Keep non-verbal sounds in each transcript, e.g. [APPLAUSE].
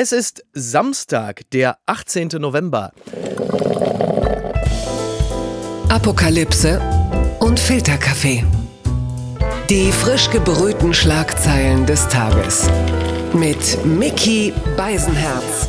Es ist Samstag, der 18. November. Apokalypse und Filterkaffee. Die frisch gebrühten Schlagzeilen des Tages. Mit Mickey Beisenherz.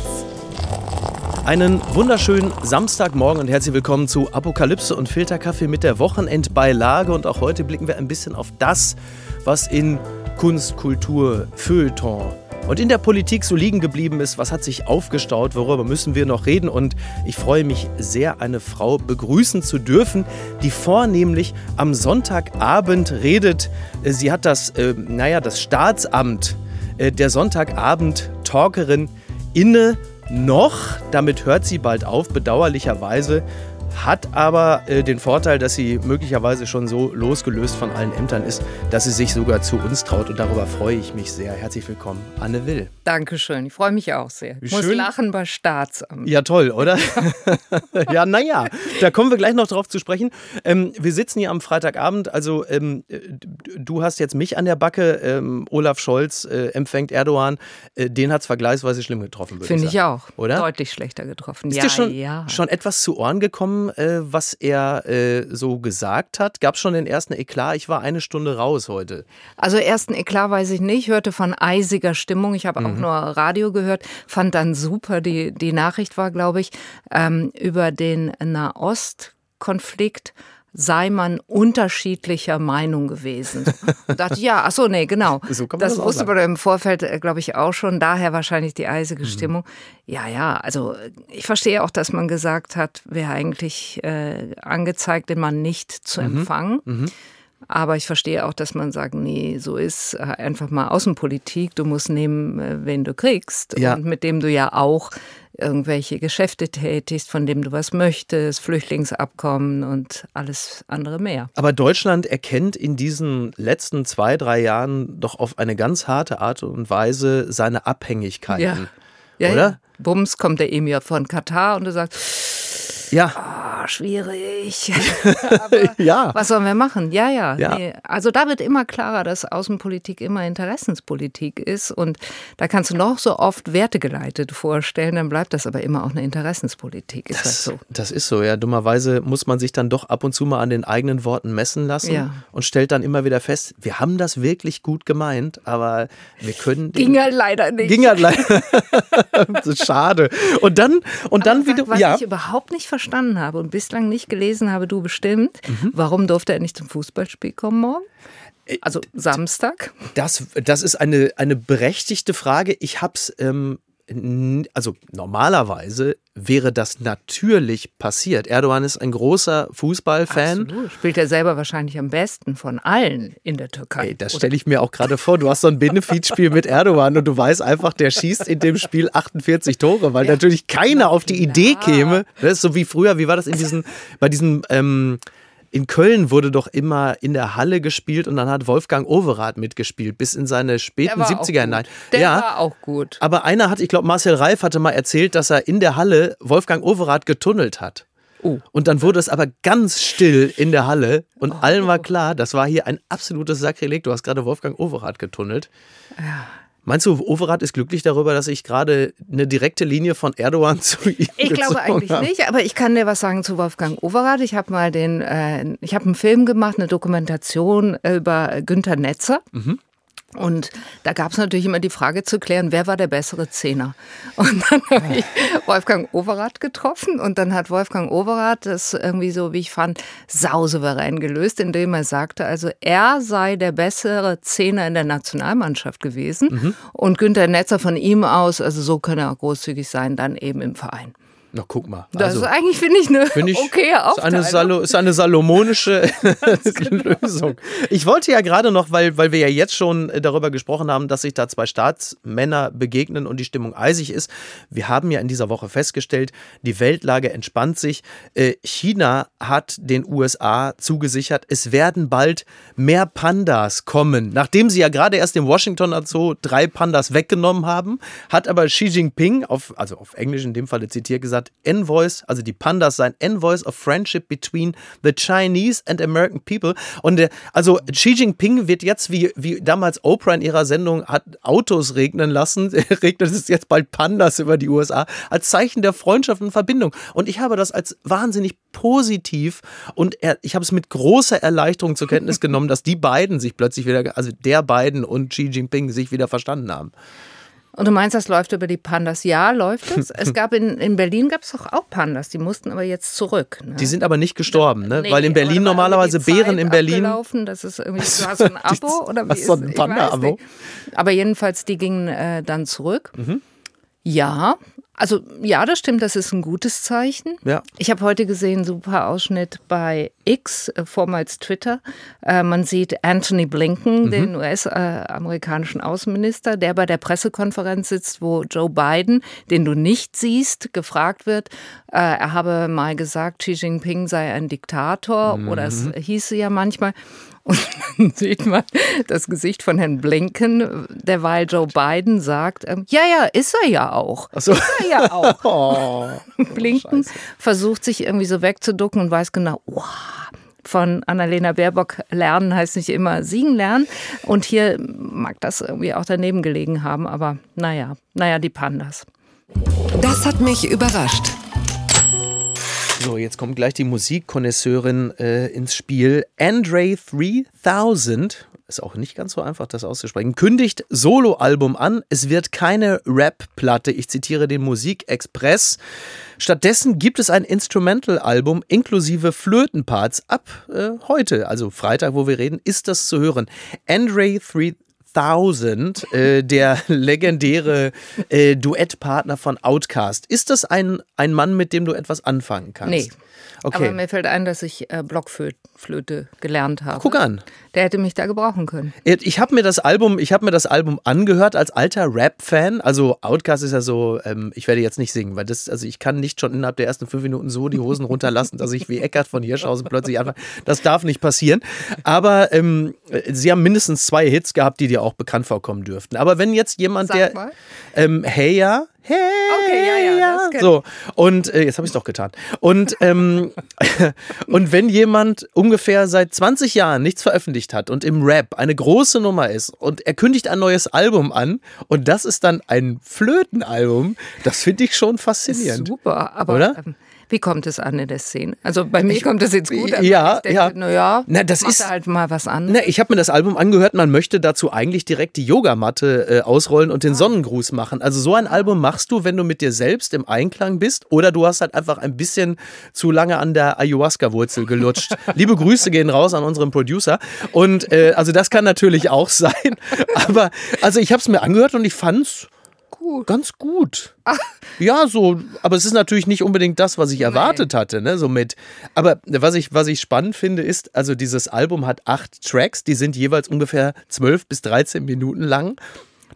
Einen wunderschönen Samstagmorgen und herzlich willkommen zu Apokalypse und Filterkaffee mit der Wochenendbeilage. Und auch heute blicken wir ein bisschen auf das, was in Kunst, Kultur, Feuilleton, und in der Politik so liegen geblieben ist, was hat sich aufgestaut, worüber müssen wir noch reden. Und ich freue mich sehr, eine Frau begrüßen zu dürfen, die vornehmlich am Sonntagabend redet. Sie hat das, äh, naja, das Staatsamt äh, der Sonntagabend-Talkerin inne noch. Damit hört sie bald auf, bedauerlicherweise hat aber äh, den Vorteil, dass sie möglicherweise schon so losgelöst von allen Ämtern ist, dass sie sich sogar zu uns traut. Und darüber freue ich mich sehr. Herzlich willkommen, Anne Will. Dankeschön, ich freue mich auch sehr. Ich muss lachen bei Staatsamt. Ja, toll, oder? [LAUGHS] ja, naja, da kommen wir gleich noch drauf zu sprechen. Ähm, wir sitzen hier am Freitagabend, also ähm, du hast jetzt mich an der Backe, ähm, Olaf Scholz äh, empfängt Erdogan. Äh, den hat es vergleichsweise schlimm getroffen, Finde ich, ich auch. Oder? Deutlich schlechter getroffen. Ist ja, dir schon, ja. schon etwas zu Ohren gekommen? Äh, was er äh, so gesagt hat? Gab es schon den ersten Eklat? Ich war eine Stunde raus heute. Also ersten Eklat weiß ich nicht, hörte von eisiger Stimmung. Ich habe mhm. auch nur Radio gehört, fand dann super, die, die Nachricht war, glaube ich, ähm, über den Nahostkonflikt sei man unterschiedlicher Meinung gewesen. Und dachte, ja, ach so, nee, genau. [LAUGHS] So das, das wusste man im Vorfeld, äh, glaube ich, auch schon. Daher wahrscheinlich die eisige mhm. Stimmung. Ja, ja, also ich verstehe auch, dass man gesagt hat, wäre eigentlich äh, angezeigt, den Mann nicht zu mhm. empfangen. Mhm. Aber ich verstehe auch, dass man sagt, nee, so ist äh, einfach mal Außenpolitik. Du musst nehmen, äh, wen du kriegst. Ja. Und mit dem du ja auch irgendwelche Geschäfte tätigst, von dem du was möchtest, Flüchtlingsabkommen und alles andere mehr. Aber Deutschland erkennt in diesen letzten zwei, drei Jahren doch auf eine ganz harte Art und Weise seine Abhängigkeiten. Ja. Ja, oder? Ja. Bums kommt der Emir von Katar und du sagst, ja. Oh, schwierig. [LAUGHS] ja. Was sollen wir machen? Ja, ja. ja. Nee. Also da wird immer klarer, dass Außenpolitik immer Interessenspolitik ist. Und da kannst du noch so oft wertegeleitet vorstellen, dann bleibt das aber immer auch eine Interessenspolitik. Ist das, das so? Das ist so, ja. Dummerweise muss man sich dann doch ab und zu mal an den eigenen Worten messen lassen ja. und stellt dann immer wieder fest, wir haben das wirklich gut gemeint, aber wir können. Ging halt leider nicht. Ging halt leider. [LAUGHS] Schade. Und dann, und dann wieder. Was ja. ich überhaupt nicht verstanden habe und bislang nicht gelesen habe, du bestimmt, mhm. warum durfte er nicht zum Fußballspiel kommen morgen? Äh, also Samstag? Das, das ist eine, eine berechtigte Frage. Ich habe es ähm, also normalerweise wäre das natürlich passiert. Erdogan ist ein großer Fußballfan. Absolut. Spielt er selber wahrscheinlich am besten von allen in der Türkei. Ey, das stelle ich mir auch gerade vor. Du hast so ein Benefizspiel mit Erdogan und du weißt einfach, der schießt in dem Spiel 48 Tore, weil ja. natürlich keiner auf die Idee käme. Das ist so wie früher, wie war das in diesen, bei diesen ähm, in Köln wurde doch immer in der Halle gespielt und dann hat Wolfgang Overath mitgespielt, bis in seine späten 70er hinein. Der ja, war auch gut. Aber einer hat, ich glaube, Marcel Reif hatte mal erzählt, dass er in der Halle Wolfgang Overath getunnelt hat. Oh. Und dann wurde es aber ganz still in der Halle und oh. allen war klar, das war hier ein absolutes Sakrileg. Du hast gerade Wolfgang Overath getunnelt. Ja. Meinst du, Overath ist glücklich darüber, dass ich gerade eine direkte Linie von Erdogan zu ihm Ich glaube eigentlich habe? nicht, aber ich kann dir was sagen zu Wolfgang Overath. Ich habe mal den, äh, ich habe einen Film gemacht, eine Dokumentation über Günter Netzer. Mhm. Und da gab es natürlich immer die Frage zu klären, wer war der bessere Zehner? Und dann habe ich Wolfgang Overath getroffen und dann hat Wolfgang Overath das irgendwie so, wie ich fand, sausouverän gelöst, indem er sagte, also er sei der bessere Zehner in der Nationalmannschaft gewesen mhm. und Günter Netzer von ihm aus, also so könne er auch großzügig sein, dann eben im Verein. Na, guck mal. Das also, ist eigentlich, finde ich, eine find ich, okay Aufteilung. Ist eine, Salo, ist eine salomonische. [LAUGHS] [LAUGHS] Lösung. Ich wollte ja gerade noch, weil, weil wir ja jetzt schon darüber gesprochen haben, dass sich da zwei Staatsmänner begegnen und die Stimmung eisig ist. Wir haben ja in dieser Woche festgestellt, die Weltlage entspannt sich. Äh, China hat den USA zugesichert, es werden bald mehr Pandas kommen. Nachdem sie ja gerade erst im Washington Zoo drei Pandas weggenommen haben, hat aber Xi Jinping, auf, also auf Englisch in dem Falle zitiert, gesagt, gesagt, Envoys, also die Pandas seien Envoys of Friendship between the Chinese and American people. Und der, also Xi Jinping wird jetzt, wie, wie damals Oprah in ihrer Sendung hat Autos regnen lassen, [LAUGHS] regnet es jetzt bald Pandas über die USA, als Zeichen der Freundschaft und Verbindung. Und ich habe das als wahnsinnig positiv und er, ich habe es mit großer Erleichterung zur Kenntnis genommen, dass die beiden sich plötzlich wieder, also der beiden und Xi Jinping sich wieder verstanden haben. Und du meinst, das läuft über die Pandas? Ja, läuft es. [LAUGHS] Es gab in, in Berlin gab es doch auch Pandas, die mussten aber jetzt zurück. Ne? Die sind aber nicht gestorben, ne? Nee, Weil in Berlin normalerweise Bären in Berlin. Das ist irgendwie, [LAUGHS] hast ein Abo oder wie ist, ein Panda-Abo? Aber jedenfalls, die gingen äh, dann zurück. Mhm. Ja, also ja, das stimmt, das ist ein gutes Zeichen. Ja. Ich habe heute gesehen, super Ausschnitt bei X, äh, vormals Twitter. Äh, man sieht Anthony Blinken, mhm. den US-amerikanischen Außenminister, der bei der Pressekonferenz sitzt, wo Joe Biden, den du nicht siehst, gefragt wird. Äh, er habe mal gesagt, Xi Jinping sei ein Diktator mhm. oder es hieße ja manchmal. Und [LAUGHS] dann sieht man das Gesicht von Herrn Blinken, derweil Joe Biden sagt, ähm, ja, ja, ist er ja auch. Ach so. Ist er ja auch. [LAUGHS] Oh, [LAUGHS] Blinken Scheiße. versucht sich irgendwie so wegzuducken und weiß genau, wow, von Annalena Baerbock lernen heißt nicht immer siegen lernen. Und hier mag das irgendwie auch daneben gelegen haben, aber naja, naja, die Pandas. Das hat mich überrascht. So, jetzt kommt gleich die Musikkonnoisseurin äh, ins Spiel. Andre 3000, ist auch nicht ganz so einfach, das auszusprechen, kündigt Soloalbum an. Es wird keine Rap-Platte. Ich zitiere den Musikexpress. Stattdessen gibt es ein Instrumental-Album inklusive Flötenparts. Ab äh, heute, also Freitag, wo wir reden, ist das zu hören. Andre 3000 1000, äh, der legendäre äh, Duettpartner von Outcast. Ist das ein, ein Mann, mit dem du etwas anfangen kannst? Nee. Okay. Aber mir fällt ein, dass ich äh, Blockflöte gelernt habe. Guck an. Der hätte mich da gebrauchen können. Ich habe mir das Album, ich habe mir das Album angehört als alter Rap-Fan. Also Outcast ist ja so, ähm, ich werde jetzt nicht singen, weil das, also ich kann nicht schon innerhalb der ersten fünf Minuten so die Hosen runterlassen, dass ich wie Eckart von Hirschhausen plötzlich anfange. Das darf nicht passieren. Aber ähm, sie haben mindestens zwei Hits gehabt, die dir auch bekannt vorkommen dürften. Aber wenn jetzt jemand, Sag der mal. Ähm, Hey ja, Hey, okay, ja, ja, das so und äh, jetzt habe ich es doch getan. Und ähm, [LAUGHS] und wenn jemand ungefähr seit 20 Jahren nichts veröffentlicht hat und im Rap eine große Nummer ist und er kündigt ein neues Album an und das ist dann ein Flötenalbum, das finde ich schon faszinierend. Super, aber oder? Ähm, wie kommt es an in der Szene? Also bei mir kommt es jetzt gut. ja, denke, ja. Naja, na, das ist halt mal was an. Na, ich habe mir das Album angehört. Man möchte dazu eigentlich direkt die Yogamatte äh, ausrollen und den ah. Sonnengruß machen. Also so ein Album machst du, wenn du mit dir selbst im Einklang bist oder du hast halt einfach ein bisschen zu lange an der Ayahuasca-Wurzel gelutscht. [LAUGHS] Liebe Grüße gehen raus an unseren Producer. Und äh, also das kann natürlich auch sein. [LAUGHS] Aber also ich habe es mir angehört und ich fand's gut. Ganz gut. Ach. Ja, so, aber es ist natürlich nicht unbedingt das, was ich erwartet nee. hatte, ne, so mit. Aber was ich, was ich spannend finde, ist, also dieses Album hat acht Tracks, die sind jeweils ungefähr zwölf bis 13 Minuten lang.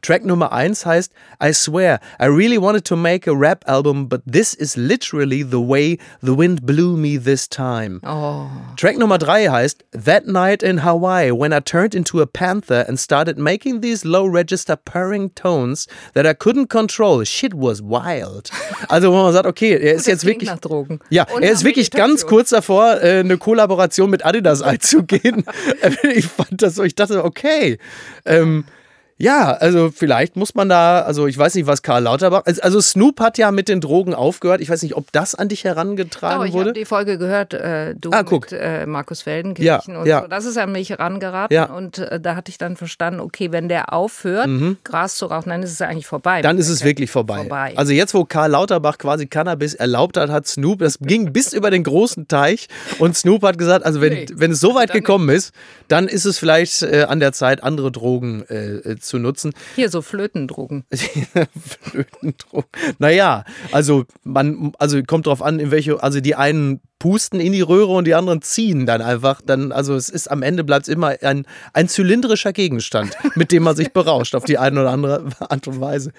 Track Nummer 1 heißt I swear, I really wanted to make a rap album, but this is literally the way the wind blew me this time. Oh. Track Nummer 3 heißt That night in Hawaii when I turned into a panther and started making these low register purring tones that I couldn't control. Shit was wild. Also wo man sagt, okay, er ist jetzt wirklich nach Drogen. Ja, Und er ist wirklich ganz kurz davor äh, eine Kollaboration mit Adidas einzugehen. [LAUGHS] [LAUGHS] ich fand das so, ich dachte, okay, ähm, ja, also vielleicht muss man da, also ich weiß nicht, was Karl Lauterbach, also, also Snoop hat ja mit den Drogen aufgehört. Ich weiß nicht, ob das an dich herangetragen oh, ich wurde. Ich habe die Folge gehört, äh, du ah, mit äh, Markus Feldenkirchen ja, und ja. so. Das ist an mich herangeraten ja. und äh, da hatte ich dann verstanden, okay, wenn der aufhört, mhm. Gras zu rauchen, dann ist es eigentlich vorbei. Dann ist es wirklich vorbei. vorbei. Also jetzt, wo Karl Lauterbach quasi Cannabis erlaubt hat, hat Snoop, das ging bis über den großen Teich und Snoop hat gesagt, also wenn, nee, wenn es so weit gekommen nicht. ist, dann ist es vielleicht äh, an der Zeit, andere Drogen äh, äh, zu nutzen. Hier so Flötendrucken. [LAUGHS] Flötendrucken. Naja, also man, also kommt drauf an, in welche, also die einen pusten in die Röhre und die anderen ziehen dann einfach. Dann, also es ist am Ende bleibt es immer ein, ein zylindrischer Gegenstand, mit dem man sich berauscht auf die eine oder andere Art und Weise.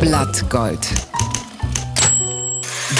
Blattgold.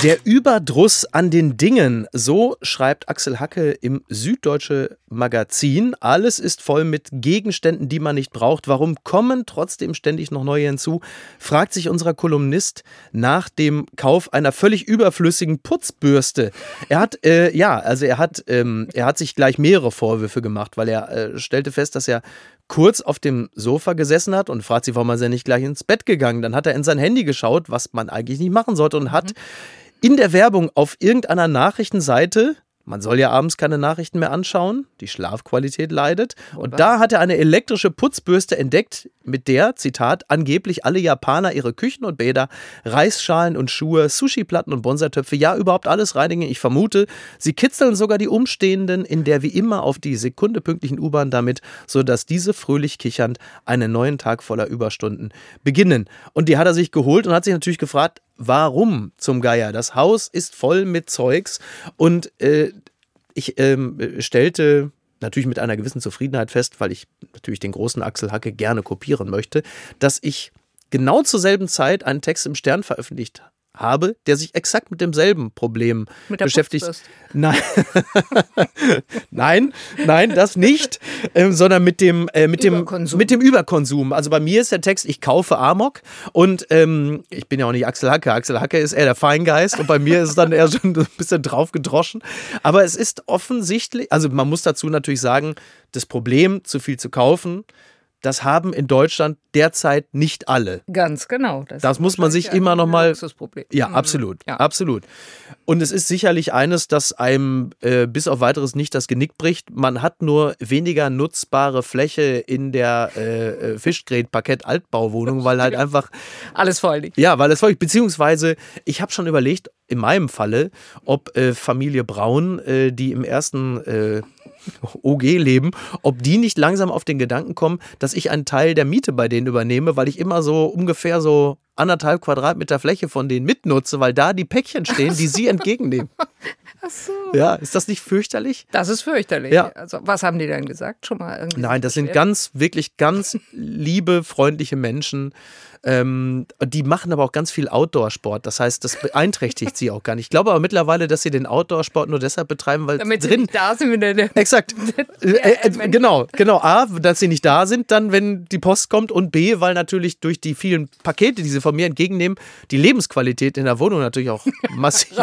Der Überdruss an den Dingen, so schreibt Axel Hacke im Süddeutsche Magazin. Alles ist voll mit Gegenständen, die man nicht braucht. Warum kommen trotzdem ständig noch neue hinzu? Fragt sich unser Kolumnist nach dem Kauf einer völlig überflüssigen Putzbürste. Er hat, äh, ja, also er hat, ähm, er hat sich gleich mehrere Vorwürfe gemacht, weil er äh, stellte fest, dass er kurz auf dem Sofa gesessen hat und fragt sich, warum er nicht gleich ins Bett gegangen. Dann hat er in sein Handy geschaut, was man eigentlich nicht machen sollte und hat in der Werbung auf irgendeiner Nachrichtenseite man soll ja abends keine Nachrichten mehr anschauen, die Schlafqualität leidet. Und da hat er eine elektrische Putzbürste entdeckt, mit der, Zitat, angeblich alle Japaner ihre Küchen und Bäder, Reisschalen und Schuhe, Sushi-Platten und Bonsaitöpfe, ja überhaupt alles reinigen. Ich vermute, sie kitzeln sogar die Umstehenden in der wie immer auf die Sekunde pünktlichen U-Bahn damit, sodass diese fröhlich kichernd einen neuen Tag voller Überstunden beginnen. Und die hat er sich geholt und hat sich natürlich gefragt, warum zum Geier? Das Haus ist voll mit Zeugs und äh, ich ähm, stellte natürlich mit einer gewissen Zufriedenheit fest, weil ich natürlich den großen Axel Hacke gerne kopieren möchte, dass ich genau zur selben Zeit einen Text im Stern veröffentlicht habe, der sich exakt mit demselben Problem Mit der beschäftigt. Nein, [LAUGHS] nein, nein, das nicht, ähm, sondern mit dem, äh, mit, dem, Überkonsum. mit dem Überkonsum. Also bei mir ist der Text, ich kaufe Amok und ähm, ich bin ja auch nicht Axel Hacke. Axel Hacke ist eher der Feingeist und bei mir ist es dann eher schon ein [LAUGHS] bisschen drauf gedroschen. Aber es ist offensichtlich, also man muss dazu natürlich sagen, das Problem, zu viel zu kaufen, das haben in Deutschland derzeit nicht alle. Ganz genau. Das muss man sich immer noch mal-. Ja, Mhm. absolut. Ja. Absolut. Und es ist sicherlich eines, das einem äh, bis auf weiteres nicht das Genick bricht. Man hat nur weniger nutzbare Fläche in der äh, äh, Fischgrät-Parkett-Altbauwohnung, weil halt einfach, Alles voll liegt. ja, weil es voll, beziehungsweise ich habe schon überlegt, in meinem Falle, ob äh, Familie Braun, äh, die im ersten äh, OG leben, ob die nicht langsam auf den Gedanken kommen, dass ich einen Teil der Miete bei denen übernehme, weil ich immer so ungefähr so anderthalb Quadratmeter Fläche von denen mitnutze, weil da die Päckchen stehen, die sie entgegennehmen. [LAUGHS] Ach so. Ja, ist das nicht fürchterlich? Das ist fürchterlich. Ja. Also, was haben die denn gesagt? Schon mal irgendwie? Nein, das sind ganz, wirklich ganz liebe, freundliche Menschen. Ähm, die machen aber auch ganz viel Outdoor-Sport. Das heißt, das beeinträchtigt sie auch gar nicht. Ich glaube aber mittlerweile, dass sie den Outdoor-Sport nur deshalb betreiben, weil Damit sie drin. nicht da sind, wenn der, der Exakt. [LAUGHS] Äh, äh, Mensch. genau, genau. A, dass sie nicht da sind, dann, wenn die Post kommt. Und B, weil natürlich durch die vielen Pakete, die sie von mir entgegennehmen, die Lebensqualität in der Wohnung natürlich auch [LAUGHS] massiv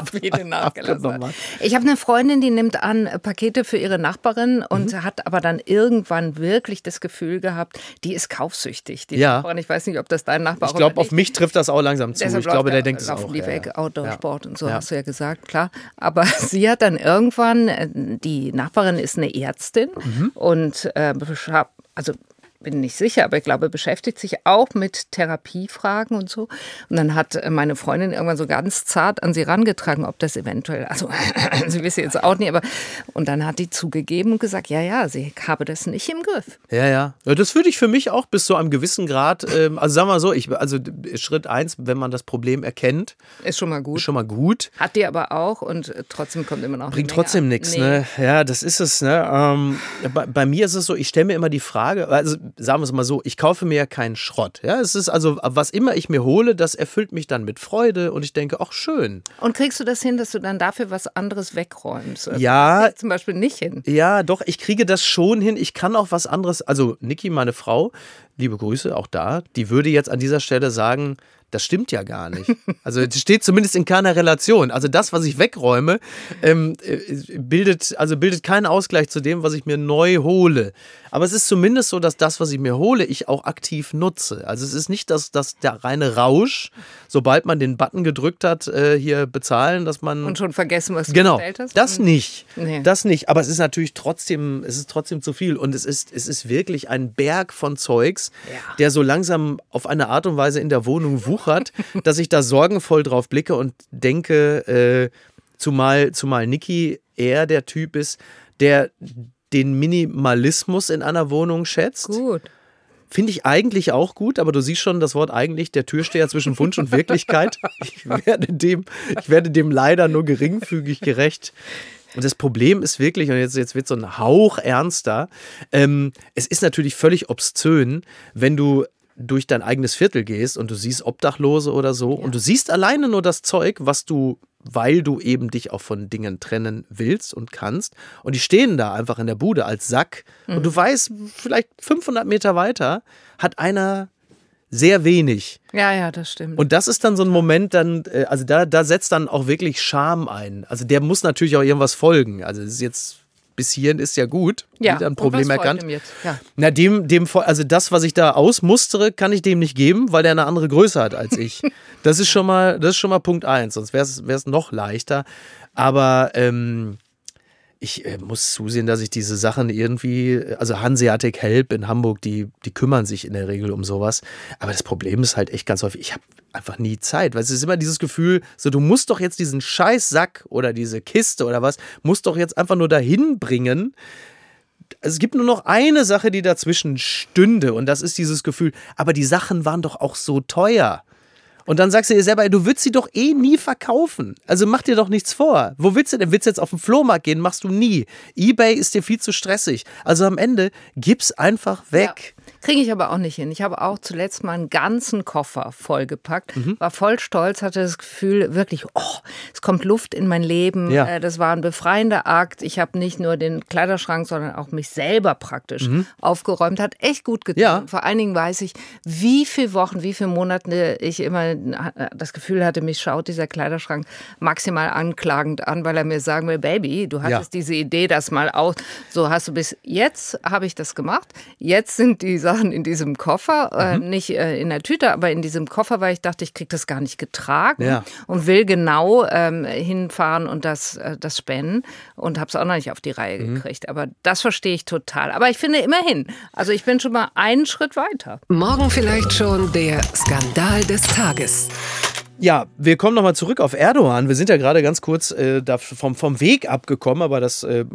nachgelassen hat. Ich habe eine Freundin, die nimmt an äh, Pakete für ihre Nachbarin und Mhm. hat aber dann irgendwann wirklich das Gefühl gehabt, die ist kaufsüchtig. Die Ja. Nachbarin, ich weiß nicht, ob das dein Nachbar Ich glaube, auf mich trifft das auch langsam zu. Deshalb Ich glaube, der da- denkt es auch. die ja, ja. Outdoor-Sport und so, Ja. hast du ja gesagt, klar. Aber [LAUGHS] sie hat dann irgendwann, äh, die Nachbarin ist eine Ärztin Mhm. und äh, also bin nicht sicher, aber ich glaube, beschäftigt sich auch mit Therapiefragen und so. Und dann hat äh, meine Freundin irgendwann so ganz zart an sie rangetragen, ob das eventuell, also [LAUGHS] sie wisse jetzt auch nicht, aber und dann hat die zugegeben und gesagt, ja, ja, sie habe das nicht im Griff. Ja, ja. ja das würde ich für mich auch bis zu einem gewissen Grad, ähm, also sagen wir mal so, ich, also Schritt eins, wenn man das Problem erkennt, Ist schon mal gut. ist schon mal gut. Hat die aber auch und trotzdem kommt immer noch Bringt trotzdem nichts, Nee. ne? Ja, das ist es, ne? Ähm, bei, bei mir ist es so, ich stelle mir immer die Frage, also sagen wir es mal so, ich kaufe mir ja keinen Schrott. Ja, es ist also, was immer ich mir hole, das erfüllt mich dann mit Freude und ich denke, ach schön. Und kriegst du das hin, dass du dann dafür was anderes wegräumst? Also Ja. Zum Beispiel nicht hin. Ja, doch, ich kriege das schon hin. Ich kann auch was anderes. Also, Niki, meine Frau, liebe Grüße, auch da, die würde jetzt an dieser Stelle sagen, das stimmt ja gar nicht. [LAUGHS] Also, es steht zumindest in keiner Relation. Also, das, was ich wegräume, ähm, äh, bildet, also bildet keinen Ausgleich zu dem, was ich mir neu hole. Aber es ist zumindest so, dass das, was ich mir hole, ich auch aktiv nutze. Also, es ist nicht das, das der reine Rausch, sobald man den Button gedrückt hat, äh, hier bezahlen, dass man. Und schon vergessen, was du Genau, bestellt hast? das nicht. Nee. Das nicht. Aber es ist natürlich trotzdem, es ist trotzdem zu viel. Und es ist, es ist wirklich ein Berg von Zeugs, Ja. der so langsam auf eine Art und Weise in der Wohnung wuchert, [LAUGHS] dass ich da sorgenvoll drauf blicke und denke, äh, zumal, zumal Niki eher der Typ ist, der den Minimalismus in einer Wohnung schätzt. Gut. Finde ich eigentlich auch gut, aber du siehst schon das Wort eigentlich der Türsteher zwischen Wunsch und Wirklichkeit. [LAUGHS] Ich werde dem, ich werde dem leider nur geringfügig gerecht. Und das Problem ist wirklich, und jetzt, jetzt wird so ein Hauch ernster, ähm, es ist natürlich völlig obszön, wenn du durch dein eigenes Viertel gehst und du siehst Obdachlose oder so und du siehst alleine nur das Zeug, was du weil du eben dich auch von Dingen trennen willst und kannst. Und die stehen da einfach in der Bude als Sack. Mhm. Und du weißt, vielleicht 500 Meter weiter hat einer sehr wenig. Ja, ja, das stimmt. Und das ist dann so ein Moment, dann, äh, also da, da setzt dann auch wirklich Scham ein. Also der muss natürlich auch irgendwas folgen. Also es ist jetzt bis hierhin ist ja gut. Ja, ein Problem erkannt. Ja. Na, dem, dem, also das, was ich da ausmustere, kann ich dem nicht geben, weil der eine andere Größe hat als ich. das ist schon mal, das ist schon mal Punkt eins, sonst wäre es noch leichter. Aber ähm, ich äh, muss zusehen, dass ich diese Sachen irgendwie, also Hanseatic Help in Hamburg, die, die kümmern sich in der Regel um sowas. Aber das Problem ist halt echt ganz häufig, ich habe einfach nie Zeit. Weil es ist immer dieses Gefühl, so du musst doch jetzt diesen Scheißsack oder diese Kiste oder was, musst doch jetzt einfach nur dahin bringen. Es gibt nur noch eine Sache, die dazwischen stünde und das ist dieses Gefühl, aber die Sachen waren doch auch so teuer. Und dann sagst du dir selber, du willst sie doch eh nie verkaufen. Also mach dir doch nichts vor. Wo willst du denn? Willst du jetzt auf den Flohmarkt gehen? Machst du nie. Ebay ist dir viel zu stressig. Also am Ende gib's einfach weg. Ja. Kriege ich aber auch nicht hin. Ich habe auch zuletzt mal einen ganzen Koffer vollgepackt, mhm. war voll stolz, hatte das Gefühl, wirklich, oh, es kommt Luft in mein Leben. Ja. Äh, das war ein befreiender Akt. Ich habe nicht nur den Kleiderschrank, sondern auch mich selber praktisch mhm. aufgeräumt. Hat echt gut getan. Ja. Vor allen Dingen weiß ich, wie viele Wochen, wie viele Monate ich immer das Gefühl hatte, mich schaut dieser Kleiderschrank maximal anklagend an, weil er mir sagen will, Baby, du hattest ja. diese Idee, das mal aus. So hast du bis jetzt habe ich das gemacht. Jetzt sind die Sachen in diesem Koffer, äh, mhm. äh, nicht äh, in der Tüte, aber in diesem Koffer, weil ich dachte, ich kriege das gar nicht getragen ja. und will genau ähm, hinfahren und das, äh, das spenden und habe es auch noch nicht auf die Reihe mhm. gekriegt. Aber das verstehe ich total. Aber ich finde immerhin, also ich bin schon mal einen Schritt weiter. Morgen vielleicht schon der Skandal des Tages. Ja, wir kommen nochmal zurück auf Erdogan. Wir sind ja gerade ganz kurz äh, vom, vom Weg abgekommen, aber das äh,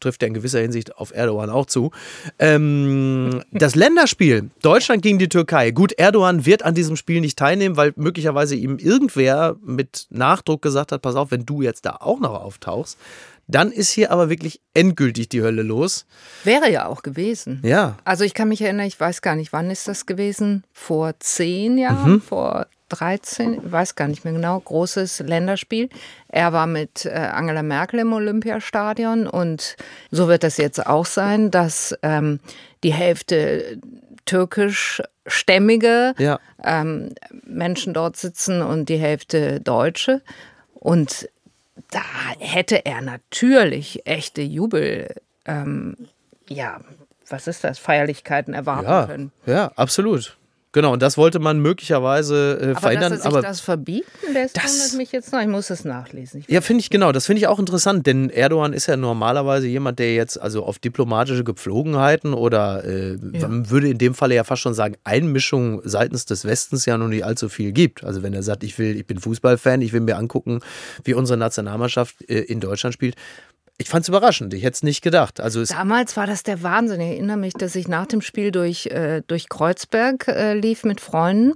trifft ja in gewisser Hinsicht auf Erdogan auch zu. Ähm, das Länderspiel Deutschland gegen die Türkei. Gut, Erdogan wird an diesem Spiel nicht teilnehmen, weil möglicherweise ihm irgendwer mit Nachdruck gesagt hat: Pass auf, wenn du jetzt da auch noch auftauchst, dann ist hier aber wirklich endgültig die Hölle los. Wäre ja auch gewesen. Ja. Also ich kann mich erinnern, ich weiß gar nicht, wann ist das gewesen? Vor zehn Jahren, mhm. vor 13, weiß gar nicht mehr genau, großes Länderspiel. Er war mit äh, Angela Merkel im Olympiastadion und so wird das jetzt auch sein, dass ähm, die Hälfte türkischstämmige ja. ähm, Menschen dort sitzen und die Hälfte Deutsche. Und da hätte er natürlich echte Jubel, ähm, ja, was ist das, Feierlichkeiten erwarten ja, können. Ja, absolut. Genau, und das wollte man möglicherweise äh, aber verhindern. Dass er sich aber das verbieten lässt, das wundert mich jetzt noch. Ich muss es nachlesen. Ich ja, finde ich genau. Das finde ich auch interessant, denn Erdogan ist ja normalerweise jemand, der jetzt also auf diplomatische Gepflogenheiten oder äh, ja. man würde in dem Falle ja fast schon sagen Einmischung seitens des Westens ja noch nicht allzu viel gibt. Also wenn er sagt, ich will, ich bin Fußballfan, ich will mir angucken, wie unsere Nationalmannschaft äh, in Deutschland spielt, ich fand es überraschend. Ich hätte es nicht gedacht. Also Damals war das der Wahnsinn. Ich erinnere mich, dass ich nach dem Spiel durch, äh, durch Kreuzberg äh, lief mit Freunden.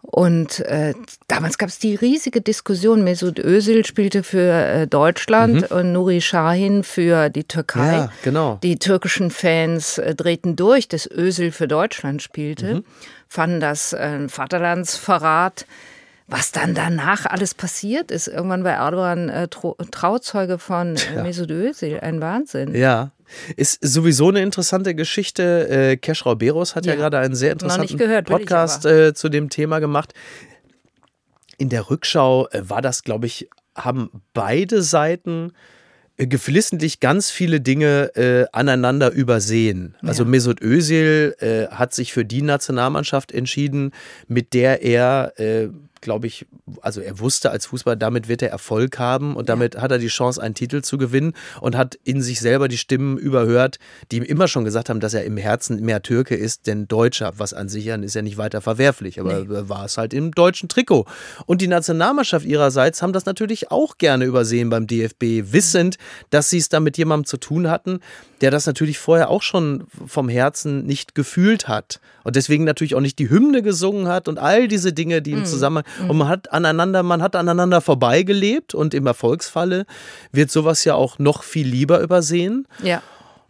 Und äh, damals gab es die riesige Diskussion. Mesut Özil spielte für äh, Deutschland mhm. und Nuri Sahin für die Türkei. Ja, genau. Die türkischen Fans äh, drehten durch, dass Özil für Deutschland spielte. Mhm. Fanden das ein Vaterlandsverrat. Was dann danach alles passiert ist, irgendwann war Erdogan äh, Trauzeuge von äh. Mesut Özil, ein Wahnsinn. Ja, ist sowieso eine interessante Geschichte. Äh, Keschrau Beros hat ja, ja gerade einen sehr interessanten gehört, Podcast äh, zu dem Thema gemacht. In der Rückschau äh, war das, glaube ich, haben beide Seiten äh, geflissentlich ganz viele Dinge äh, aneinander übersehen. Also ja. Mesut Özil äh, hat sich für die Nationalmannschaft entschieden, mit der er äh, glaube ich, also er wusste als Fußballer, damit wird er Erfolg haben und damit ja. hat er die Chance, einen Titel zu gewinnen und hat in sich selber die Stimmen überhört, die ihm immer schon gesagt haben, dass er im Herzen mehr Türke ist denn Deutscher, was an sich ist ja nicht weiter verwerflich, aber nee. war es halt im deutschen Trikot. Und die Nationalmannschaft ihrerseits haben das natürlich auch gerne übersehen beim DFB, wissend, dass sie es da mit jemandem zu tun hatten, der das natürlich vorher auch schon vom Herzen nicht gefühlt hat und deswegen natürlich auch nicht die Hymne gesungen hat und all diese Dinge, die im mhm. Zusammenhang mhm. und man hat aneinander, man hat aneinander vorbeigelebt und im Erfolgsfalle wird sowas ja auch noch viel lieber übersehen. Ja.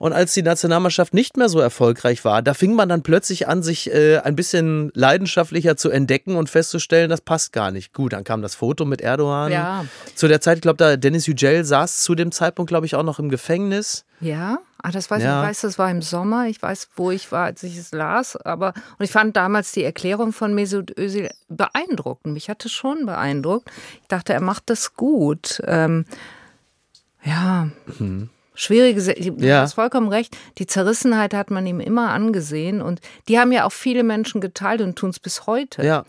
Und als die Nationalmannschaft nicht mehr so erfolgreich war, da fing man dann plötzlich an, sich äh, ein bisschen leidenschaftlicher zu entdecken und festzustellen, das passt gar nicht. Gut, dann kam das Foto mit Erdogan. Ja. Zu der Zeit, ich glaube, da Dennis Yücel saß zu dem Zeitpunkt, glaube ich, auch noch im Gefängnis. Ja, ah, das weiß Ja. ich. Ich weiß, das war im Sommer. Ich weiß, wo ich war, als ich es las. Aber und ich fand damals die Erklärung von Mesut Özil beeindruckend. Mich hat es schon beeindruckt. Ich dachte, er macht das gut. Ähm, ja. Schwierige, du. Ja. hast vollkommen recht. Die Zerrissenheit hat man ihm immer angesehen und die haben ja auch viele Menschen geteilt und tun es bis heute. Ja.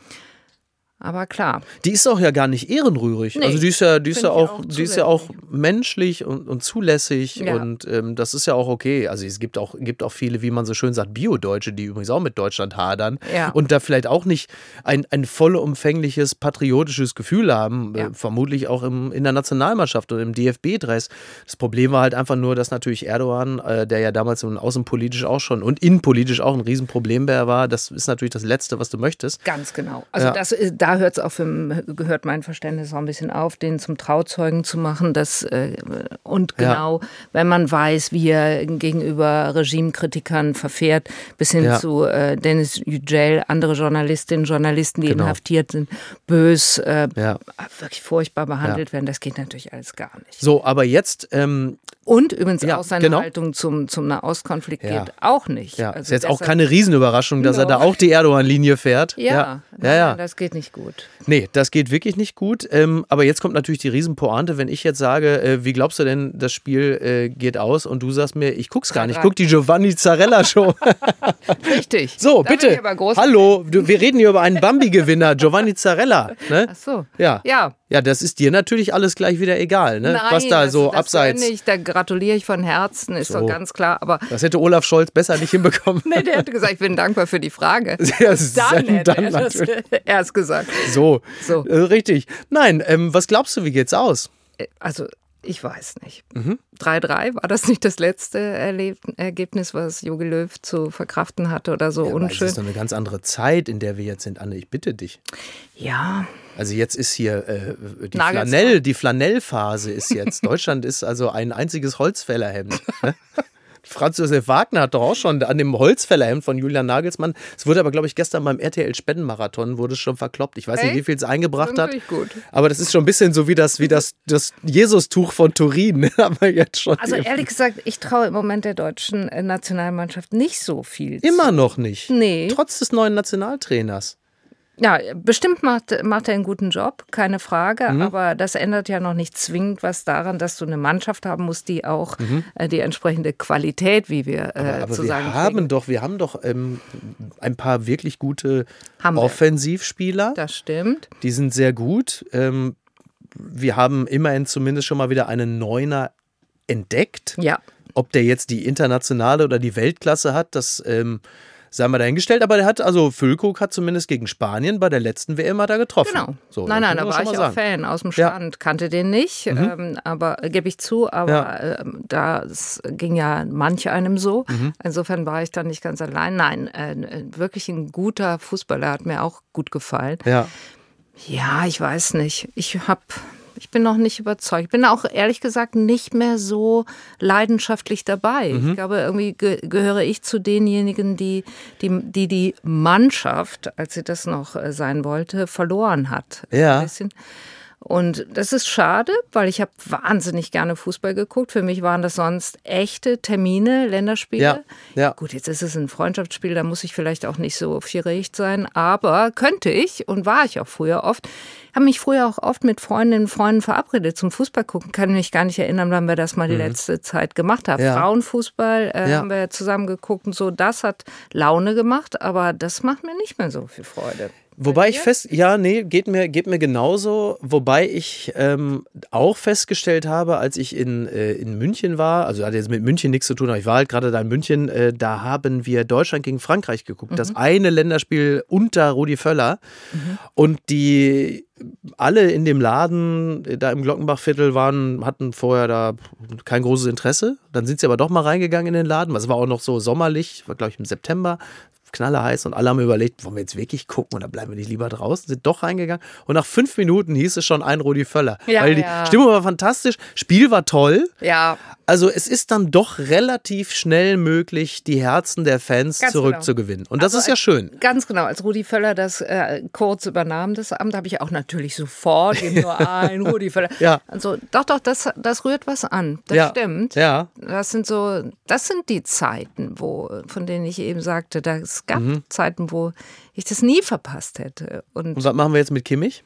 Aber klar, Die ist auch ja gar nicht ehrenrührig. Nee, also die ist ja, die ist ja auch, auch die ist ja auch menschlich und, und zulässig Ja. und ähm, das ist ja auch okay. Also es gibt auch, gibt auch viele, wie man so schön sagt, Bio-Deutsche, die übrigens auch mit Deutschland hadern Ja. und da vielleicht auch nicht ein, ein vollumfängliches patriotisches Gefühl haben. Ja. Äh, vermutlich auch im, in der Nationalmannschaft oder im DFB-Dress. Das Problem war halt einfach nur, dass natürlich Erdogan, äh, der ja damals außenpolitisch auch schon und innenpolitisch auch ein Riesenproblem war, das ist natürlich das Letzte, was du möchtest. Ganz genau. Also das, äh, da hört es auch für, gehört mein Verständnis auch ein bisschen auf, den zum Trauzeugen zu machen. Das, äh, und Ja. genau, wenn man weiß, wie er gegenüber Regimekritikern verfährt, bis hin Ja. zu äh, Dennis Yücel, andere Journalistinnen, Journalisten, die Genau. inhaftiert sind, bös, äh, Ja. wirklich furchtbar behandelt werden, das geht natürlich alles gar nicht. So, aber jetzt ähm, Und übrigens Ja, auch seine genau. Haltung zum, zum Nahostkonflikt Ja. geht auch nicht. Ja, Also ist jetzt auch keine Riesenüberraschung, dass er da auch die Erdogan-Linie fährt. Ja, ja, ja. das geht nicht gut. Nee, das geht wirklich nicht gut. Ähm, aber jetzt kommt natürlich die Riesenpointe, wenn ich jetzt sage, äh, wie glaubst du denn, das Spiel äh, geht aus? Und du sagst mir, ich guck's gar nicht. Ich guck die Giovanni Zarella Show. [LAUGHS] [LAUGHS] Richtig. So, Da bitte. Hallo, wir reden hier über einen Bambi-Gewinner, [LAUGHS] Giovanni Zarella. Ne? Ach so. Ja. Ja. Ja, das ist dir natürlich alles gleich wieder egal, ne? Nein, Was da so abseits. Ich, da gratuliere ich von Herzen, ist So. doch ganz klar. Aber Das hätte Olaf Scholz besser nicht hinbekommen. [LAUGHS] nee, der hat gesagt, ich bin dankbar für die Frage. [LAUGHS] Ja, das Dann dann, hätte er das [LAUGHS] erst gesagt. So, So. Äh, richtig. Nein, ähm, was glaubst du, wie geht's aus? Also, ich weiß nicht. Mhm. 3-3, war das nicht das letzte Erleb Ergebnis, was Jogi Löw zu verkraften hatte oder so es unschön? ist doch eine ganz andere Zeit, in der wir jetzt sind, Anne. Ich bitte dich. Ja, Also jetzt ist hier äh, die. Flanell, die Flanellphase ist jetzt. [LAUGHS] Deutschland ist also ein einziges Holzfällerhemd. ne? [LAUGHS] Franz Josef Wagner hat doch auch schon an dem Holzfällerhemd von Julian Nagelsmann. Es wurde aber, glaube ich, gestern beim RTL Spendenmarathon wurde es schon verkloppt. Ich weiß nicht, Echt? wie viel es eingebracht hat. Gut. Aber das ist schon ein bisschen so wie das, wie das, das Jesus-Tuch von Turin. [LAUGHS] Aber jetzt schon. Also ehrlich gesagt, ich traue im Moment der deutschen äh, Nationalmannschaft nicht so viel. zu. Immer noch nicht. Nee. Trotz des neuen Nationaltrainers. Ja, bestimmt macht, macht er einen guten Job, keine Frage. Mhm. Aber das ändert ja noch nicht zwingend was daran, dass du eine Mannschaft haben musst, die auch äh, die entsprechende Qualität, wie wir äh, Mhm. Aber zu wir sagen haben pflegen. doch, wir haben doch ähm, ein paar wirklich gute Haben wir. Offensivspieler. Das stimmt. Die sind sehr gut. Ähm, wir haben immerhin zumindest schon mal wieder einen Neuner entdeckt. Ja. Ob der jetzt die internationale oder die Weltklasse hat, das ähm, sei mal dahingestellt. Aber der hat, also Füllkrug hat zumindest gegen Spanien bei der letzten WM hat er getroffen. Genau. So, nein, nein, da war ich auch sagen. Fan aus dem Ja. Mhm. Stand, kannte den nicht, ähm, aber äh, gebe ich zu, aber Ja. ähm, das ging ja manch einem so. Mhm. Insofern war ich da nicht ganz allein. Nein, äh, wirklich ein guter Fußballer hat mir auch gut gefallen. Ja. Ja, ich weiß nicht. Ich habe ich bin noch nicht überzeugt. Ich bin auch ehrlich gesagt nicht mehr so leidenschaftlich dabei. Mhm. Ich glaube, irgendwie ge gehöre ich zu denjenigen, die die, die die Mannschaft, als sie das noch äh, sein wollte, verloren hat. Ja. Ein bisschen. Und das ist schade, weil ich habe wahnsinnig gerne Fußball geguckt. Für mich waren das sonst echte Termine, Länderspiele. Ja, ja. Gut, jetzt ist es ein Freundschaftsspiel, da muss ich vielleicht auch nicht so vierrecht sein, aber könnte ich und war ich auch früher oft. Habe mich früher auch oft mit Freundinnen und Freunden verabredet zum Fußball gucken. Kann mich gar nicht erinnern, wann wir das mal die letzte Zeit gemacht haben. Mhm. Ja. Frauenfußball äh, haben wir zusammen geguckt und so. Das hat Laune gemacht, aber das macht mir nicht mehr so viel Freude. Wobei ich fest, ja, nee, geht mir, geht mir genauso. Wobei ich ähm, auch festgestellt habe, als ich in, äh, in München war, also hat jetzt mit München nichts zu tun, aber ich war halt gerade da in München, äh, da haben wir Deutschland gegen Frankreich geguckt. Das eine Länderspiel unter Rudi Völler. Und die alle in dem Laden, äh, da im Glockenbachviertel waren, hatten vorher da kein großes Interesse. Dann sind sie aber doch mal reingegangen in den Laden. Es war auch noch so sommerlich, war glaube ich im September knallerheiß und alle haben überlegt, wollen wir jetzt wirklich gucken oder bleiben wir nicht lieber draußen? Sind doch reingegangen und nach fünf Minuten hieß es schon ein Rudi Völler. Ja, weil die ja. Stimmung war fantastisch, Spiel war toll. Ja. Also es ist dann doch relativ schnell möglich, die Herzen der Fans ganz zurückzugewinnen. Und das also ist ja schön. Ganz genau. Als Rudi Völler das äh, kurz übernahm, das Amt, habe ich auch natürlich sofort nur [LAUGHS] ein Rudi Völler. Ja. Also doch, doch, das, das rührt was an. Das ja. stimmt. Ja. Das sind so, das sind die Zeiten, wo, von denen ich eben sagte, es gab mhm. Zeiten, wo ich das nie verpasst hätte. Und, Und was machen wir jetzt mit Kimmich?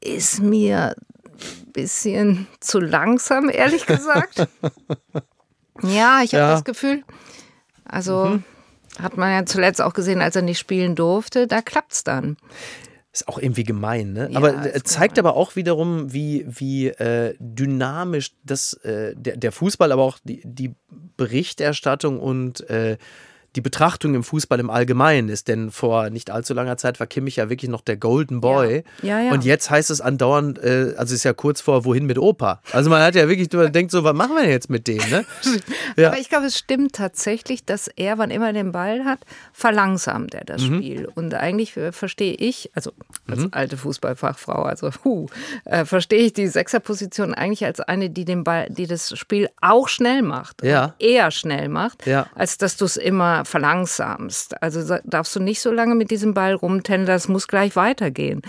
Ist mir ein bisschen zu langsam, ehrlich gesagt. [LAUGHS] ja, ich habe ja. das Gefühl. Also mhm. hat man ja zuletzt auch gesehen, als er nicht spielen durfte, da klappt es dann. Ist auch irgendwie gemein, ne? Ja, aber zeigt gemein. aber auch wiederum, wie, wie äh, dynamisch das, äh, der, der Fußball, aber auch die, die Berichterstattung und äh, die Betrachtung im Fußball im Allgemeinen ist. Denn vor nicht allzu langer Zeit war Kimmich ja wirklich noch der Golden Boy. Ja. Ja, ja. Und jetzt heißt es andauernd, äh, also ist ja kurz vor, wohin mit Opa. Also man hat ja wirklich, man denkt so, was machen wir jetzt mit dem? Ne? [LAUGHS] Ja. Aber ich glaube, es stimmt tatsächlich, dass er, wann immer er den Ball hat, verlangsamt er das mhm. Spiel. Und eigentlich äh, verstehe ich, also als mhm. alte Fußballfachfrau, also huh, äh, verstehe ich die Sechserposition eigentlich als eine, die den Ball, die das Spiel auch schnell macht. Ja. Eher schnell macht, ja. als dass du es immer verlangsamst. Also darfst du nicht so lange mit diesem Ball rumtändeln, das muss gleich weitergehen.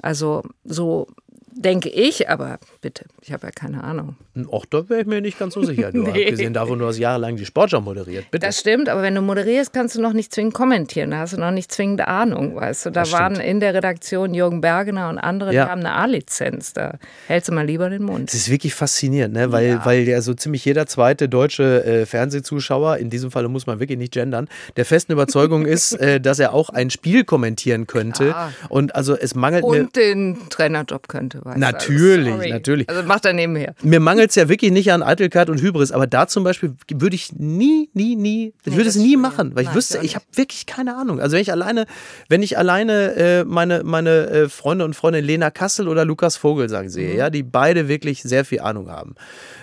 Also so denke ich, aber bitte, ich habe ja keine Ahnung. Och, da wäre ich mir nicht ganz so sicher. Du [LAUGHS] nee. abgesehen davon, du hast jahrelang die Sportschau moderiert. Bitte. Das stimmt, aber wenn du moderierst, kannst du noch nicht zwingend kommentieren. Da hast du noch nicht zwingend Ahnung, weißt du. Da das waren stimmt. in der Redaktion Jürgen Bergener und andere, ja. die haben eine A-Lizenz. Da hältst du mal lieber den Mund. Das ist wirklich faszinierend, ne? weil, ja. weil ja so ziemlich jeder zweite deutsche äh, Fernsehzuschauer, in diesem Fall muss man wirklich nicht gendern, der festen Überzeugung [LAUGHS] ist, äh, dass er auch ein Spiel kommentieren könnte. Ja. Und also es mangelt und den Trainerjob könnte, weißt Natürlich, also, natürlich. Also macht er nebenher. Mir mangelt es ja wirklich nicht an Eitelkeit und Hybris, aber da zum Beispiel würde ich nie, nie, nie, ich nee, würde es nie machen, weil Nein, ich wüsste, ich habe wirklich keine Ahnung. Also wenn ich alleine, wenn ich alleine äh, meine, meine äh, Freunde und Freundin Lena Kassel oder Lukas Vogel sagen sehe, mhm. ja, die beide wirklich sehr viel Ahnung haben.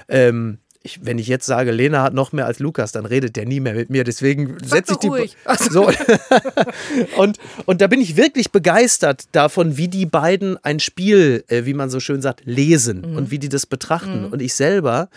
Ähm, ich, wenn ich jetzt sage, Lena hat noch mehr als Lukas, dann redet der nie mehr mit mir. Deswegen setze ich die. Ruhig. [LAUGHS] So. [LAUGHS] und, und da bin ich wirklich begeistert davon, wie die beiden ein Spiel, äh, wie man so schön sagt, lesen mhm. und wie die das betrachten. Mhm. Und ich selber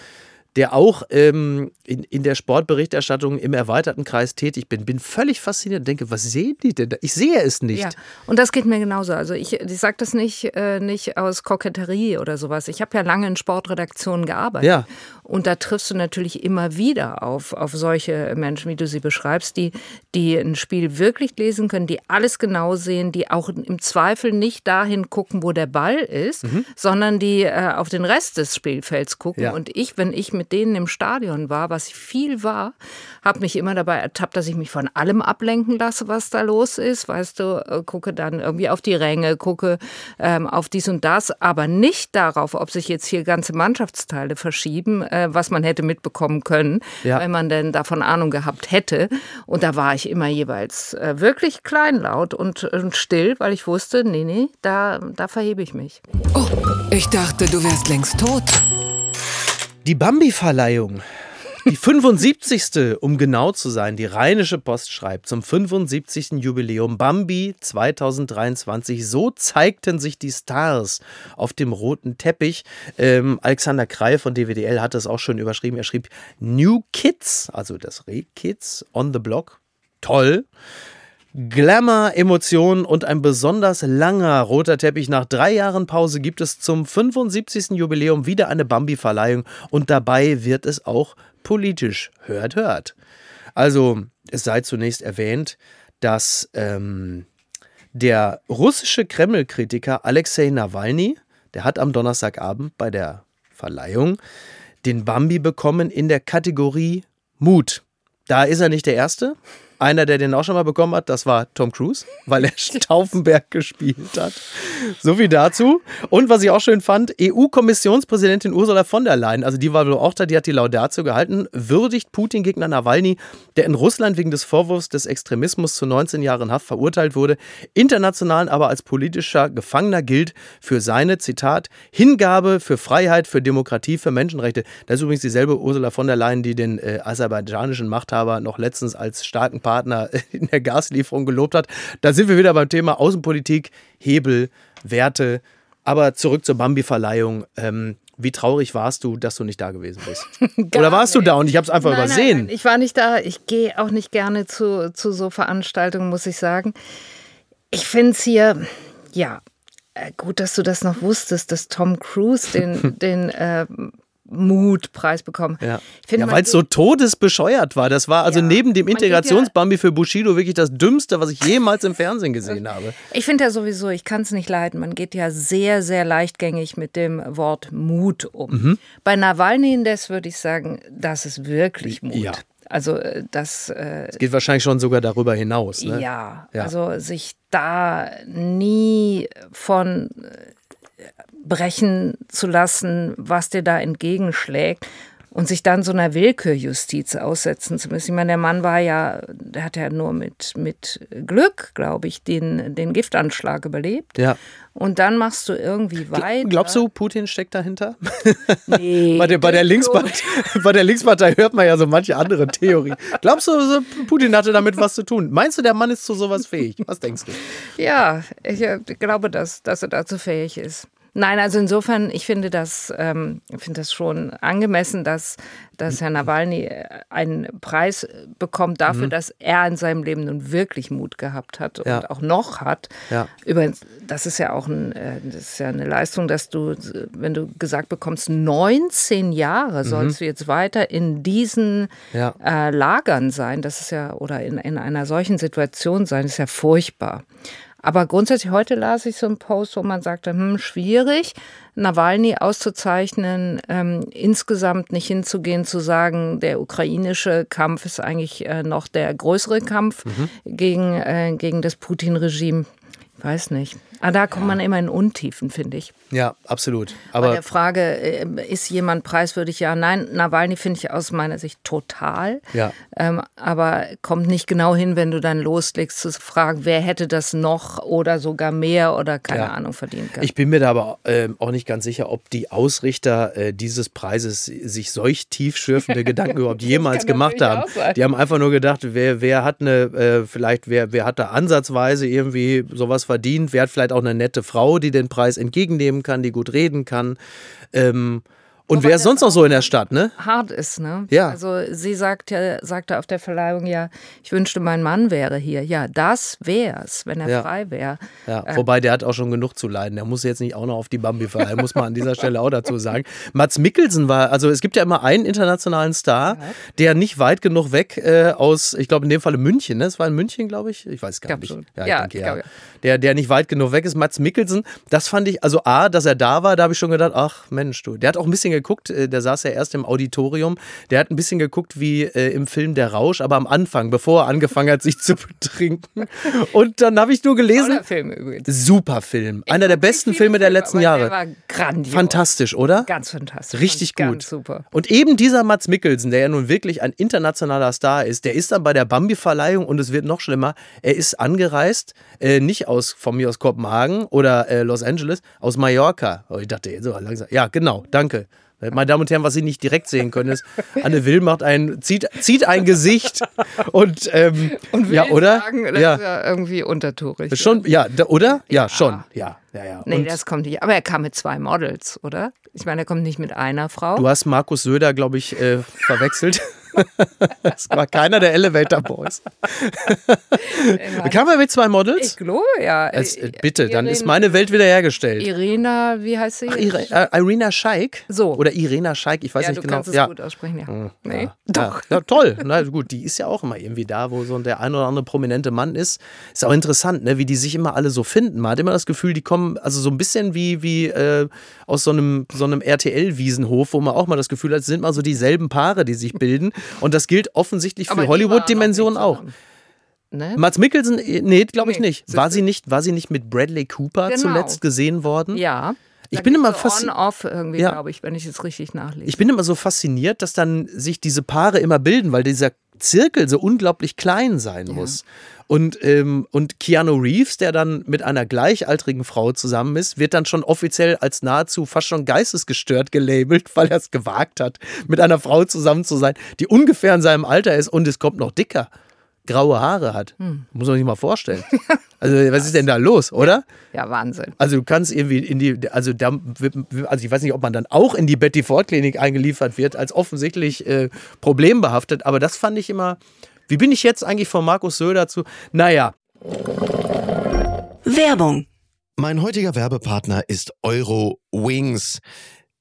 der auch ähm, in, in der Sportberichterstattung im erweiterten Kreis tätig bin, bin völlig fasziniert und denke, was sehen die denn da? Ich sehe es nicht. Ja, und das geht mir genauso. Also ich, ich sage das nicht, äh, nicht aus Koketterie oder sowas. Ich habe ja lange in Sportredaktionen gearbeitet. Ja. Und da triffst du natürlich immer wieder auf, auf solche Menschen, wie du sie beschreibst, die, die ein Spiel wirklich lesen können, die alles genau sehen, die auch im Zweifel nicht dahin gucken, wo der Ball ist, mhm. sondern die äh, auf den Rest des Spielfelds gucken. Ja. Und ich, wenn ich mit denen im Stadion war, was viel war, habe mich immer dabei ertappt, dass ich mich von allem ablenken lasse, was da los ist. Weißt du, äh, gucke dann irgendwie auf die Ränge, gucke ähm, auf dies und das, aber nicht darauf, ob sich jetzt hier ganze Mannschaftsteile verschieben, äh, was man hätte mitbekommen können, ja. wenn man denn davon Ahnung gehabt hätte. Und da war ich immer jeweils äh, wirklich kleinlaut und, und still, weil ich wusste, nee, nee, da, da verhebe ich mich. Oh, ich dachte, du wärst längst tot. Die Bambi-Verleihung. Die 75. um genau zu sein. Die Rheinische Post schreibt zum 75. Jubiläum Bambi 2023. So zeigten sich die Stars auf dem roten Teppich. Ähm, Alexander Krei von DWDL hat es auch schon überschrieben. Er schrieb New Kids, also das Re-Kids on the Block. Toll. Glamour, Emotionen und ein besonders langer roter Teppich. Nach drei Jahren Pause gibt es zum 75. Jubiläum wieder eine Bambi-Verleihung und dabei wird es auch politisch. Hört, hört. Also, es sei zunächst erwähnt, dass ähm, der russische Kreml-Kritiker Alexei Nawalny, der hat am Donnerstagabend bei der Verleihung den Bambi bekommen in der Kategorie Mut. Da ist er nicht der Erste. Einer, der den auch schon mal bekommen hat, das war Tom Cruise, weil er [LAUGHS] Stauffenberg gespielt hat. So viel dazu. Und was ich auch schön fand, EU-Kommissionspräsidentin Ursula von der Leyen, also die war wohl auch da, die hat die Laudatio gehalten, würdigt Putin-Gegner Nawalny, der in Russland wegen des Vorwurfs des Extremismus zu 19 Jahren Haft verurteilt wurde, international aber als politischer Gefangener gilt für seine, Zitat, Hingabe für Freiheit, für Demokratie, für Menschenrechte. Das ist übrigens dieselbe Ursula von der Leyen, die den äh, aserbaidschanischen Machthaber noch letztens als starken Gesprächspartner [LAUGHS] in der Gaslieferung gelobt hat. Da sind wir wieder beim Thema Außenpolitik, Hebel, Werte. Aber zurück zur Bambi-Verleihung. Ähm, wie traurig warst du, dass du nicht da gewesen bist? [LAUGHS] Oder warst nicht. du da und ich habe es einfach nein, übersehen? Nein, nein, ich war nicht da. Ich gehe auch nicht gerne zu, zu so Veranstaltungen, muss ich sagen. Ich finde es hier, ja, äh, gut, dass du das noch wusstest, dass Tom Cruise den, [LAUGHS] den äh, Mutpreis bekommen. Ja, ja weil es so todesbescheuert war. Das war also ja, neben dem Integrationsbambi ja, für Bushido wirklich das Dümmste, was ich jemals im Fernsehen gesehen [LAUGHS] habe. Ich finde ja sowieso, ich kann es nicht leiden. Man geht ja sehr, sehr leichtgängig mit dem Wort Mut um. Mhm. Bei Nawalny indes würde ich sagen, das ist wirklich Mut. Ja. Also äh, das. Äh, es geht wahrscheinlich schon sogar darüber hinaus. Ne? Ja, ja, also sich da nie von brechen zu lassen, was dir da entgegenschlägt und sich dann so einer Willkürjustiz aussetzen zu müssen. Ich meine, der Mann war ja, der hat ja nur mit, mit Glück, glaube ich, den, den Giftanschlag überlebt. Ja. Und dann machst du irgendwie weiter. Glaubst du, Putin steckt dahinter? Nee. [LAUGHS] bei, der, bei, der Linkspartei, [LAUGHS] bei der Linkspartei hört man ja so manche andere Theorien. Glaubst du, Putin hatte damit was zu tun? Meinst du, der Mann ist zu sowas fähig? Was denkst du? Ja, ich äh, glaube, dass, dass er dazu fähig ist. Nein, also insofern, ich finde das, ähm, finde das schon angemessen, dass, dass Herr Nawalny einen Preis bekommt dafür, mhm. dass er in seinem Leben nun wirklich Mut gehabt hat ja. und auch noch hat. Ja. Übrigens, das ist ja auch ein, äh, das ist ja eine Leistung, dass du, wenn du gesagt bekommst, 19 Jahre mhm. sollst du jetzt weiter in diesen ja. äh, Lagern sein. Das ist ja, oder in, in einer solchen Situation sein, ist ja furchtbar. Aber grundsätzlich heute las ich so einen Post, wo man sagte, hm, schwierig, Nawalny auszuzeichnen, ähm, insgesamt nicht hinzugehen, zu sagen, der ukrainische Kampf ist eigentlich äh, noch der größere Kampf mhm. gegen, äh, gegen das Putin-Regime. Ich weiß nicht. Ah, da kommt ja. man immer in Untiefen, finde ich. Ja, absolut. Aber Bei der Frage, äh, ist jemand preiswürdig? Ja, nein. Nawalny finde ich aus meiner Sicht total. Ja. Ähm, aber kommt nicht genau hin, wenn du dann loslegst zu fragen, wer hätte das noch oder sogar mehr oder keine ja. Ahnung verdient. Ich bin mir da aber äh, auch nicht ganz sicher, ob die Ausrichter äh, dieses Preises sich solch tiefschürfende [LAUGHS] Gedanken überhaupt jemals gemacht haben. Die haben einfach nur gedacht, wer, wer hat eine, äh, vielleicht, wer, wer hat da ansatzweise irgendwie sowas verdient, wer hat vielleicht auch eine nette Frau, die den Preis entgegennehmen kann, die gut reden kann. Ähm, und Wobei wer ist sonst noch so in der Stadt, ne? Hart ist, ne? Ja. Also sie sagt ja, sagte auf der Verleihung ja, ich wünschte, mein Mann wäre hier. Ja, das wär's, wenn er ja. frei wäre. Ja, äh, wobei der hat auch schon genug zu leiden. Der muss jetzt nicht auch noch auf die Bambi verleihen, muss man an dieser [LAUGHS] Stelle auch dazu sagen. Mats Mikkelsen war, also es gibt ja immer einen internationalen Star, ja. der nicht weit genug weg äh, aus, ich glaube in dem Fall München, ne? Es war in München, glaube ich. Ich weiß gar nicht. Ja, ja, denke, ja. Der, der nicht weit genug weg ist, Mats Mikkelsen. Das fand ich, also A, dass er da war, da habe ich schon gedacht, ach Mensch, du. Der hat auch ein bisschen geguckt, äh, der saß ja erst im Auditorium, der hat ein bisschen geguckt wie äh, im Film Der Rausch, aber am Anfang, bevor er angefangen hat, [LAUGHS] sich zu betrinken. Und dann habe ich nur gelesen. Film übrigens. Super Film. Einer der besten Filme der letzten Jahre. Der war grandios. Fantastisch, oder? Ganz fantastisch. Richtig gut. Ganz super. Und eben dieser Mats Mikkelsen, der ja nun wirklich ein internationaler Star ist, der ist dann bei der Bambi-Verleihung und es wird noch schlimmer. Er ist angereist, äh, nicht aus, von mir aus Kopenhagen oder äh, Los Angeles, aus Mallorca. Oh, ich dachte, so langsam. Ja, genau, danke. Meine Damen und Herren, was Sie nicht direkt sehen können, ist, [LAUGHS] Anne Will macht ein, zieht, zieht ein Gesicht und, ähm, und ja, oder? Sagen, das ja. ist ja irgendwie untertourig. Schon, ja, oder? Ja, ja, schon, ja. Ja, ja. Nee, und das kommt nicht. Aber er kam mit zwei Models, oder? Ich meine, er kommt nicht mit einer Frau. Du hast Markus Söder, glaube ich, äh, verwechselt. [LAUGHS] [LAUGHS] das war keiner der Elevator Boys. Kam er mit zwei Models? Ich glaube, ja. Es, äh, bitte, Irene, dann ist meine Welt wieder hergestellt. Irina, wie heißt sie? Ach, Ire, äh, Irina Scheik? So. Oder Irena Scheik, ich weiß ja, nicht du genau. Kannst es ja. gut aussprechen, ja. Hm, nee, ja. doch. Ja, toll. Na gut, die ist ja auch immer irgendwie da, wo so der ein oder andere prominente Mann ist. Ist auch interessant, ne, wie die sich immer alle so finden. Man hat immer das Gefühl, die kommen also so ein bisschen wie, wie äh, aus so einem, so einem RTL-Wiesenhof, wo man auch mal das Gefühl hat, es sind mal so dieselben Paare, die sich bilden. Und das gilt offensichtlich für Hollywood-Dimensionen auch. Ne? Mats Mikkelsen, äh, nee, glaube ich nee. nicht. War sie nicht. War sie nicht mit Bradley Cooper genau. zuletzt gesehen worden? Ja. Ich bin immer fasziniert. On-off irgendwie, ja. glaube ich, wenn ich es richtig nachlese. Ich bin immer so fasziniert, dass dann sich diese Paare immer bilden, weil dieser Zirkel so unglaublich klein sein ja. muss. Und, ähm, und Keanu Reeves, der dann mit einer gleichaltrigen Frau zusammen ist, wird dann schon offiziell als nahezu fast schon geistesgestört gelabelt, [LAUGHS] weil er es gewagt hat, mit einer Frau zusammen zu sein, die ungefähr in seinem Alter ist und es kommt noch dicker. graue Haare hat. Hm. Muss man sich mal vorstellen. [LAUGHS] Also, was ist denn da los, oder? Ja, Wahnsinn. Also, du kannst irgendwie in die, also, da, also ich weiß nicht, ob man dann auch in die Betty Ford Klinik eingeliefert wird, als offensichtlich äh, problembehaftet, aber das fand ich immer. Wie bin ich jetzt eigentlich von Markus Söder zu? Naja. Werbung. Mein heutiger Werbepartner ist Euro Wings.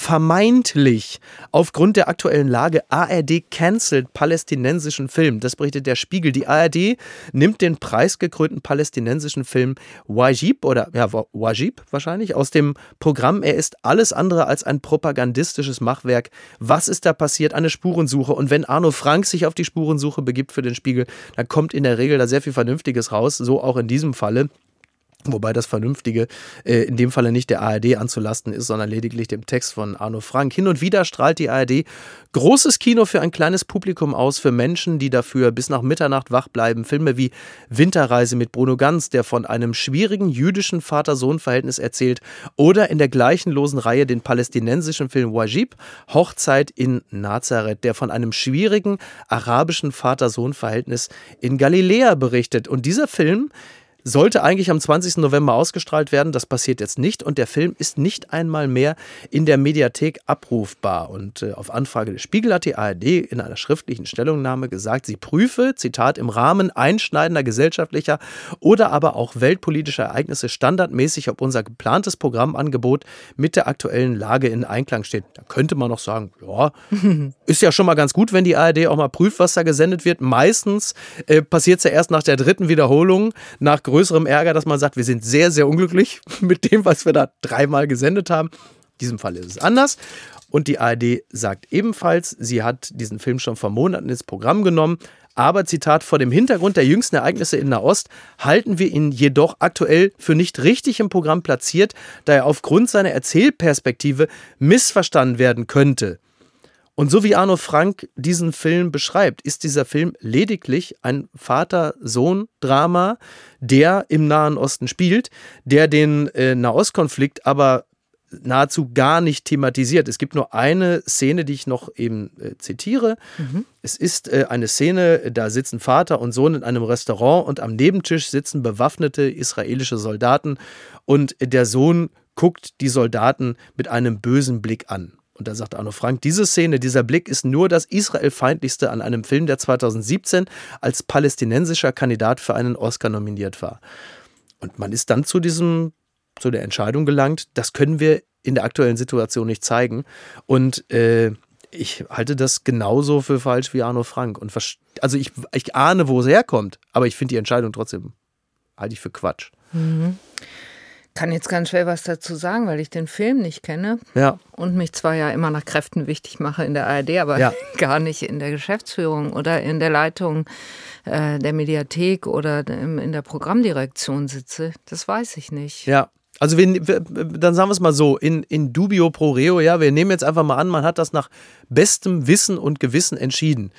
vermeintlich aufgrund der aktuellen Lage ARD cancelt palästinensischen Film. Das berichtet der Spiegel. Die ARD nimmt den preisgekrönten palästinensischen Film Wajib oder ja, Wajib wahrscheinlich aus dem Programm. Er ist alles andere als ein propagandistisches Machwerk. Was ist da passiert? Eine Spurensuche. Und wenn Arno Frank sich auf die Spurensuche begibt für den Spiegel, dann kommt in der Regel da sehr viel Vernünftiges raus. So auch in diesem Falle. Wobei das Vernünftige äh, in dem Falle nicht der ARD anzulasten ist, sondern lediglich dem Text von Arno Frank. Hin und wieder strahlt die ARD großes Kino für ein kleines Publikum aus, für Menschen, die dafür bis nach Mitternacht wach bleiben. Filme wie Winterreise mit Bruno Ganz, der von einem schwierigen jüdischen Vater-Sohn-Verhältnis erzählt, oder in der gleichen losen Reihe den palästinensischen Film Wajib, Hochzeit in Nazareth, der von einem schwierigen arabischen Vater-Sohn-Verhältnis in Galiläa berichtet. Und dieser Film sollte eigentlich am 20. November ausgestrahlt werden. Das passiert jetzt nicht und der Film ist nicht einmal mehr in der Mediathek abrufbar. Und äh, auf Anfrage des Spiegel hat die ARD in einer schriftlichen Stellungnahme gesagt, sie prüfe, Zitat, im Rahmen einschneidender gesellschaftlicher oder aber auch weltpolitischer Ereignisse standardmäßig, ob unser geplantes Programmangebot mit der aktuellen Lage in Einklang steht. Da könnte man noch sagen, ja, [LAUGHS] ist ja schon mal ganz gut, wenn die ARD auch mal prüft, was da gesendet wird. Meistens äh, passiert es ja erst nach der dritten Wiederholung, nach größerem Ärger, dass man sagt, wir sind sehr, sehr unglücklich [LAUGHS] mit dem, was wir da dreimal gesendet haben. In diesem Fall ist es anders. Und die ARD sagt ebenfalls, sie hat diesen Film schon vor Monaten ins Programm genommen. Aber, Zitat, vor dem Hintergrund der jüngsten Ereignisse in Nahost halten wir ihn jedoch aktuell für nicht richtig im Programm platziert, da er aufgrund seiner Erzählperspektive missverstanden werden könnte. Und so wie Arno Frank diesen Film beschreibt, ist dieser Film lediglich ein Vater-Sohn-Drama, der im Nahen Osten spielt, der den äh, Nahostkonflikt aber nahezu gar nicht thematisiert. Es gibt nur eine Szene, die ich noch eben äh, zitiere. Mhm. Es ist äh, eine Szene, da sitzen Vater und Sohn in einem Restaurant und am Nebentisch sitzen bewaffnete israelische Soldaten und der Sohn guckt die Soldaten mit einem bösen Blick an. Und da sagt Arno Frank, diese Szene, dieser Blick ist nur das Israelfeindlichste an einem Film, der 2017 als palästinensischer Kandidat für einen Oscar nominiert war. Und man ist dann zu diesem zu der Entscheidung gelangt, das können wir in der aktuellen Situation nicht zeigen. Und äh, ich halte das genauso für falsch wie Arno Frank. Und also ich, ich ahne, wo es herkommt, aber ich finde die Entscheidung trotzdem, halte ich für Quatsch. Mhm. Kann jetzt ganz schwer was dazu sagen, weil ich den Film nicht kenne. Ja. Und mich zwar ja immer nach Kräften wichtig mache in der ARD, aber ja. [LAUGHS] gar nicht in der Geschäftsführung oder in der Leitung äh, der Mediathek oder in der Programmdirektion sitze. Das weiß ich nicht. Ja. Also wir, dann sagen wir es mal so, in, in dubio pro reo, ja, wir nehmen jetzt einfach mal an, man hat das nach bestem Wissen und Gewissen entschieden.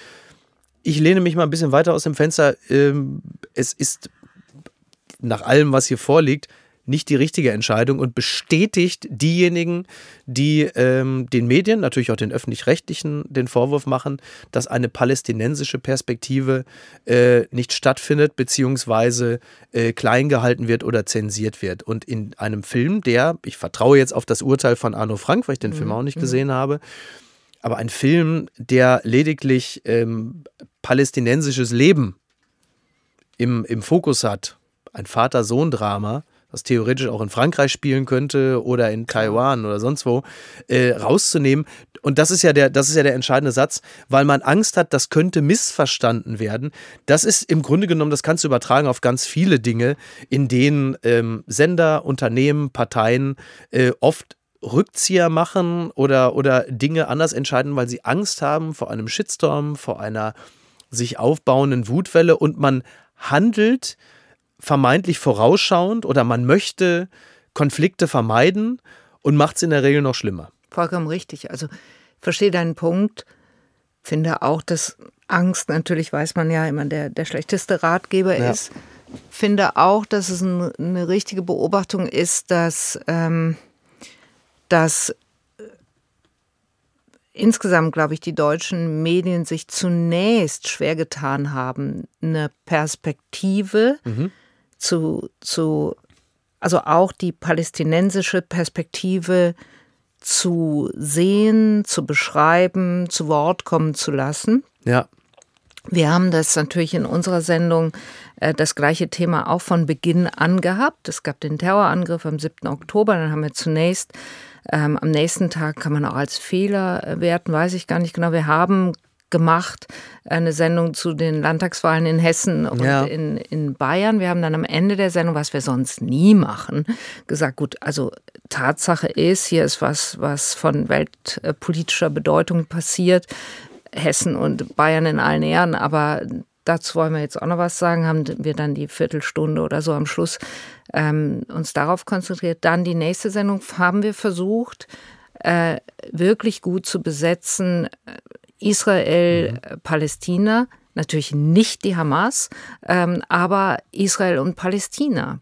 Ich lehne mich mal ein bisschen weiter aus dem Fenster. Ähm, es ist nach allem, was hier vorliegt, nicht die richtige Entscheidung und bestätigt diejenigen, die ähm, den Medien, natürlich auch den öffentlich-rechtlichen, den Vorwurf machen, dass eine palästinensische Perspektive äh, nicht stattfindet, beziehungsweise äh, klein gehalten wird oder zensiert wird. Und in einem Film, der, ich vertraue jetzt auf das Urteil von Arno Frank, weil ich den mhm. Film auch nicht mhm. gesehen habe, aber ein Film, der lediglich ähm, palästinensisches Leben im, im Fokus hat, ein Vater-Sohn-Drama, was theoretisch auch in Frankreich spielen könnte oder in Taiwan oder sonst wo, äh, rauszunehmen. Und das ist ja der, das ist ja der entscheidende Satz, weil man Angst hat, das könnte missverstanden werden. Das ist im Grunde genommen, das kannst du übertragen auf ganz viele Dinge, in denen ähm, Sender, Unternehmen, Parteien äh, oft Rückzieher machen oder, oder Dinge anders entscheiden, weil sie Angst haben vor einem Shitstorm, vor einer sich aufbauenden Wutwelle und man handelt vermeintlich vorausschauend oder man möchte Konflikte vermeiden und macht es in der Regel noch schlimmer. Vollkommen richtig. Also verstehe deinen Punkt. Finde auch, dass Angst natürlich, weiß man ja immer, der, der schlechteste Ratgeber ja. ist. Finde auch, dass es ein, eine richtige Beobachtung ist, dass, ähm, dass äh, insgesamt, glaube ich, die deutschen Medien sich zunächst schwer getan haben, eine Perspektive mhm zu, zu also auch die palästinensische Perspektive zu sehen, zu beschreiben, zu Wort kommen zu lassen. Ja. Wir haben das natürlich in unserer Sendung äh, das gleiche Thema auch von Beginn an gehabt. Es gab den Terrorangriff am 7. Oktober. Dann haben wir zunächst ähm, am nächsten Tag kann man auch als Fehler werten, weiß ich gar nicht genau. Wir haben gemacht, eine Sendung zu den Landtagswahlen in Hessen und ja. in, in Bayern. Wir haben dann am Ende der Sendung, was wir sonst nie machen, gesagt, gut, also Tatsache ist, hier ist was, was von weltpolitischer Bedeutung passiert. Hessen und Bayern in allen Ehren, aber dazu wollen wir jetzt auch noch was sagen, haben wir dann die Viertelstunde oder so am Schluss ähm, uns darauf konzentriert. Dann die nächste Sendung haben wir versucht, äh, wirklich gut zu besetzen, Israel, mhm. Palästina, natürlich nicht die Hamas, ähm, aber Israel und Palästina.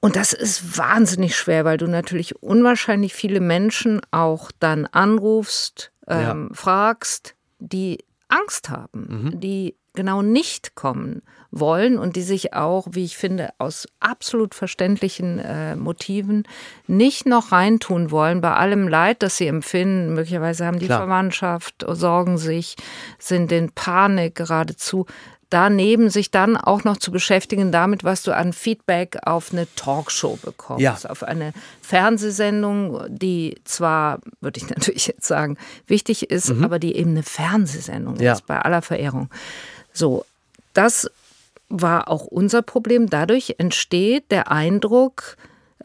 Und das ist wahnsinnig schwer, weil du natürlich unwahrscheinlich viele Menschen auch dann anrufst, ähm, ja. fragst, die Angst haben, mhm. die genau nicht kommen wollen und die sich auch, wie ich finde, aus absolut verständlichen äh, Motiven nicht noch reintun wollen bei allem Leid, das sie empfinden. Möglicherweise haben die Klar. Verwandtschaft, sorgen sich, sind in Panik geradezu. Daneben sich dann auch noch zu beschäftigen damit, was du an Feedback auf eine Talkshow bekommst, ja. auf eine Fernsehsendung, die zwar, würde ich [LAUGHS] natürlich jetzt sagen, wichtig ist, mhm. aber die eben eine Fernsehsendung ja. ist, bei aller Verehrung. So, das war auch unser Problem. Dadurch entsteht der Eindruck,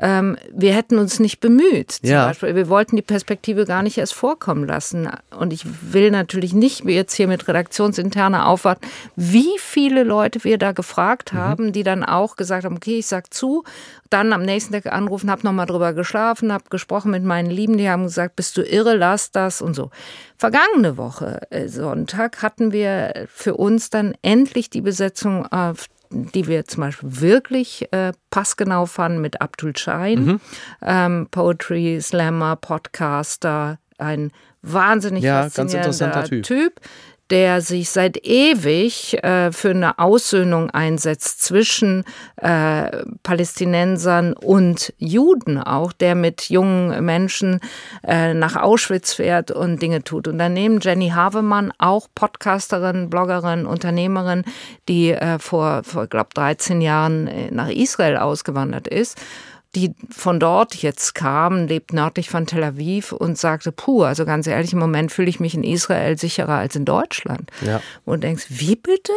ähm, wir hätten uns nicht bemüht. Zum ja. Beispiel, wir wollten die Perspektive gar nicht erst vorkommen lassen. Und ich will natürlich nicht jetzt hier mit redaktionsinterner aufwarten, wie viele Leute wir da gefragt mhm. haben, mhm. die dann auch gesagt haben, okay, ich sag zu, dann am nächsten Tag anrufen, habe nochmal drüber geschlafen, habe gesprochen mit meinen Lieben, die haben gesagt, bist du irre, lass das und so. Vergangene Woche, äh, Sonntag, hatten wir für uns dann endlich die Besetzung auf die wir zum Beispiel wirklich äh, passgenau fanden mit Abdul Chain, mhm. ähm, Poetry Slammer, Podcaster, ein wahnsinnig ja, faszinierender typ. typ der sich seit ewig äh, für eine Aussöhnung einsetzt zwischen äh, Palästinensern und Juden auch, der mit jungen Menschen äh, nach Auschwitz fährt und Dinge tut. Und daneben Jenny Havemann, auch Podcasterin, Bloggerin, Unternehmerin, die äh, vor, vor glaube 13 Jahren äh, nach Israel ausgewandert ist die von dort jetzt kam, lebt nördlich von Tel Aviv und sagte, puh, also ganz ehrlich, im Moment fühle ich mich in Israel sicherer als in Deutschland. Ja. Und denkst, wie bitte?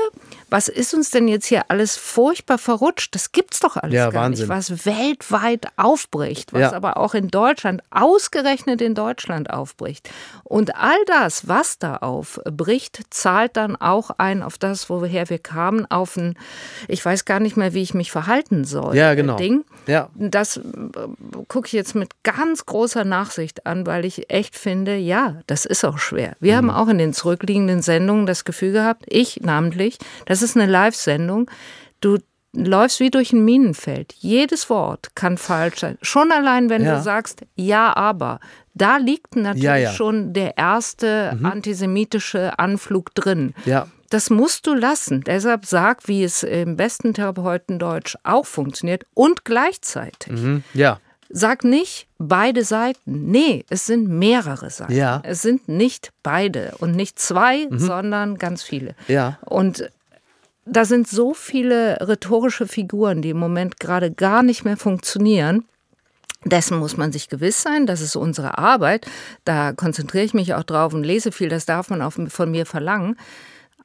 Was ist uns denn jetzt hier alles furchtbar verrutscht? Das gibt's doch alles Ja, gar Wahnsinn. nicht, was weltweit aufbricht, was Ja. aber auch in Deutschland, ausgerechnet in Deutschland aufbricht. Und all das, was da aufbricht, zahlt dann auch ein auf das, woher wir kamen, auf ein, ich weiß gar nicht mehr, wie ich mich verhalten soll. Ja, genau. Ding. Ja. Das äh, gucke ich jetzt mit ganz großer Nachsicht an, weil ich echt finde, ja, das ist auch schwer. Wir haben auch in den zurückliegenden Sendungen das Gefühl gehabt, ich namentlich, das ist eine Live-Sendung, du läufst wie durch ein Minenfeld. Jedes Wort kann falsch sein. Schon allein, wenn Ja. du sagst, ja, aber. Da liegt natürlich Ja, ja. schon der erste antisemitische Anflug drin. Ja. Das musst du lassen. Deshalb sag, wie es im besten Therapeutendeutsch auch funktioniert und gleichzeitig. Mhm. Ja. Sag nicht beide Seiten. Nee, es sind mehrere Seiten. Ja. Es sind nicht beide und nicht zwei, sondern ganz viele. Ja. Und da sind so viele rhetorische Figuren, die im Moment gerade gar nicht mehr funktionieren. Dessen muss man sich gewiss sein, das ist unsere Arbeit. Da konzentriere ich mich auch drauf und lese viel, das darf man auch von mir verlangen.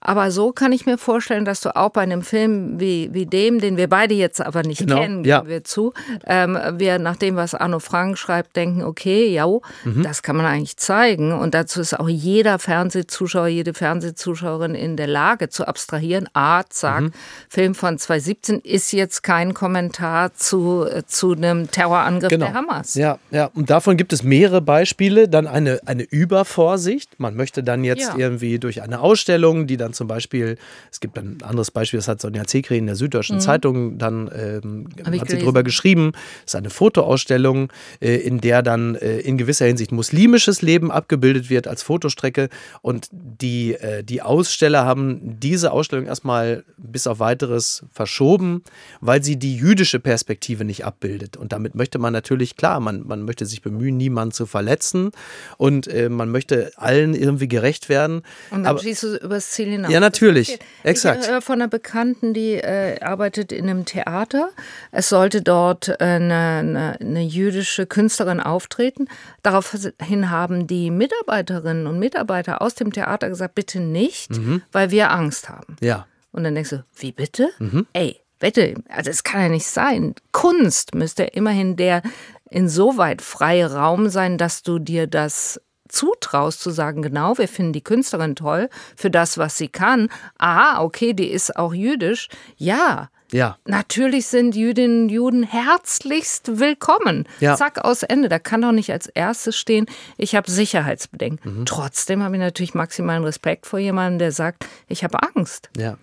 Aber so kann ich mir vorstellen, dass du auch bei einem Film wie, wie dem, den wir beide jetzt aber nicht Genau, kennen, ja. wir zu, ähm, wir nach dem, was Arno Frank schreibt, denken, okay, ja, Mhm. das kann man eigentlich zeigen. Und dazu ist auch jeder Fernsehzuschauer, jede Fernsehzuschauerin in der Lage zu abstrahieren. A, zack, Mhm. Film von 2017 ist jetzt kein Kommentar zu, äh, zu einem Terrorangriff der Hamas. Genau. Ja, ja. Und davon gibt es mehrere Beispiele. Dann eine, eine Übervorsicht. Man möchte dann jetzt Ja. irgendwie durch eine Ausstellung, die dann zum Beispiel, es gibt ein anderes Beispiel, das hat Sonja Zekri in der Süddeutschen Zeitung dann ähm, hat sie gelesen. drüber geschrieben. Das ist eine Fotoausstellung, äh, in der dann äh, in gewisser Hinsicht muslimisches Leben abgebildet wird als Fotostrecke. Und die, äh, die Aussteller haben diese Ausstellung erstmal bis auf weiteres verschoben, weil sie die jüdische Perspektive nicht abbildet. Und damit möchte man natürlich, klar, man, man möchte sich bemühen, niemanden zu verletzen und äh, man möchte allen irgendwie gerecht werden. Und dann Aber- du übers Ziel hinaus. Ja, natürlich. Exakt. Ich höre von einer Bekannten, die äh, arbeitet in einem Theater. Es sollte dort äh, eine, eine, eine jüdische Künstlerin auftreten. Daraufhin haben die Mitarbeiterinnen und Mitarbeiter aus dem Theater gesagt, bitte nicht, Mhm. weil wir Angst haben. Ja. Und dann denkst du, wie bitte? Mhm. Ey, wette, also es kann ja nicht sein. Kunst müsste immerhin der insoweit freie Raum sein, dass du dir das zutraust zu sagen, genau, wir finden die Künstlerin toll für das, was sie kann. Ah, okay, die ist auch jüdisch. Ja, Ja. Natürlich sind Jüdinnen und Juden herzlichst willkommen. Ja. Zack, aus Ende. Da kann doch nicht als erstes stehen, ich habe Sicherheitsbedenken. Mhm. Trotzdem habe ich natürlich maximalen Respekt vor jemandem, der sagt, ich habe Angst. Ja.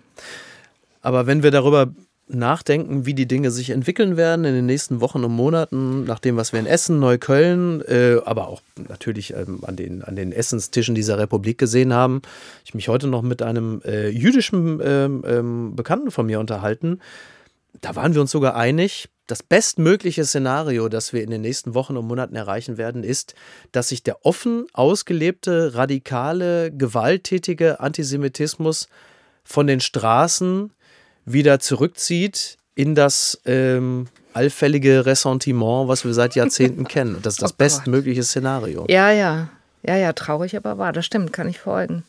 Aber wenn wir darüber nachdenken, wie die Dinge sich entwickeln werden in den nächsten Wochen und Monaten, nach dem, was wir in Essen, Neukölln, äh, aber auch natürlich ähm, an, den, an den Essenstischen dieser Republik gesehen haben, ich mich heute noch mit einem äh, jüdischen ähm, ähm, Bekannten von mir unterhalten. Da waren wir uns sogar einig, das bestmögliche Szenario, das wir in den nächsten Wochen und Monaten erreichen werden, ist, dass sich der offen ausgelebte, radikale, gewalttätige Antisemitismus von den Straßen wieder zurückzieht in das ähm, allfällige Ressentiment, was wir seit Jahrzehnten [LAUGHS] kennen. Das ist das Oh bestmögliche Szenario. Ja, ja. Ja, ja, traurig, aber wahr. Das stimmt, kann ich folgen.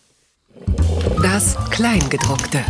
Das Kleingedruckte.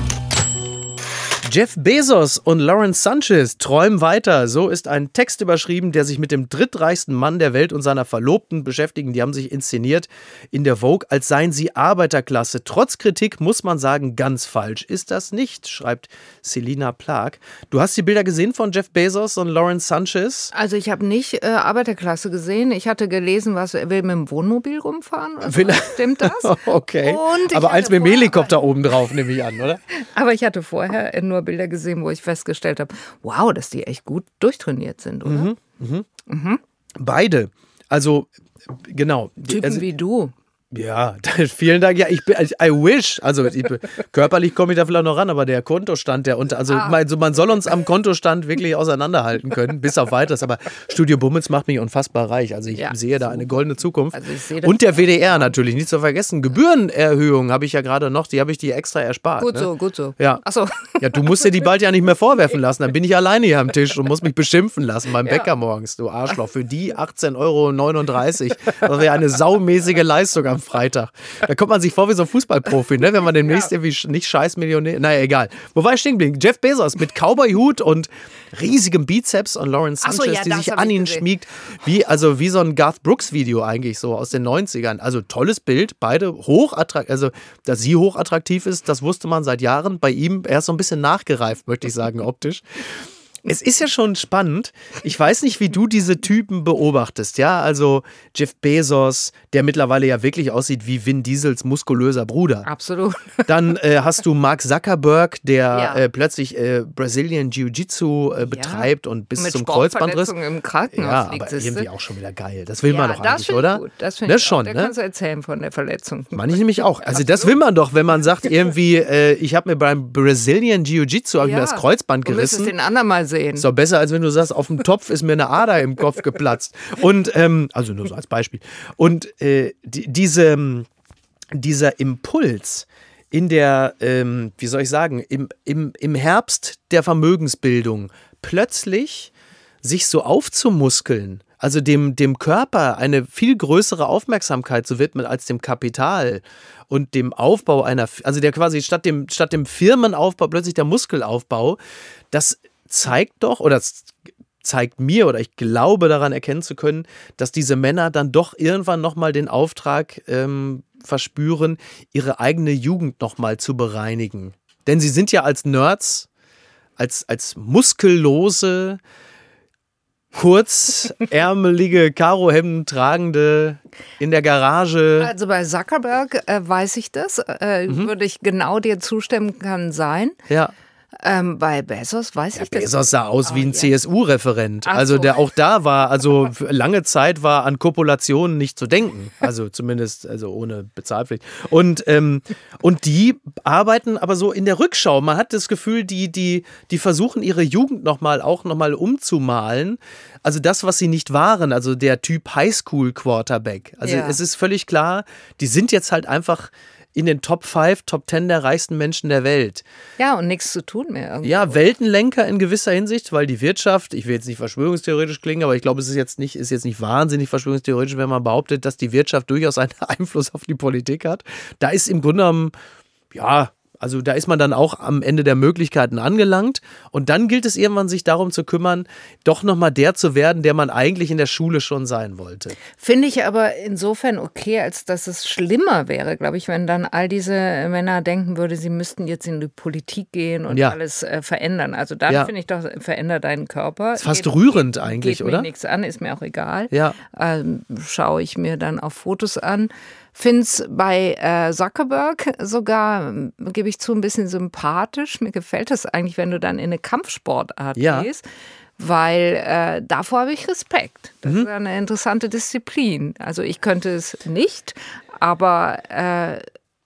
Jeff Bezos und Lawrence Sanchez träumen weiter. So ist ein Text überschrieben, der sich mit dem drittreichsten Mann der Welt und seiner Verlobten beschäftigen. Die haben sich inszeniert in der Vogue, als seien sie Arbeiterklasse. Trotz Kritik muss man sagen, ganz falsch ist das nicht, schreibt Selina Plag. Du hast die Bilder gesehen von Jeff Bezos und Lawrence Sanchez? Also ich habe nicht äh, Arbeiterklasse gesehen. Ich hatte gelesen, was er will mit dem Wohnmobil rumfahren. Also, Will er- Stimmt das? [LAUGHS] Okay. Aber eins mit dem Helikopter oben drauf, nehme ich an, oder? [LAUGHS] Aber ich hatte vorher nur Bilder gesehen, wo ich festgestellt habe, wow, dass die echt gut durchtrainiert sind, oder? Beide. Also, genau. Typen also, wie du. Ja, [LAUGHS] vielen Dank. Ja, ich bin, I wish. Also ich, körperlich komme ich da vielleicht noch ran, aber der Kontostand, der unter, also ah. man, man soll uns am Kontostand wirklich auseinanderhalten können, bis auf weiteres. Aber Studio Bummels macht mich unfassbar reich. Also ich ja, sehe da eine goldene Zukunft. Also Und der WDR natürlich, nicht zu vergessen. Gebührenerhöhung habe ich ja gerade noch, die habe ich dir extra erspart. Gut ne? so, gut so. Ja. Ach so. Ja, du musst dir die bald ja nicht mehr vorwerfen lassen. Dann bin ich alleine hier am Tisch und muss mich beschimpfen lassen beim ja. Bäcker morgens, du Arschloch. Für die 18,39 Euro. Das wäre eine saumäßige Leistung am Freitag. Da kommt man sich vor wie so ein Fußballprofi, ne? wenn man demnächst ja. irgendwie nicht scheiß Millionär. Naja, egal. Wo war ich stehen geblieben? Jeff Bezos mit Cowboy-Hut und riesigem Bizeps und Lauren Sanchez, so, ja, die sich an ihn schmiegt. Wie, also wie so ein Garth Brooks-Video eigentlich, so aus den 90ern. Also tolles Bild, beide hochattraktiv. Also, dass sie hochattraktiv ist, das wusste man seit Jahren. Bei ihm, er ist so ein bisschen nachgereift, möchte ich sagen, optisch es ist ja schon spannend. Ich weiß nicht, wie du diese Typen beobachtest. Ja, also Jeff Bezos, der mittlerweile ja wirklich aussieht wie Vin Diesels muskulöser Bruder. Absolut. [LAUGHS] Dann äh, hast du Mark Zuckerberg, der ja. äh, plötzlich äh, Brazilian Jiu-Jitsu äh, betreibt ja. und bis Mit zum Kreuzbandriss. im Krankenhaus ja, liegt, aber irgendwie auch schon wieder geil. Das will ja, man doch eigentlich, oder? Gut. Das finde ne, ich schon. Da ne? kannst du erzählen von der Verletzung. Meine ich nämlich auch. Also Absolut. das will man doch, wenn man sagt [LAUGHS] irgendwie, äh, ich habe mir beim Brazilian Jiu-Jitsu mir das Kreuzband gerissen. Du müsstest den anderen mal sehen. Ist doch besser, als wenn du sagst, auf dem Topf ist mir eine Ader im Kopf geplatzt. Und, ähm, also nur so als Beispiel. Und äh, die, diese, dieser Impuls, in der, ähm, wie soll ich sagen, im, im, im Herbst der Vermögensbildung plötzlich sich so aufzumuskeln, also dem, dem Körper eine viel größere Aufmerksamkeit zu widmen als dem Kapital und dem Aufbau einer, also der quasi statt dem, statt dem Firmenaufbau plötzlich der Muskelaufbau, das zeigt doch, oder zeigt mir oder ich glaube daran erkennen zu können, dass diese Männer dann doch irgendwann nochmal den Auftrag ähm, verspüren, ihre eigene Jugend nochmal zu bereinigen. Denn sie sind ja als Nerds, als, als muskellose, kurzärmelige [LAUGHS] Karohemden tragende in der Garage. Also bei Zuckerberg äh, weiß ich das, äh, mhm. würde ich genau dir zustimmen, kann sein. Ja. Ähm, bei Bezos weiß ja, ich das. Bezos sah aus oh, wie ein ja. CSU-Referent. Also der auch da war, also [LAUGHS] lange Zeit war an Kopulationen nicht zu denken. Also zumindest also ohne Bezahlpflicht. Und, ähm, und die arbeiten aber so in der Rückschau. Man hat das Gefühl, die, die, die versuchen ihre Jugend nochmal auch nochmal umzumalen. Also das, was sie nicht waren, also der Typ Highschool-Quarterback. Also ja. es ist völlig klar, die sind jetzt halt einfach in den Top 5, Top 10 der reichsten Menschen der Welt. Ja, und nichts zu tun mehr. Irgendwo. Ja, Weltenlenker in gewisser Hinsicht, weil die Wirtschaft, ich will jetzt nicht verschwörungstheoretisch klingen, aber ich glaube, es ist jetzt nicht, ist jetzt nicht wahnsinnig verschwörungstheoretisch, wenn man behauptet, dass die Wirtschaft durchaus einen [LAUGHS] Einfluss auf die Politik hat. Da ist im Grunde genommen, ja, also da ist man dann auch am Ende der Möglichkeiten angelangt und dann gilt es irgendwann, sich darum zu kümmern, doch nochmal der zu werden, der man eigentlich in der Schule schon sein wollte. Finde ich aber insofern okay, als dass es schlimmer wäre, glaube ich, wenn dann all diese Männer denken würde, sie müssten jetzt in die Politik gehen und ja. alles äh, verändern. Also dann ja. finde ich doch, veränder deinen Körper. Ist fast geht, rührend eigentlich, geht oder? Geht mir nichts an, ist mir auch egal. Ja. Ähm, schaue ich mir dann auf Fotos an. Finde es bei äh, Zuckerberg sogar, gebe ich zu, ein bisschen sympathisch. Mir gefällt das eigentlich, wenn du dann in eine Kampfsportart ja. gehst weil äh, davor habe ich Respekt. Das mhm. ist eine interessante Disziplin. Also ich könnte es nicht, aber äh,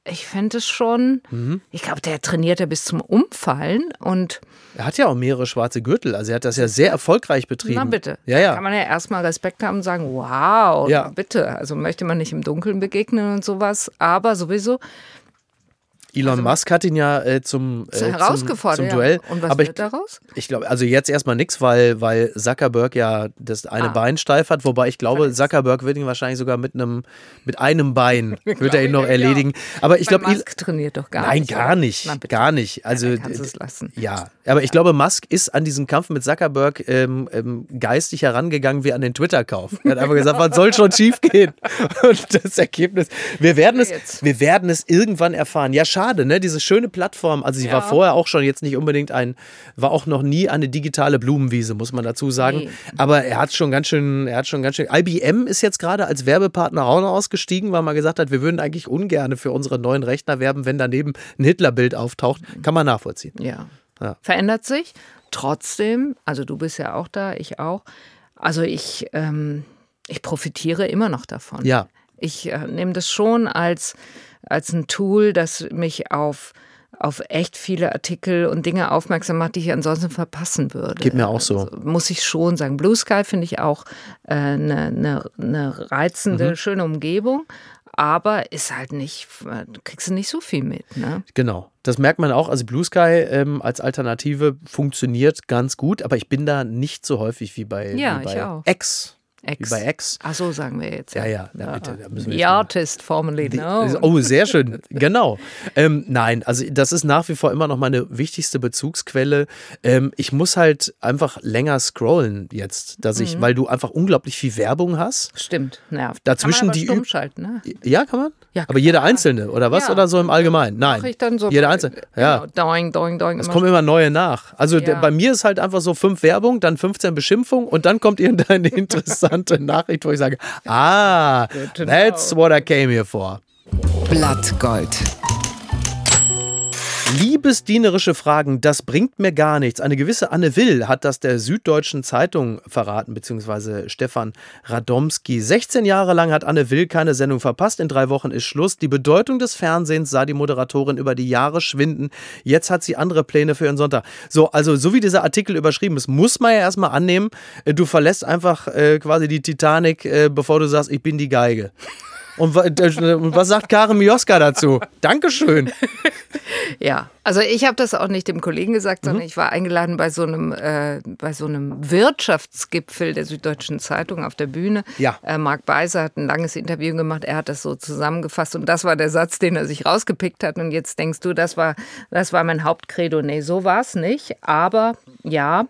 ich fände es schon, mhm. ich glaube, der trainiert ja bis zum Umfallen und. Er hat ja auch mehrere schwarze Gürtel, also er hat das ja sehr erfolgreich betrieben. Na bitte. Ja, ja. Da kann man ja erstmal Respekt haben und sagen, wow, ja. bitte. Also möchte man nicht im Dunkeln begegnen und sowas, aber sowieso Elon also, Musk hat ihn ja äh, zum, äh, herausgefordert, zum, zum Duell. Ja. Und was Aber wird ich, daraus? Ich glaube, also jetzt erstmal nichts, weil, weil Zuckerberg ja das eine ah. Bein steif hat. Wobei ich glaube, Verletzt. Zuckerberg wird ihn wahrscheinlich sogar mit einem, mit einem Bein [LAUGHS] wird er ihn noch erledigen. Ja. Aber ich glaube, Musk trainiert doch gar nein, nicht. Nein, gar nicht, Nein, gar nicht. Also ja, kannst es lassen. Ja, aber ich glaube, Musk ist an diesen Kampf mit Zuckerberg ähm, ähm, geistig herangegangen wie an den Twitter-Kauf. Er hat einfach gesagt, was soll schon schiefgehen? [LAUGHS] Und das Ergebnis, wir werden es, wir werden es irgendwann erfahren. Ja, schade, ne? Diese schöne schöne Plattform. Also sie ja. war vorher auch schon jetzt nicht unbedingt ein, war auch noch nie eine digitale Blumenwiese, muss man dazu sagen. Nee. Aber er hat schon ganz schön, er hat schon ganz schön. IBM ist jetzt gerade als Werbepartner auch noch ausgestiegen, weil man gesagt hat, wir würden eigentlich ungern für unsere neuen Rechner werben, wenn daneben ein Hitlerbild auftaucht. Kann man nachvollziehen. Ja. ja. Verändert sich. Trotzdem, also du bist ja auch da, ich auch. Also ich, ähm, ich profitiere immer noch davon. Ja Ich äh, nehme das schon als, als ein Tool, das mich auf auf echt viele Artikel und Dinge aufmerksam macht, die ich ansonsten verpassen würde. Geht mir auch so. Also, muss ich schon sagen. Blue Sky finde ich auch eine äh, ne, ne reizende, mhm. schöne Umgebung. Aber ist halt nicht, kriegst du nicht so viel mit. Ne? Genau. Das merkt man auch. Also Blue Sky ähm, als Alternative funktioniert ganz gut, aber ich bin da nicht so häufig wie bei, ja, wie bei. X. X. Wie bei X. Ach so, sagen wir jetzt. Ja, ja, ja bitte. Da müssen wir The artist formerly known. Oh, sehr schön. [LAUGHS] genau. Ähm, nein, also das ist nach wie vor immer noch meine wichtigste Bezugsquelle. Ähm, ich muss halt einfach länger scrollen jetzt, dass ich, mhm. weil du einfach unglaublich viel Werbung hast. Stimmt, nervt. Dazwischen kann man die. Stumm schalten, ne? Ja, kann man? Ja, aber jeder einzelne oder was? Ja. Oder so im Allgemeinen? Nein. Mach ich dann so jeder einzelne. Ja. Genau. Doing, doing, doing. Es kommen immer neue nach. Also ja. der, bei mir ist halt einfach so fünf Werbung, dann 15 Beschimpfung und dann kommt irgendeine [LAUGHS] interessante Nachricht, wo ich sage, ah, that's what I came here for. Blattgold. Liebesdienerische Fragen, das bringt mir gar nichts. Eine gewisse Anne Will hat das der Süddeutschen Zeitung verraten, beziehungsweise Stefan Radomski. 16 Jahre lang hat Anne Will keine Sendung verpasst. In drei Wochen ist Schluss. Die Bedeutung des Fernsehens sah die Moderatorin über die Jahre schwinden. Jetzt hat sie andere Pläne für ihren Sonntag. So, also so wie dieser Artikel überschrieben ist, muss man ja erstmal annehmen, äh, du verlässt einfach äh, quasi die Titanic, äh, bevor du sagst, ich bin die Geige. Und was sagt Karen Mioska dazu? Dankeschön. [LAUGHS] Ja, also ich habe das auch nicht dem Kollegen gesagt, sondern mhm. ich war eingeladen bei so einem äh, bei so einem Wirtschaftsgipfel der Süddeutschen Zeitung auf der Bühne. Ja. Äh, Marc Beiser hat ein langes Interview gemacht. Er hat das so zusammengefasst und das war der Satz, den er sich rausgepickt hat. Und jetzt denkst du, das war das war mein Hauptcredo. Nee, so war es nicht. Aber ja.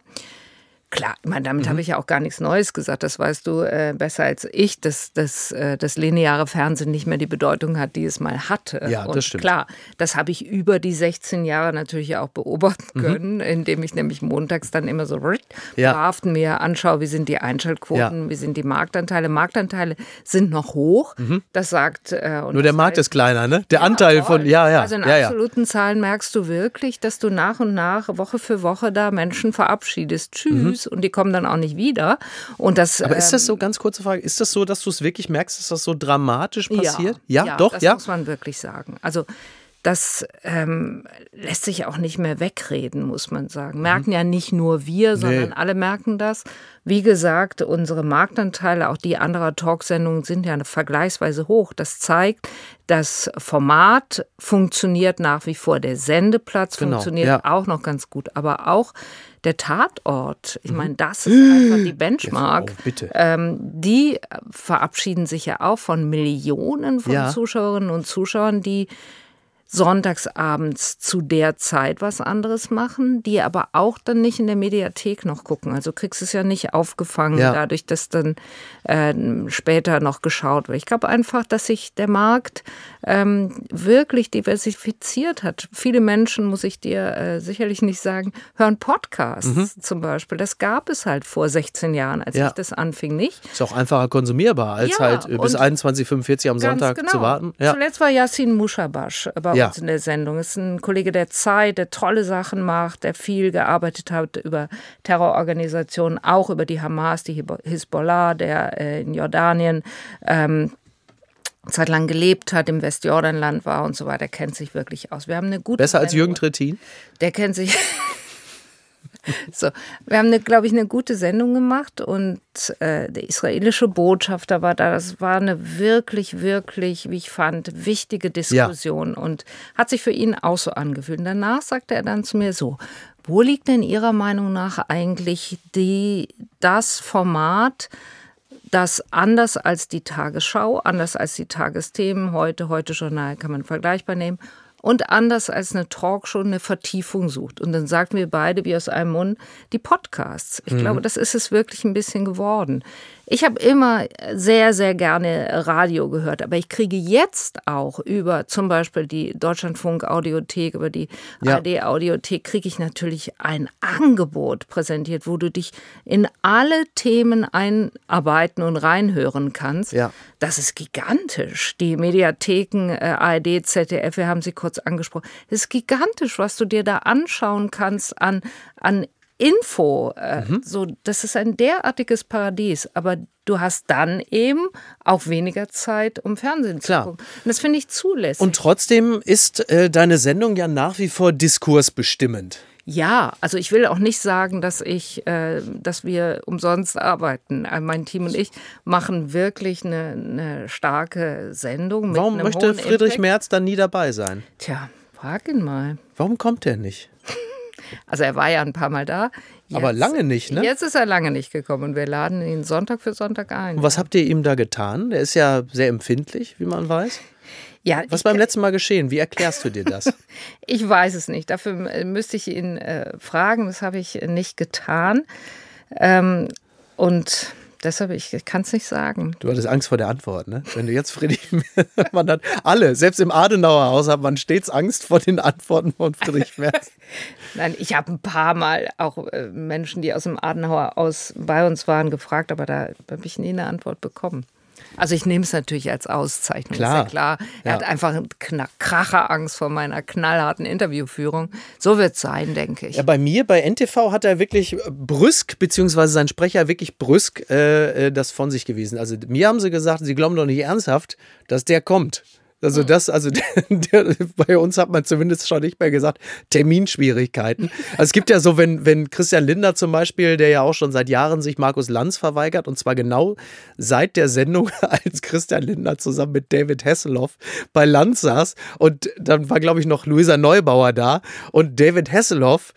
Klar, ich meine, damit mhm. habe ich ja auch gar nichts Neues gesagt. Das weißt du äh, besser als ich, dass, dass äh, das lineare Fernsehen nicht mehr die Bedeutung hat, die es mal hatte. Ja, Und das stimmt. Klar, das habe ich über die 16 Jahre natürlich auch beobachten mhm. können, mhm. indem ich nämlich montags dann immer so ja. brav mir anschaue, wie sind die Einschaltquoten, ja. wie sind die Marktanteile. Marktanteile sind noch hoch. Mhm. Das sagt. Äh, Nur der Markt ist kleiner, ne? Der ja, Anteil voll. von, ja, ja. Also in ja, absoluten Zahlen merkst du wirklich, dass du nach und nach, Woche für Woche da Menschen verabschiedest. Tschüss. Süß und die kommen dann auch nicht wieder. Und das, Aber ist das so, ähm, ganz kurze Frage, ist das so, dass du es wirklich merkst, dass das so dramatisch passiert? Ja, ja, doch, das ja. muss man wirklich sagen. Also das ähm, lässt sich auch nicht mehr wegreden, muss man sagen. Merken mhm. ja nicht nur wir, sondern nee. alle merken das. Wie gesagt, unsere Marktanteile, auch die anderer Talksendungen, sind ja vergleichsweise hoch. Das zeigt, das Format funktioniert nach wie vor. Der Sendeplatz genau, funktioniert ja. auch noch ganz gut. Aber auch der Tatort, ich mhm. meine, das ist einfach die Benchmark. Bitte. Ähm, die verabschieden sich ja auch von Millionen von ja. Zuschauerinnen und Zuschauern, die sonntagsabends zu der Zeit was anderes machen, die aber auch dann nicht in der Mediathek noch gucken. Also kriegst es ja nicht aufgefangen, ja. dadurch, dass dann äh, später noch geschaut wird. Ich glaube einfach, dass sich der Markt ähm, wirklich diversifiziert hat. Viele Menschen, muss ich dir äh, sicherlich nicht sagen, hören Podcasts mhm. zum Beispiel. Das gab es halt vor 16 Jahren, als ja. ich das anfing, nicht. Ist auch einfacher konsumierbar, als ja, halt bis 21.45 am Sonntag genau. zu warten. Ja. Zuletzt war Yassin Mushabash bei ja. in der Sendung. Ist ein Kollege der Zeit, der tolle Sachen macht, der viel gearbeitet hat über Terrororganisationen, auch über die Hamas, die Hisbollah, der äh, in Jordanien ähm, Zeit lang gelebt hat, im Westjordanland war und so weiter, kennt sich wirklich aus. Wir haben eine gute Besser als Jürgen Trittin? Der kennt sich. [LAUGHS] So, wir haben, glaube ich, eine gute Sendung gemacht und äh, der israelische Botschafter war da. Das war eine wirklich, wirklich, wie ich fand, wichtige Diskussion ja. und hat sich für ihn auch so angefühlt. Und danach sagte er dann zu mir so, wo liegt denn Ihrer Meinung nach eigentlich die, das Format, das anders als die Tagesschau, anders als die Tagesthemen, heute, heute Journal kann man vergleichbar nehmen, und anders als eine Talkshow eine Vertiefung sucht. Und dann sagten wir beide wie aus einem Mund, die Podcasts. Ich mhm. glaube, das ist es wirklich ein bisschen geworden. Ich habe immer sehr, sehr gerne Radio gehört, aber ich kriege jetzt auch über zum Beispiel die Deutschlandfunk-Audiothek, über die ja. ARD-Audiothek, kriege ich natürlich ein Angebot präsentiert, wo du dich in alle Themen einarbeiten und reinhören kannst. Ja. Das ist gigantisch. Die Mediatheken, äh, ARD, ZDF, wir haben sie kurz angesprochen. Das ist gigantisch, was du dir da anschauen kannst an, an Info. Äh, mhm. So, das ist ein derartiges Paradies. Aber du hast dann eben auch weniger Zeit, um Fernsehen Klar. zu gucken. Und das finde ich zulässig. Und trotzdem ist äh, deine Sendung ja nach wie vor diskursbestimmend. Ja, also ich will auch nicht sagen, dass ich, äh, dass wir umsonst arbeiten. Äh, mein Team und ich machen wirklich eine, eine starke Sendung. Warum möchte Friedrich Impact. Merz dann nie dabei sein? Tja, frag ihn mal. Warum kommt er nicht? [LAUGHS] Also er war ja ein paar Mal da. Jetzt, Aber lange nicht, ne? Jetzt ist er lange nicht gekommen und wir laden ihn Sonntag für Sonntag ein. Und was habt ihr ihm da getan? Der ist ja sehr empfindlich, wie man weiß. Ja, Was beim letzten Mal geschehen? Wie erklärst du dir das? [LAUGHS] ich weiß es nicht. Dafür müsste ich ihn äh, fragen. Das habe ich nicht getan. Ähm, und deshalb, ich, ich kann es nicht sagen. Du hattest Angst vor der Antwort, ne? Wenn du jetzt Friedrich, [LAUGHS] man hat alle, selbst im Adenauer Haus hat man stets Angst vor den Antworten von Friedrich Merz. [LAUGHS] Nein, ich habe ein paar Mal auch äh, Menschen, die aus dem Adenauer Haus bei uns waren, gefragt, aber da habe ich nie eine Antwort bekommen. Also ich nehme es natürlich als Auszeichnung, klar. ist ja klar. Er ja. hat einfach Kracherangst vor meiner knallharten Interviewführung. So wird es sein, denke ich. Ja, bei mir, bei NTV hat er wirklich brüsk, beziehungsweise sein Sprecher wirklich brüsk äh, äh das von sich gewiesen. Also mir haben sie gesagt, sie glauben doch nicht ernsthaft, dass der kommt. Also das, also [LAUGHS] der, bei uns hat man zumindest schon nicht mehr gesagt, Terminschwierigkeiten. Also es gibt ja so, wenn, wenn Christian Lindner zum Beispiel, der ja auch schon seit Jahren sich Markus Lanz verweigert, und zwar genau seit der Sendung, [LAUGHS] als Christian Lindner zusammen mit David Hasselhoff bei Lanz saß. Und dann war, glaube ich, noch Luisa Neubauer da. Und David Hasselhoff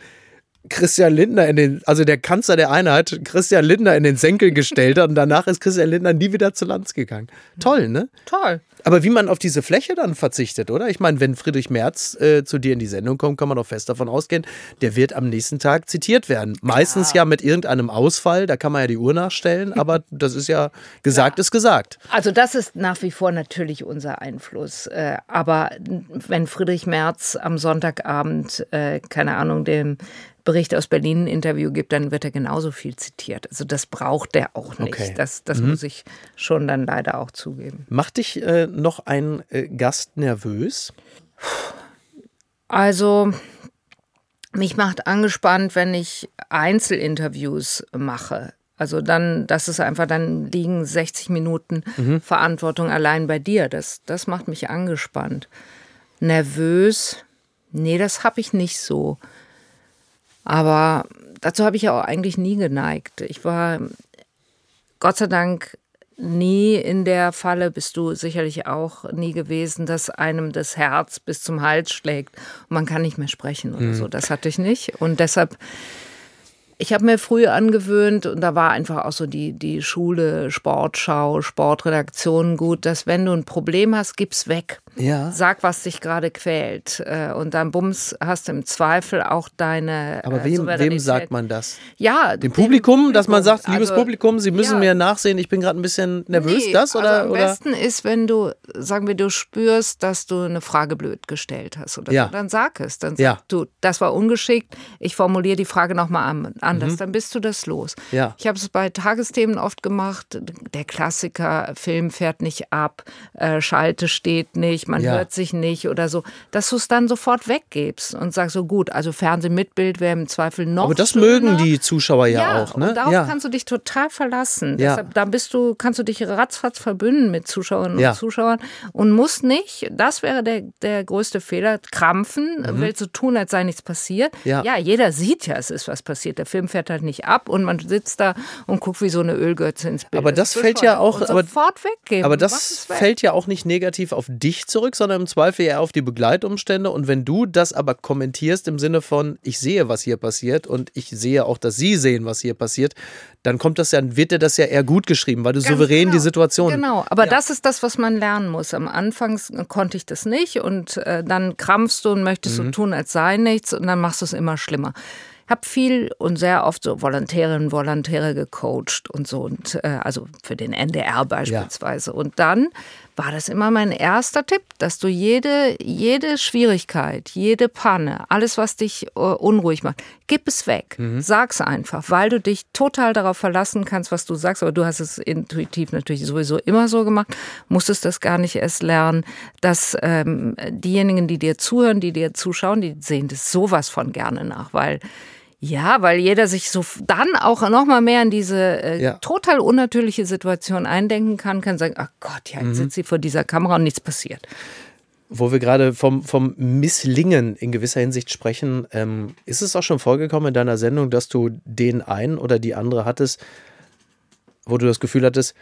Christian Lindner in den, also der Kanzler der Einheit, Christian Lindner in den Senkel gestellt hat und danach ist Christian Lindner nie wieder zu Lanz gegangen. Toll, ne? Toll. Aber wie man auf diese Fläche dann verzichtet, oder? Ich meine, wenn Friedrich Merz äh, zu dir in die Sendung kommt, kann man doch fest davon ausgehen, der wird am nächsten Tag zitiert werden. Meistens ja, ja mit irgendeinem Ausfall, da kann man ja die Uhr nachstellen, [LAUGHS] aber das ist ja gesagt, ja. ist gesagt. Also das ist nach wie vor natürlich unser Einfluss. Äh, aber wenn Friedrich Merz am Sonntagabend, äh, keine Ahnung, dem Bericht aus Berlin ein Interview gibt, dann wird er genauso viel zitiert. Also das braucht er auch nicht. Okay. Das, das mhm. muss ich schon dann leider auch zugeben. Macht dich äh, noch ein äh, Gast nervös? Also mich macht angespannt, wenn ich Einzelinterviews mache. Also dann, das ist einfach, dann liegen 60 Minuten mhm. Verantwortung allein bei dir. Das, das macht mich angespannt. Nervös? Nee, das habe ich nicht so. Aber dazu habe ich ja auch eigentlich nie geneigt. Ich war Gott sei Dank nie in der Falle, bist du sicherlich auch nie gewesen, dass einem das Herz bis zum Hals schlägt und man kann nicht mehr sprechen oder mhm. so. Das hatte ich nicht. Und deshalb ich habe mir früh angewöhnt, und da war einfach auch so die, die Schule, Sportschau, Sportredaktion gut, dass wenn du ein Problem hast, gib's weg. Ja. Sag, was dich gerade quält. Äh, und dann bums hast du im Zweifel auch deine. Aber wem, wem sagt man das? Ja, dem, dem Publikum, Publikum, dass man sagt, liebes also, Publikum, Sie müssen ja. mir nachsehen, ich bin gerade ein bisschen nervös, nee, das oder? Also am besten ist, wenn du, sagen wir, du spürst, dass du eine Frage blöd gestellt hast oder ja. so, dann sag es. Dann sag ja. du, das war ungeschickt, ich formuliere die Frage nochmal anders, mhm. dann bist du das los. Ja. Ich habe es bei Tagesthemen oft gemacht, der Klassiker, Film fährt nicht ab, äh, Schalte steht nicht man ja. hört sich nicht oder so, dass du es dann sofort weggibst und sagst so gut, also Fernsehen mit Bild wäre im Zweifel noch Aber das schöner. mögen die Zuschauer ja, ja auch, ne? Und darauf kannst du dich total verlassen. Deshalb, da bist du, kannst du dich ratzfatz verbünden mit Zuschauerinnen und Zuschauern und musst nicht, das wäre der, der größte Fehler, krampfen, mhm. willst du tun, als sei nichts passiert. Ja. ja, jeder sieht ja, es ist was passiert. Der Film fährt halt nicht ab und man sitzt da und guckt wie so eine Ölgötze ins Bild. Aber das, das fällt ja auch, aber, sofort weggeben. Aber das fällt ja auch nicht negativ auf dich zurück, sondern im Zweifel eher auf die Begleitumstände. Und wenn du das aber kommentierst im Sinne von, ich sehe, was hier passiert und ich sehe auch, dass sie sehen, was hier passiert, dann kommt das ja, wird dir das ja eher gut geschrieben, weil du Ganz souverän genau. die Situation. Genau, aber ja. das ist das, was man lernen muss. Am Anfang konnte ich das nicht und äh, dann krampfst du und möchtest mhm. so tun, als sei nichts und dann machst du es immer schlimmer habe viel und sehr oft so Volontärinnen und Volontäre gecoacht und so und äh, also für den NDR beispielsweise. Ja. Und dann war das immer mein erster Tipp, dass du jede, jede Schwierigkeit, jede Panne, alles, was dich uh, unruhig macht, gib es weg. Mhm. Sag's einfach, weil du dich total darauf verlassen kannst, was du sagst. Aber du hast es intuitiv natürlich sowieso immer so gemacht, musstest das gar nicht erst lernen, dass ähm, diejenigen, die dir zuhören, die dir zuschauen, die sehen das sowas von gerne nach, weil Ja, weil jeder sich so dann auch noch mal mehr in diese äh, Ja. total unnatürliche Situation eindenken kann, kann sagen, ach Gott, ja, Mhm. jetzt sitzt sie vor dieser Kamera und nichts passiert. Wo wir gerade vom, vom Misslingen in gewisser Hinsicht sprechen, ähm, ist es auch schon vorgekommen in deiner Sendung, dass du den einen oder die andere hattest, wo du das Gefühl hattest,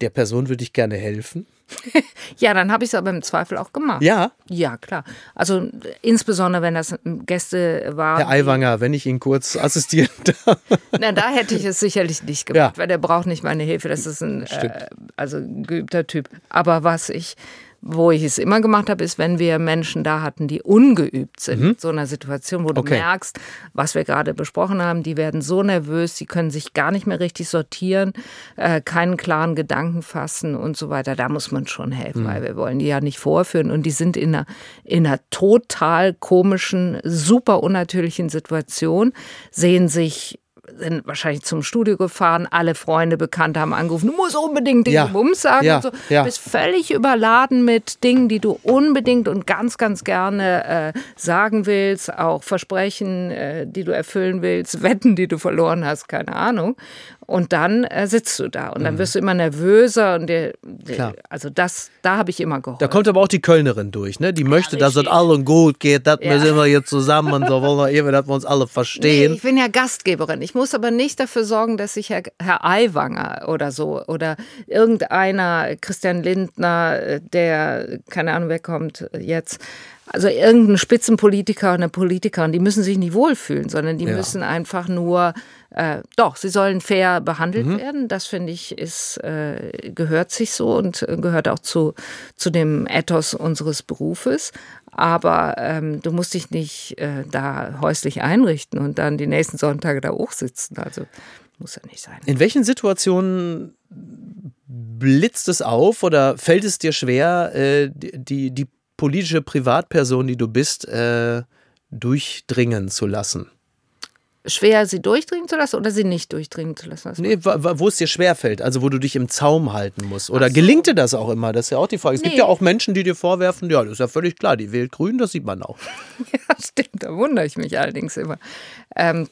der Person würde ich gerne helfen? [LAUGHS] Ja, dann habe ich es aber im Zweifel auch gemacht. Ja, Ja, klar. Also insbesondere, wenn das Gäste waren. Herr Aiwanger, wenn ich Ihnen kurz assistieren [LAUGHS] darf. Na, da hätte ich es sicherlich nicht gemacht, Ja. weil der braucht nicht meine Hilfe. Das ist ein äh, also ein geübter Typ. Aber was ich, wo ich es immer gemacht habe, ist, wenn wir Menschen da hatten, die ungeübt sind, in so einer Situation, wo du Mhm. Okay. merkst, was wir gerade besprochen haben, die werden so nervös, die können sich gar nicht mehr richtig sortieren, äh, keinen klaren Gedanken fassen und so weiter. Da muss man schon helfen, Mhm. weil wir wollen die ja nicht vorführen und die sind in einer, in einer total komischen, super unnatürlichen Situation, sehen sich sind wahrscheinlich zum Studio gefahren, alle Freunde, Bekannte haben angerufen, du musst unbedingt den Ja. Bums sagen Ja. und so. Ja. Bist völlig überladen mit Dingen, die du unbedingt und ganz, ganz gerne äh, sagen willst, auch Versprechen, äh, die du erfüllen willst, Wetten, die du verloren hast, keine Ahnung. Und dann äh, sitzt du da und dann wirst du immer nervöser und der, Mhm. Klar. also das, da habe ich immer geholfen. Da kommt aber auch die Kölnerin durch, ne? Die möchte, dass es allen gut geht, dass wir Ja. sind wir hier zusammen und so wollen wir irgendwie, dass wir uns alle Nee, verstehen. ich bin ja Gastgeberin. Ich muss aber nicht dafür sorgen, dass sich Herr, Herr Aiwanger oder so oder irgendeiner, Christian Lindner, äh, der, keine Ahnung, wer kommt jetzt, also irgendein Spitzenpolitiker, eine Politikerin, die müssen sich nicht wohlfühlen, sondern die Ja. müssen einfach nur, äh, doch, sie sollen fair behandelt Mhm. werden. Das finde ich, ist, äh, gehört sich so und gehört auch zu, zu dem Ethos unseres Berufes. Aber ähm, du musst dich nicht äh, da häuslich einrichten und dann die nächsten Sonntage da hochsitzen. Also muss ja nicht sein. In welchen Situationen blitzt es auf oder fällt es dir schwer, äh, die, die politische Privatperson, die du bist, äh, durchdringen zu lassen? Schwer, sie durchdringen zu lassen oder sie nicht durchdringen zu lassen? Das Nee, wo es dir schwerfällt, also wo du dich im Zaum halten musst. Oder gelingt dir das auch immer? Das ist ja auch die Frage. Es gibt Nee. ja auch Menschen, die dir vorwerfen, ja, das ist ja völlig klar, die wählt grün, das sieht man auch. [LAUGHS] Ja, stimmt, da wundere ich mich allerdings immer. Ähm,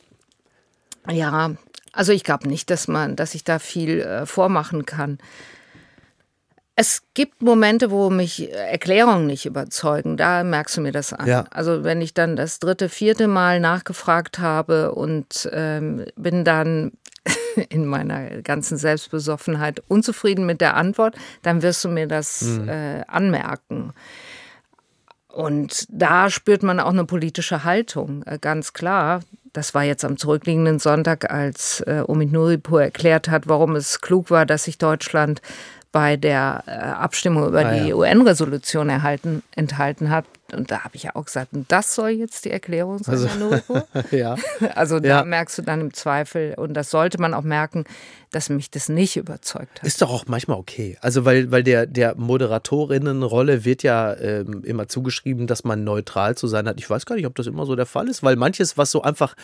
ja, also ich glaube nicht, dass man, dass ich da viel äh, vormachen kann. Es gibt Momente, wo mich Erklärungen nicht überzeugen. Da merkst du mir das an. Ja. Also wenn ich dann das dritte, vierte Mal nachgefragt habe und ähm, bin dann [LAUGHS] in meiner ganzen Selbstbesoffenheit unzufrieden mit der Antwort, dann wirst du mir das äh, anmerken. Und da spürt man auch eine politische Haltung, äh, ganz klar. Das war jetzt am zurückliegenden Sonntag, als äh, Omid Nuripur erklärt hat, warum es klug war, dass sich Deutschland bei der äh, Abstimmung über Ah, die ja. UN-Resolution erhalten, enthalten hat. Und da habe ich ja auch gesagt, und das soll jetzt die Erklärung sein, Herr Nuripur? [LAUGHS] ja. Also da Ja. merkst du dann im Zweifel, und das sollte man auch merken, dass mich das nicht überzeugt hat. Ist doch auch manchmal okay. Also, weil, weil der, der Moderatorinnenrolle wird ja ähm, immer zugeschrieben, dass man neutral zu sein hat. Ich weiß gar nicht, ob das immer so der Fall ist, weil manches, was so einfach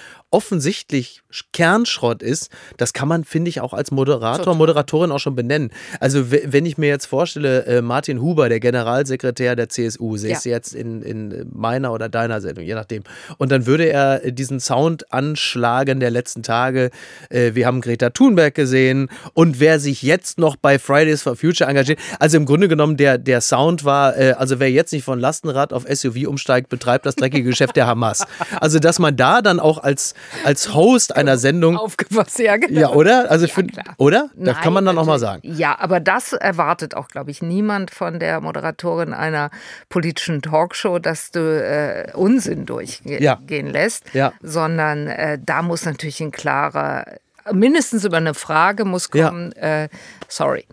offensichtlich Sch- Kernschrott ist, das kann man, finde ich, auch als Moderator, Moderatorin auch schon benennen. Also, wenn ich mir jetzt vorstelle, äh, Martin Huber, der Generalsekretär der CSU, sehe Ja. ich jetzt in, in meiner oder deiner Sendung, je nachdem. Und dann würde er äh, diesen Sound anschlagen der letzten Tage. Äh, wir haben Greta Thunberg gesehen und wer sich jetzt noch bei Fridays for Future engagiert. Also im Grunde genommen, der, der Sound war, äh, also wer jetzt nicht von Lastenrad auf SUV umsteigt, betreibt das dreckige Geschäft der Hamas. Also dass man da dann auch als, als Host einer Sendung, Aufgepasst, ja, genau. ja, oder? Also ich finde, klar. oder? Das kann man dann auch mal sagen. Ja, aber das erwartet auch, glaube ich, niemand von der Moderatorin einer politischen Talkshow, dass du äh, Unsinn durchgehen Ja. lässt, Ja. sondern äh, da muss natürlich ein klarer, mindestens über eine Frage muss Ja. kommen, äh, sorry.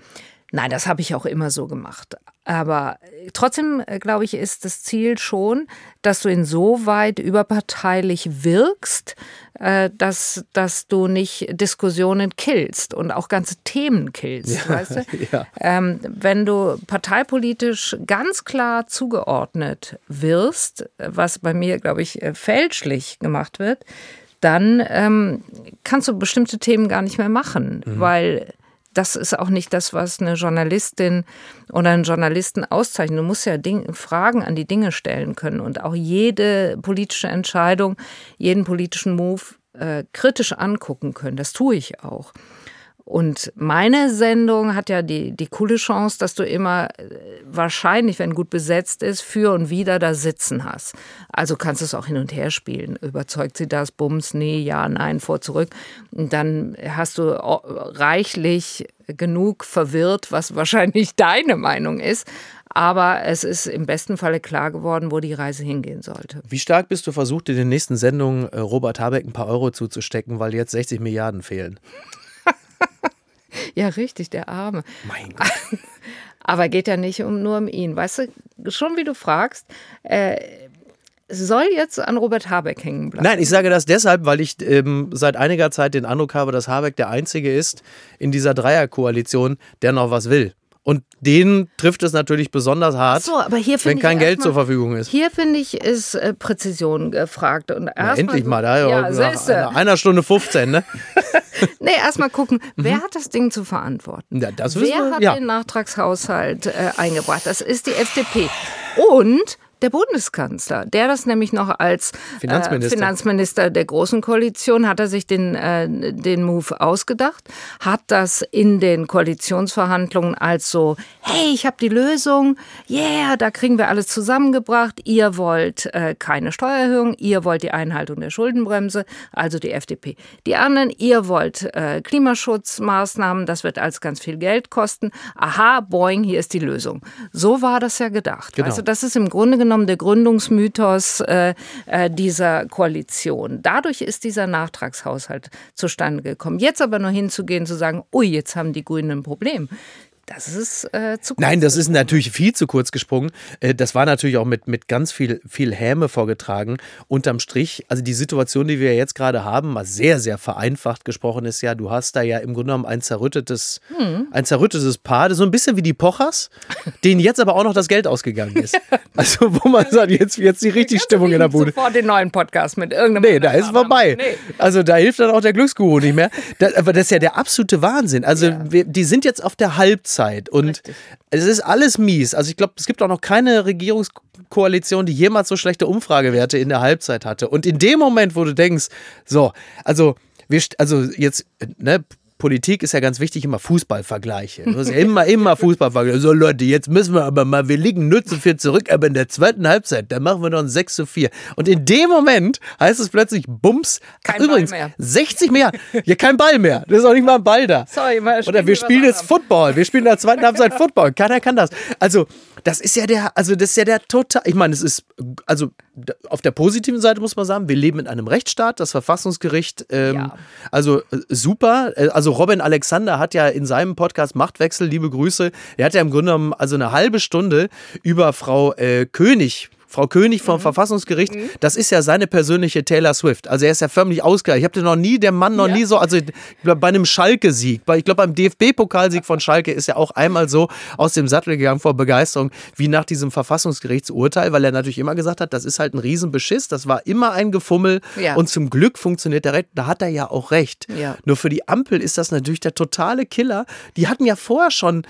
Nein, das habe ich auch immer so gemacht. Aber äh, trotzdem, äh, glaube ich, ist das Ziel schon, dass du insoweit überparteilich wirkst, äh, dass, dass du nicht Diskussionen killst und auch ganze Themen killst, weißt du? [LAUGHS] Ja. Ähm, wenn du parteipolitisch ganz klar zugeordnet wirst, was bei mir, glaube ich, fälschlich gemacht wird, dann ähm, kannst du bestimmte Themen gar nicht mehr machen, weil das ist auch nicht das, was eine Journalistin oder einen Journalisten auszeichnet. Du musst ja Ding, Fragen an die Dinge stellen können und auch jede politische Entscheidung, jeden politischen Move äh, kritisch angucken können. Das tue ich auch. Und meine Sendung hat ja die, die coole Chance, dass du immer äh, wahrscheinlich, wenn gut besetzt ist, für und wieder da sitzen hast. Also kannst du es auch hin und her spielen. Überzeugt sie das? Bums, nee, ja, nein, vor, zurück. Und dann hast du reichlich genug verwirrt, was [LAUGHS] wahrscheinlich deine Meinung ist. Aber es ist im besten Falle klar geworden, wo die Reise hingehen sollte. Wie stark bist du versucht, in den nächsten Sendungen äh, Robert Habeck ein paar Euro zuzustecken, weil jetzt 60 Milliarden fehlen? [LAUGHS] Ja, richtig, der Arme. Mein Gott. [LAUGHS] Aber geht ja nicht um, nur um ihn. Weißt du, schon wie du fragst, äh, soll jetzt an Robert Habeck hängen bleiben? Nein, ich sage das deshalb, weil ich ähm, seit einiger Zeit den Eindruck habe, dass Habeck der Einzige ist in dieser Dreierkoalition, der noch was will. Und den trifft es natürlich besonders hart, so, wenn kein Geld mal, zur Verfügung ist. Hier finde ich, ist äh, Präzision gefragt. Und ja, endlich mal, da ja, nach einer, einer Stunde 15, ne? [LAUGHS] nee, erstmal gucken, wer mhm. hat das Ding zu verantworten? Ja, das wer wir, hat ja. den Nachtragshaushalt äh, eingebracht? Das ist die FDP. Und der Bundeskanzler, der das nämlich noch als Finanzminister, äh, Finanzminister der Großen Koalition hat er sich den, äh, den Move ausgedacht, hat das in den Koalitionsverhandlungen als so, hey, ich habe die Lösung, yeah, da kriegen wir alles zusammengebracht, ihr wollt äh, keine Steuererhöhung, ihr wollt die Einhaltung der Schuldenbremse, also die FDP. Die anderen, ihr wollt äh, Klimaschutzmaßnahmen, das wird alles ganz viel Geld kosten. Aha, boing, hier ist die Lösung. So war das ja gedacht. Genau. Also das ist im Grunde genommen genommen der Gründungsmythos äh, äh, dieser Koalition. Dadurch ist dieser Nachtragshaushalt zustande gekommen. Jetzt aber nur hinzugehen, zu sagen, ui, jetzt haben die Grünen ein Problem. Das ist äh, zu kurz. Nein, das ist natürlich viel zu kurz gesprungen. Äh, das war natürlich auch mit, mit ganz viel, viel Häme vorgetragen. Unterm Strich, also die Situation, die wir jetzt gerade haben, mal sehr, sehr vereinfacht gesprochen ist ja, du hast da ja im Grunde genommen ein zerrüttetes, hm. ein zerrüttetes Paar, so ein bisschen wie die Pochers, [LAUGHS] denen jetzt aber auch noch das Geld ausgegangen ist. [LAUGHS] Also, wo man sagt, jetzt, jetzt die richtig Stimmung in der Bude. sofort den neuen Podcast mit irgendeinem. Nee, da ist vorbei. Nee. Also, da hilft dann auch der Glücksguru nicht mehr. Das, aber das ist ja der absolute Wahnsinn. Also, ja. wir, die sind jetzt auf der Halbzeit. Zeit. Und Richtig. es ist alles mies. Also ich glaube, es gibt auch noch keine Regierungskoalition, die jemals so schlechte Umfragewerte in der Halbzeit hatte. Und in dem Moment, wo du denkst, so, also wir, also jetzt, ne, Politik ist ja ganz wichtig, immer Fußballvergleiche. Du hast ja immer, immer Fußballvergleiche. So Leute, jetzt müssen wir aber mal, wir liegen 0 zu 4 zurück, aber in der zweiten Halbzeit, da machen wir noch ein 6 zu 4. Und in dem Moment heißt es plötzlich, bums, kein übrigens, Ball mehr. 60 mehr. Ja, kein Ball mehr. Das ist auch nicht mal ein Ball da. Sorry, mal Oder wir spielen jetzt Football. Wir spielen in der zweiten Halbzeit Football. Keiner kann das. Also, das ist ja der, also das ist ja der total, ich meine, es ist, also auf der positiven Seite muss man sagen, wir leben in einem Rechtsstaat, das Verfassungsgericht, ähm, ja. also äh, super. Äh, also Robin Alexander hat ja in seinem Podcast Machtwechsel, liebe Grüße, er hat ja im Grunde genommen also eine halbe Stunde über Frau äh, König Frau König vom mhm. Verfassungsgericht, mhm. das ist ja seine persönliche Taylor Swift. Also er ist ja förmlich ausgereicht. Ich habe den noch nie, der Mann noch ja. nie so, also bei einem Schalke-Sieg, ich glaube beim DFB-Pokalsieg von Schalke ist er auch einmal so aus dem Sattel gegangen vor Begeisterung, wie nach diesem Verfassungsgerichtsurteil, weil er natürlich immer gesagt hat, das ist halt ein Riesenbeschiss, das war immer ein Gefummel ja. und zum Glück funktioniert der Recht. Da hat er ja auch recht. Ja. Nur für die Ampel ist das natürlich der totale Killer. Die hatten ja vorher schon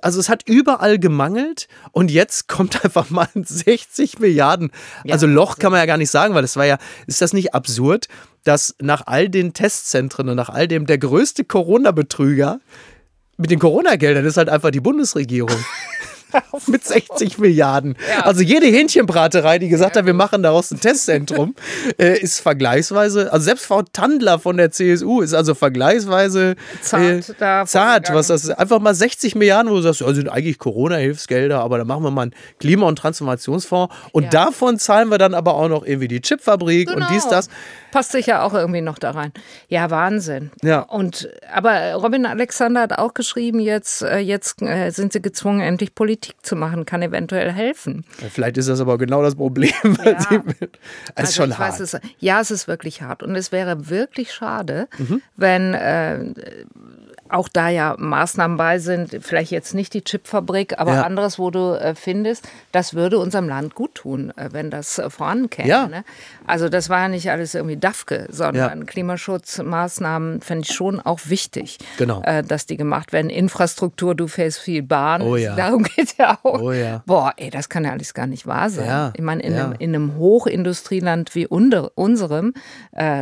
also es hat überall gemangelt und jetzt kommt [LAUGHS] einfach mal 60 Milliarden. Ja, also Loch kann man ja gar nicht sagen, weil das war ja, ist das nicht absurd, dass nach all den Testzentren und nach all dem der größte Corona-Betrüger mit den Corona-Geldern ist halt einfach die Bundesregierung. [LAUGHS] [LAUGHS] mit 60 Milliarden. Ja. Also jede Hähnchenbraterei, die gesagt ja. hat, wir machen daraus ein Testzentrum, [LAUGHS] äh, ist vergleichsweise, also selbst Frau Tandler von der CSU ist also vergleichsweise zart, äh, zart was das ist. Einfach mal 60 Milliarden, wo du sagst, also sind eigentlich Corona-Hilfsgelder, aber dann machen wir mal einen Klima- und Transformationsfonds und ja. davon zahlen wir dann aber auch noch irgendwie die Chipfabrik genau. und dies, das. Passt sicher auch irgendwie noch da rein. Ja, Wahnsinn. Ja. Und, aber Robin Alexander hat auch geschrieben, jetzt, äh, jetzt äh, sind sie gezwungen, endlich Politik zu machen, kann eventuell helfen. Vielleicht ist das aber genau das Problem. [LAUGHS] Ja. es ist also schon hart. Weiß, es, ja, es ist wirklich hart. Und es wäre wirklich schade, mhm. wenn äh, auch da ja Maßnahmen bei sind, vielleicht jetzt nicht die Chipfabrik, aber Ja. anderes, wo du äh, findest, das würde unserem Land gut tun, äh, wenn das äh, vorankäme. Ja. Ne? Also das war ja nicht alles irgendwie Dafke, sondern Klimaschutzmaßnahmen finde ich schon auch wichtig, Genau. äh, dass die gemacht werden. Infrastruktur, du fährst viel Bahn, Oh ja. [LAUGHS] darum geht ja auch. Oh ja. Boah, ey, das kann ja alles gar nicht wahr sein. Ja, Ich meine, in, ja. einem, in einem Hochindustrieland wie unter, unserem,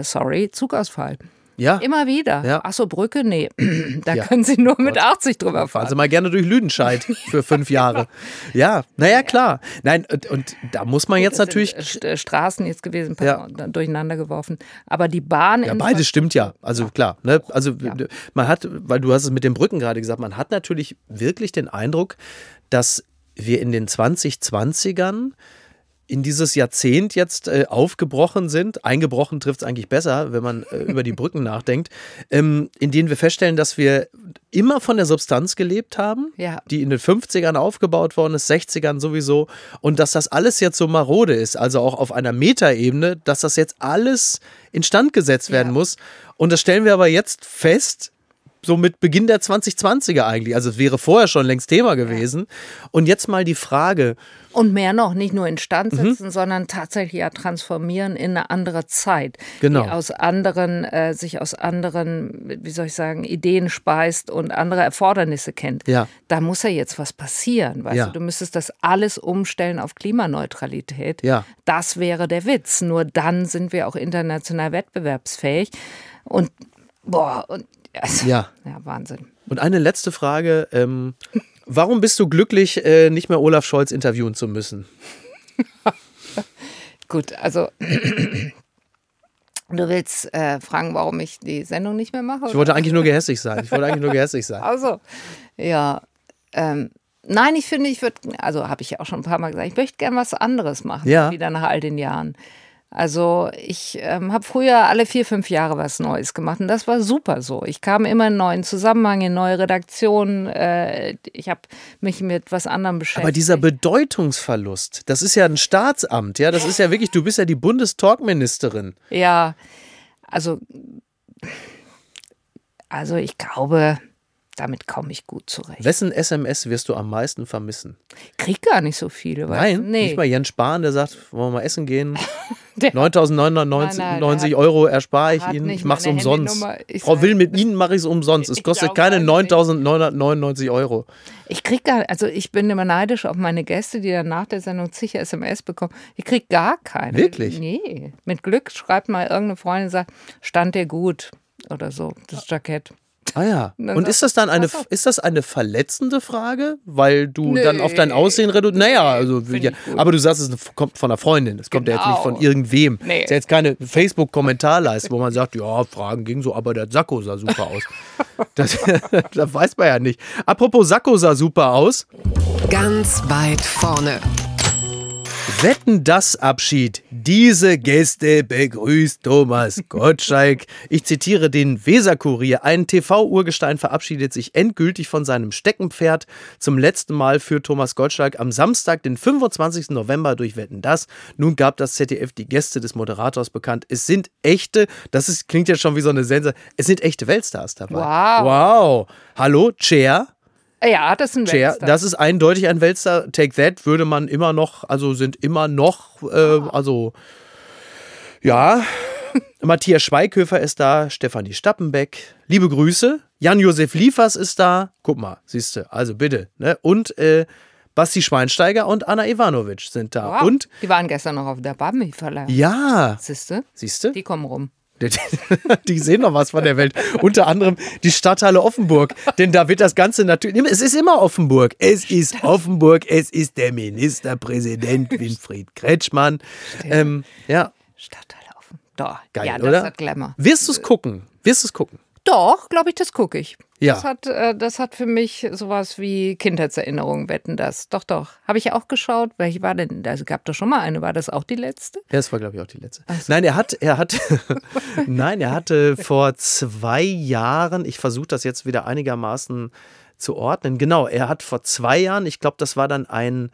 sorry, Zugausfall. Ja. Immer wieder. Ja. Ach so, Brücke? Nee, [CLEARS THROAT] da Ja. können Sie nur mit 80 drüber Fahren fahren. Sie mal gerne durch Lüdenscheid für fünf [LAUGHS] Jahre. Ja, naja, klar. Nein, und, und da muss man jetzt Das natürlich. äh, St- äh, Straßen jetzt gewesen, Ja. durcheinander geworfen. Aber die Bahn. Ja, beides stimmt ja. Also klar. Ne? Also man hat, weil du hast es mit den Brücken gerade gesagt, man hat natürlich wirklich den Eindruck, dass wir in den 2020ern in dieses Jahrzehnt jetzt äh, aufgebrochen sind, eingebrochen trifft es eigentlich besser, wenn man äh, über die Brücken [LAUGHS] nachdenkt, ähm, in denen wir feststellen, dass wir immer von der Substanz gelebt haben, Ja. die in den 50ern aufgebaut worden ist, 60ern sowieso, und dass das alles jetzt so marode ist, also auch auf einer Metaebene, dass das jetzt alles instand gesetzt werden Ja. muss. Und das stellen wir aber jetzt fest, so mit Beginn der 2020er eigentlich. Also es wäre vorher schon längst Thema gewesen. Und jetzt mal die Frage, Und mehr noch, nicht nur Mhm. instand setzen, sondern tatsächlich ja transformieren in eine andere Zeit. Genau. Die aus anderen, äh, sich aus anderen, wie soll ich sagen, Ideen speist und andere Erfordernisse kennt. Ja. Da muss ja jetzt was passieren. Weißt Ja. du, du müsstest das alles umstellen auf Klimaneutralität. Ja. Das wäre der Witz. Nur dann sind wir auch international wettbewerbsfähig. Und boah, und also, Ja. ja, Wahnsinn. Und eine letzte Frage. Ähm, warum bist du glücklich, äh, nicht mehr Olaf Scholz interviewen zu müssen? [LAUGHS] Gut, also du willst äh, fragen, warum ich die Sendung nicht mehr mache? Ich wollte eigentlich nur gehässig sein. Ich wollte eigentlich nur gehässig sein. [LAUGHS] Also, ja. Ähm, nein, ich finde, ich würde, also habe ich ja auch schon ein paar Mal gesagt, ich möchte gern was anderes machen, Ja. wieder nach all den Jahren. Also ich ähm, habe früher alle vier, fünf Jahre was Neues gemacht und das war super so. Ich kam immer in neuen Zusammenhang, in neue Redaktionen. Äh, ich habe mich mit was anderem beschäftigt. Aber dieser Bedeutungsverlust, das ist ja ein Staatsamt, ja, das ist ja wirklich, du bist ja die Bundestalkministerin. Ja, also, also ich glaube, damit komme ich gut zurecht. Wessen SMS wirst du am meisten vermissen? Krieg gar nicht so viele. Nein, nee. nicht mal Jens Spahn, der sagt, wollen wir mal essen gehen? [LAUGHS] Der- 9.990 Nein, nein, 90 der hat- Euro erspare ich Ihnen. Ich mache es umsonst. Ich Frau Will, mit Ihnen mache ich es umsonst. Es kostet keine gar nicht. 9.999 Euro. Ich krieg gar, also ich bin immer neidisch auf meine Gäste, die dann nach der Sendung zig SMS bekommen. Ich krieg gar keine. Wirklich? Nee. Mit Glück schreibt mal irgendeine Freundin und sagt, stand dir gut oder so, das Jackett. Ah ja. Und sag- ist das dann eine, ist das eine verletzende Frage, weil du Nee. dann auf dein Aussehen reduzierst? Naja, also, ja, aber du sagst, es kommt von einer Freundin. Es kommt ja jetzt nicht Genau. von irgendwem. Nee. ist ja jetzt keine Facebook-Kommentarleiste, wo man sagt, ja, Fragen ging so, aber der Sakko sah super aus. [LAUGHS] Das, [LAUGHS] das weiß man ja nicht. Apropos Sakko sah super aus. Ganz weit vorne. Wetten das Abschied. Diese Gäste begrüßt Thomas Gottschalk. Ich zitiere den Weserkurier. Ein TV-Urgestein verabschiedet sich endgültig von seinem Steckenpferd. Zum letzten Mal für Thomas Gottschalk am Samstag, den 25. November durch Wetten das. Nun gab das ZDF die Gäste des Moderators bekannt. Es sind echte, das ist, klingt jetzt schon wie so eine Sense, es sind echte Weltstars dabei. Wow. Wow. Hallo, Cher. Ja, das ist ein Cher, Weltstar. das ist eindeutig ein Weltstar. Take That würde man immer noch, also sind immer noch, äh, also ja. [LAUGHS] Matthias Schweighöfer ist da, Stefanie Stappenbeck. Liebe Grüße. Jan-Josef Liefers ist da. Guck mal, siehst du, also bitte. Ne? Und äh, Basti Schweinsteiger und Anna Ivanovic sind da. wow. Und die waren gestern noch auf der Bambi-Verleihung. ja, Siehste? siehst du? Die kommen rum. [LAUGHS] Die sehen noch was von der Welt. Unter anderem die Stadtteile Offenburg. Denn da wird das Ganze natürlich. Es ist immer Offenburg. Es ist [LAUGHS] Offenburg. Es ist der Ministerpräsident Winfried Kretschmann. Ähm, ja, Stadtteile offen. Doch. geil, ja, das oder? hat Glamour. Wirst du es gucken? Wirst du es gucken? Doch, glaube ich, das gucke ich. Ja. Das hat, äh, das hat für mich sowas wie Kindheitserinnerungen, wetten das. Doch, doch. Habe ich auch geschaut. Welche war denn? Es gab doch schon mal eine. War das auch die letzte? Ja, das war, glaube ich, auch die letzte. Nein, er hat, er hat, [LAUGHS] nein, er hatte vor zwei Jahren, ich versuche das jetzt wieder einigermaßen zu ordnen. Genau, er hat vor zwei Jahren, ich glaube, das war dann ein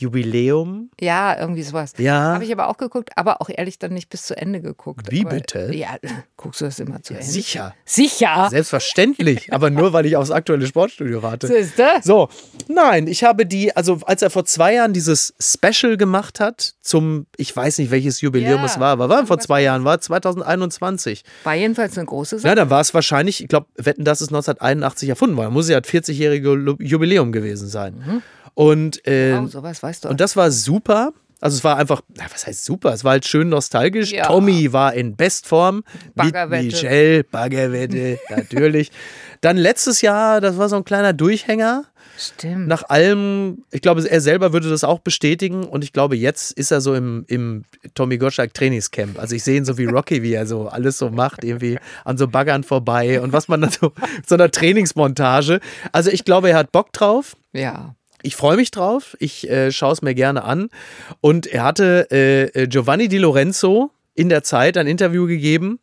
Jubiläum? Ja, irgendwie sowas. Ja. Habe ich aber auch geguckt, aber auch ehrlich dann nicht bis zu Ende geguckt. Wie aber, bitte? Ja, [LAUGHS] guckst du das immer zu Ende? Sicher. Sicher. Selbstverständlich, aber nur weil ich aufs aktuelle Sportstudio warte. Du? So, nein, ich habe die, also als er vor zwei Jahren dieses Special gemacht hat, zum, ich weiß nicht, welches Jubiläum Ja. es war, aber war vor zwei Jahren, war 2021. War jedenfalls eine große Sache. Ja, dann war es wahrscheinlich, ich glaube, Wetten, dass es 1981 erfunden war. Muss ja das 40-jährige Lu- Jubiläum gewesen sein. Und, äh, wow, sowas weißt du. und das war super. Also es war einfach, na, was heißt super? Es war halt schön nostalgisch. Ja. Tommy war in Bestform. Mit Baggerwette. Michelle, Baggerwette, [LAUGHS] natürlich. Dann letztes Jahr, das war so ein kleiner Durchhänger. Stimmt. Nach allem, ich glaube, er selber würde das auch bestätigen und ich glaube, jetzt ist er so im, im Tommy Gottschalk Trainingscamp. Also ich sehe ihn so wie Rocky, wie er so alles so macht, irgendwie an so Baggern vorbei und was man dann so, so einer Trainingsmontage. Also ich glaube, er hat Bock drauf. ja. Ich freue mich drauf. Ich äh, schaue es mir gerne an. Und er hatte äh, äh, Giovanni Di Lorenzo in der Zeit ein Interview gegeben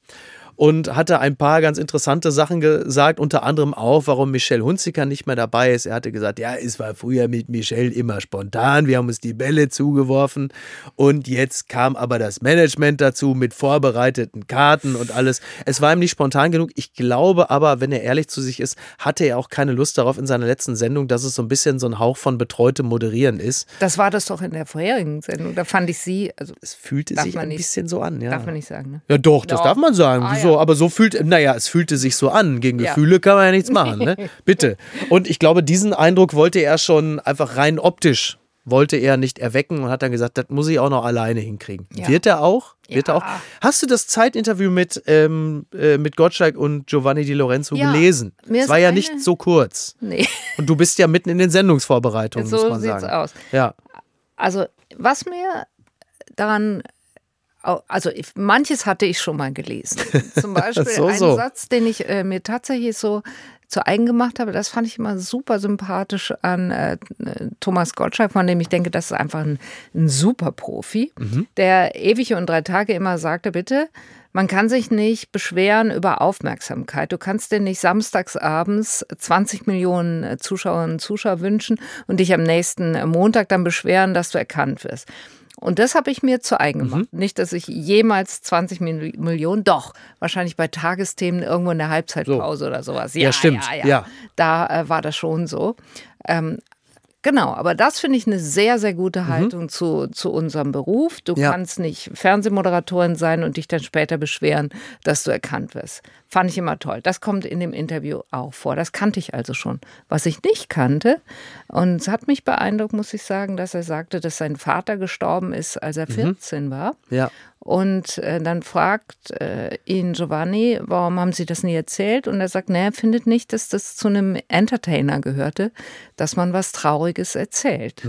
und hatte ein paar ganz interessante Sachen gesagt, unter anderem auch, warum Michelle Hunziker nicht mehr dabei ist. Er hatte gesagt, ja, es war früher mit Michelle immer spontan, wir haben uns die Bälle zugeworfen und jetzt kam aber das Management dazu mit vorbereiteten Karten und alles. Es war ihm nicht spontan genug. Ich glaube aber, wenn er ehrlich zu sich ist, hatte er auch keine Lust darauf in seiner letzten Sendung, dass es so ein bisschen so ein Hauch von betreutem Moderieren ist. Das war das doch in der vorherigen Sendung. Da fand ich sie, also Es fühlte sich ein nicht- bisschen so an, ja. darf man nicht sagen, ne? Ja, doch, das Doch. darf man sagen. Ah, so, aber so fühlt, naja, es fühlte sich so an. Gegen. Gefühle kann man ja nichts machen, ne? [LAUGHS] Bitte. Und ich glaube, diesen Eindruck wollte er schon einfach rein optisch, wollte er nicht erwecken und hat dann gesagt, das muss ich auch noch alleine hinkriegen. Ja. Wird er auch? Wird er Ja. auch? Hast du das Zeitinterview mit, ähm, äh, mit Gottschalk und Giovanni Di Lorenzo Ja. gelesen? Es war ja eine- nicht so kurz. Nee, Und du bist ja mitten in den Sendungsvorbereitungen, muss so man sieht's sagen. aus. Ja. Also, was mir daran, also manches hatte ich schon mal gelesen. [LAUGHS] Zum Beispiel So, einen so. Satz, den ich äh, mir tatsächlich so zu eigen gemacht habe, das fand ich immer super sympathisch an äh, Thomas Gottschalk, von dem ich denke, das ist einfach ein, ein super Profi, Mhm. der ewig und drei Tage immer sagte, bitte, man kann sich nicht beschweren über Aufmerksamkeit. Du kannst dir nicht samstagsabends 20 Millionen äh, Zuschauerinnen und Zuschauer wünschen und dich am nächsten Montag dann beschweren, dass du erkannt wirst. Und das habe ich mir zu eigen gemacht. Mhm. Nicht, dass ich jemals 20 Mil- Millionen, doch, wahrscheinlich bei Tagesthemen irgendwo in der Halbzeitpause oder sowas. Ja, stimmt. Ja, ja. Ja. Da äh, war das schon so. Ähm, Genau, aber das finde ich eine sehr, sehr gute Haltung zu, zu unserem Beruf. Du Mhm. Ja. kannst nicht Fernsehmoderatorin sein und dich dann später beschweren, dass du erkannt wirst. Fand ich immer toll. Das kommt in dem Interview auch vor. Das kannte ich also schon. Was ich nicht kannte, und es hat mich beeindruckt, muss ich sagen, dass er sagte, dass sein Vater gestorben ist, als er 14 war. Ja. Und äh, dann fragt äh, ihn Giovanni, warum haben Sie das nie erzählt? Und er sagt, nee, er findet nicht, dass das zu einem Entertainer gehörte, dass man was Trauriges erzählt.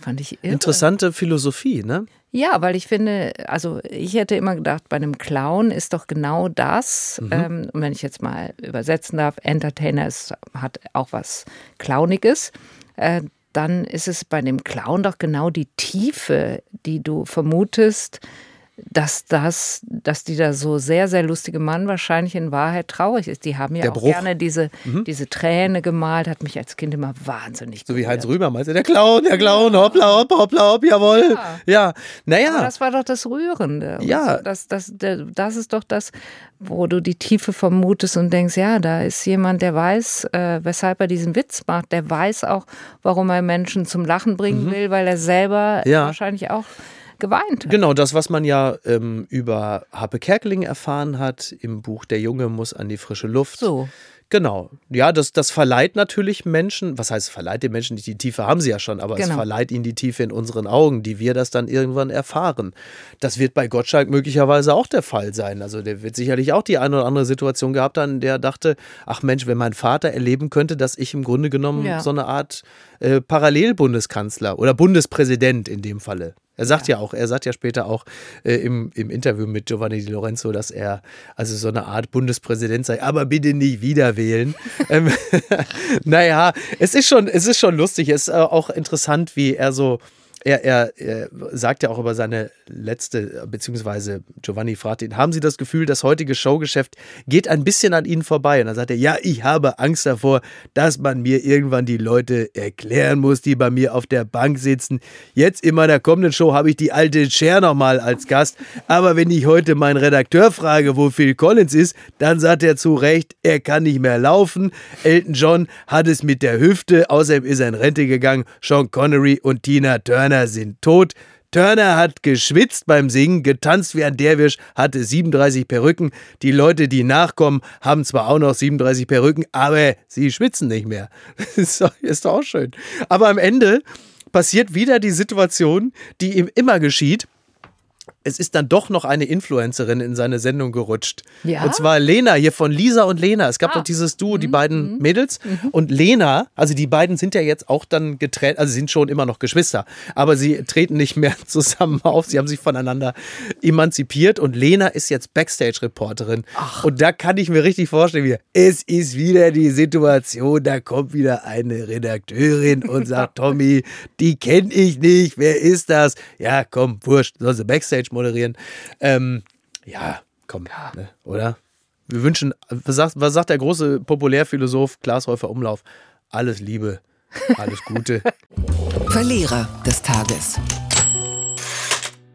Fand ich irre. Interessante Philosophie, ne? Ja, weil ich finde, also ich hätte immer gedacht, bei einem Clown ist doch genau das, ähm, und wenn ich jetzt mal übersetzen darf, Entertainer ist, hat auch was Clowniges, äh, dann ist es bei dem Clown doch genau die Tiefe, die du vermutest, dass das, dass dieser so sehr, sehr lustige Mann wahrscheinlich in Wahrheit traurig ist. Die haben ja Der auch Bruch. gerne diese, diese Träne gemalt, hat mich als Kind immer wahnsinnig So wie Heinz. Rüber meinte, der Clown, der Clown, hoppla, hopp, hoppla, hopp, jawohl. Ja, Aber naja. das war doch das Rührende. Ja. Das, das, das ist doch das, wo du die Tiefe vermutest und denkst, ja, da ist jemand, der weiß, äh, weshalb er diesen Witz macht. Der weiß auch, warum er Menschen zum Lachen bringen will, weil er selber Mhm. Ja. wahrscheinlich auch geweint hat. Genau, das, was man ja ähm, über Happe Kerkeling erfahren hat im Buch Der Junge muss an die frische Luft. So. Genau. Ja, das, das verleiht natürlich Menschen, was heißt verleiht den Menschen nicht, die Tiefe haben sie ja schon, aber es Genau. verleiht ihnen die Tiefe in unseren Augen, die wir das dann irgendwann erfahren. Das wird bei Gottschalk möglicherweise auch der Fall sein. Also der wird sicherlich auch die eine oder andere Situation gehabt haben, in der er dachte, ach Mensch, wenn mein Vater erleben könnte, dass ich im Grunde genommen Ja. so eine Art äh, Parallelbundeskanzler oder Bundespräsident in dem Falle. Er sagt ja, auch, er sagt ja später auch äh, im, im Interview mit Giovanni Di Lorenzo, dass er also so eine Art Bundespräsident sei, aber bitte nicht wieder wählen. [LAUGHS] ähm, [LAUGHS] naja, es ist schon, es ist schon lustig. Es ist äh, auch interessant, wie er so er, er, er sagt ja auch über seine letzte, beziehungsweise Giovanni fragt ihn, haben Sie das Gefühl, das heutige Showgeschäft geht ein bisschen an Ihnen vorbei? Und dann sagt er, ja, ich habe Angst davor, dass man mir irgendwann die Leute erklären muss, die bei mir auf der Bank sitzen. Jetzt in meiner kommenden Show habe ich die alte Cher nochmal als Gast. Aber wenn ich heute meinen Redakteur frage, wo Phil Collins ist, dann sagt er zu Recht, er kann nicht mehr laufen. Elton John hat es mit der Hüfte, außerdem ist er in Rente gegangen. Sean Connery und Tina Turner Turner sind tot. Turner hat geschwitzt beim Singen, getanzt wie ein Derwisch, hatte 37 Perücken. Die Leute, die nachkommen, haben zwar auch noch 37 Perücken, aber sie schwitzen nicht mehr. [LAUGHS] ist, doch, ist doch auch schön. Aber am Ende passiert wieder die Situation, die ihm immer geschieht es ist dann doch noch eine Influencerin in seine Sendung gerutscht. Ja? Und zwar Lena hier von Lisa und Lena. Es gab ah. doch dieses Duo, die mhm. beiden mhm. Mädels. Mhm. Und Lena, also die beiden sind ja jetzt auch dann getrennt, also sind schon immer noch Geschwister, aber sie treten nicht mehr [LAUGHS] zusammen auf. Sie haben sich voneinander emanzipiert und Lena ist jetzt Backstage-Reporterin. Und da kann ich mir richtig vorstellen, wie es ist wieder die Situation, da kommt wieder eine Redakteurin und [LAUGHS] sagt, Tommy, die kenne ich nicht, wer ist das? Ja, komm, wurscht, soll sie Backstage moderieren. Ähm, ja, komm, ja. Ne, oder? Wir wünschen, was sagt, was sagt der große Populärphilosoph Klaas Häufer Umlauf? Alles Liebe, alles Gute. [LAUGHS] Verlierer des Tages.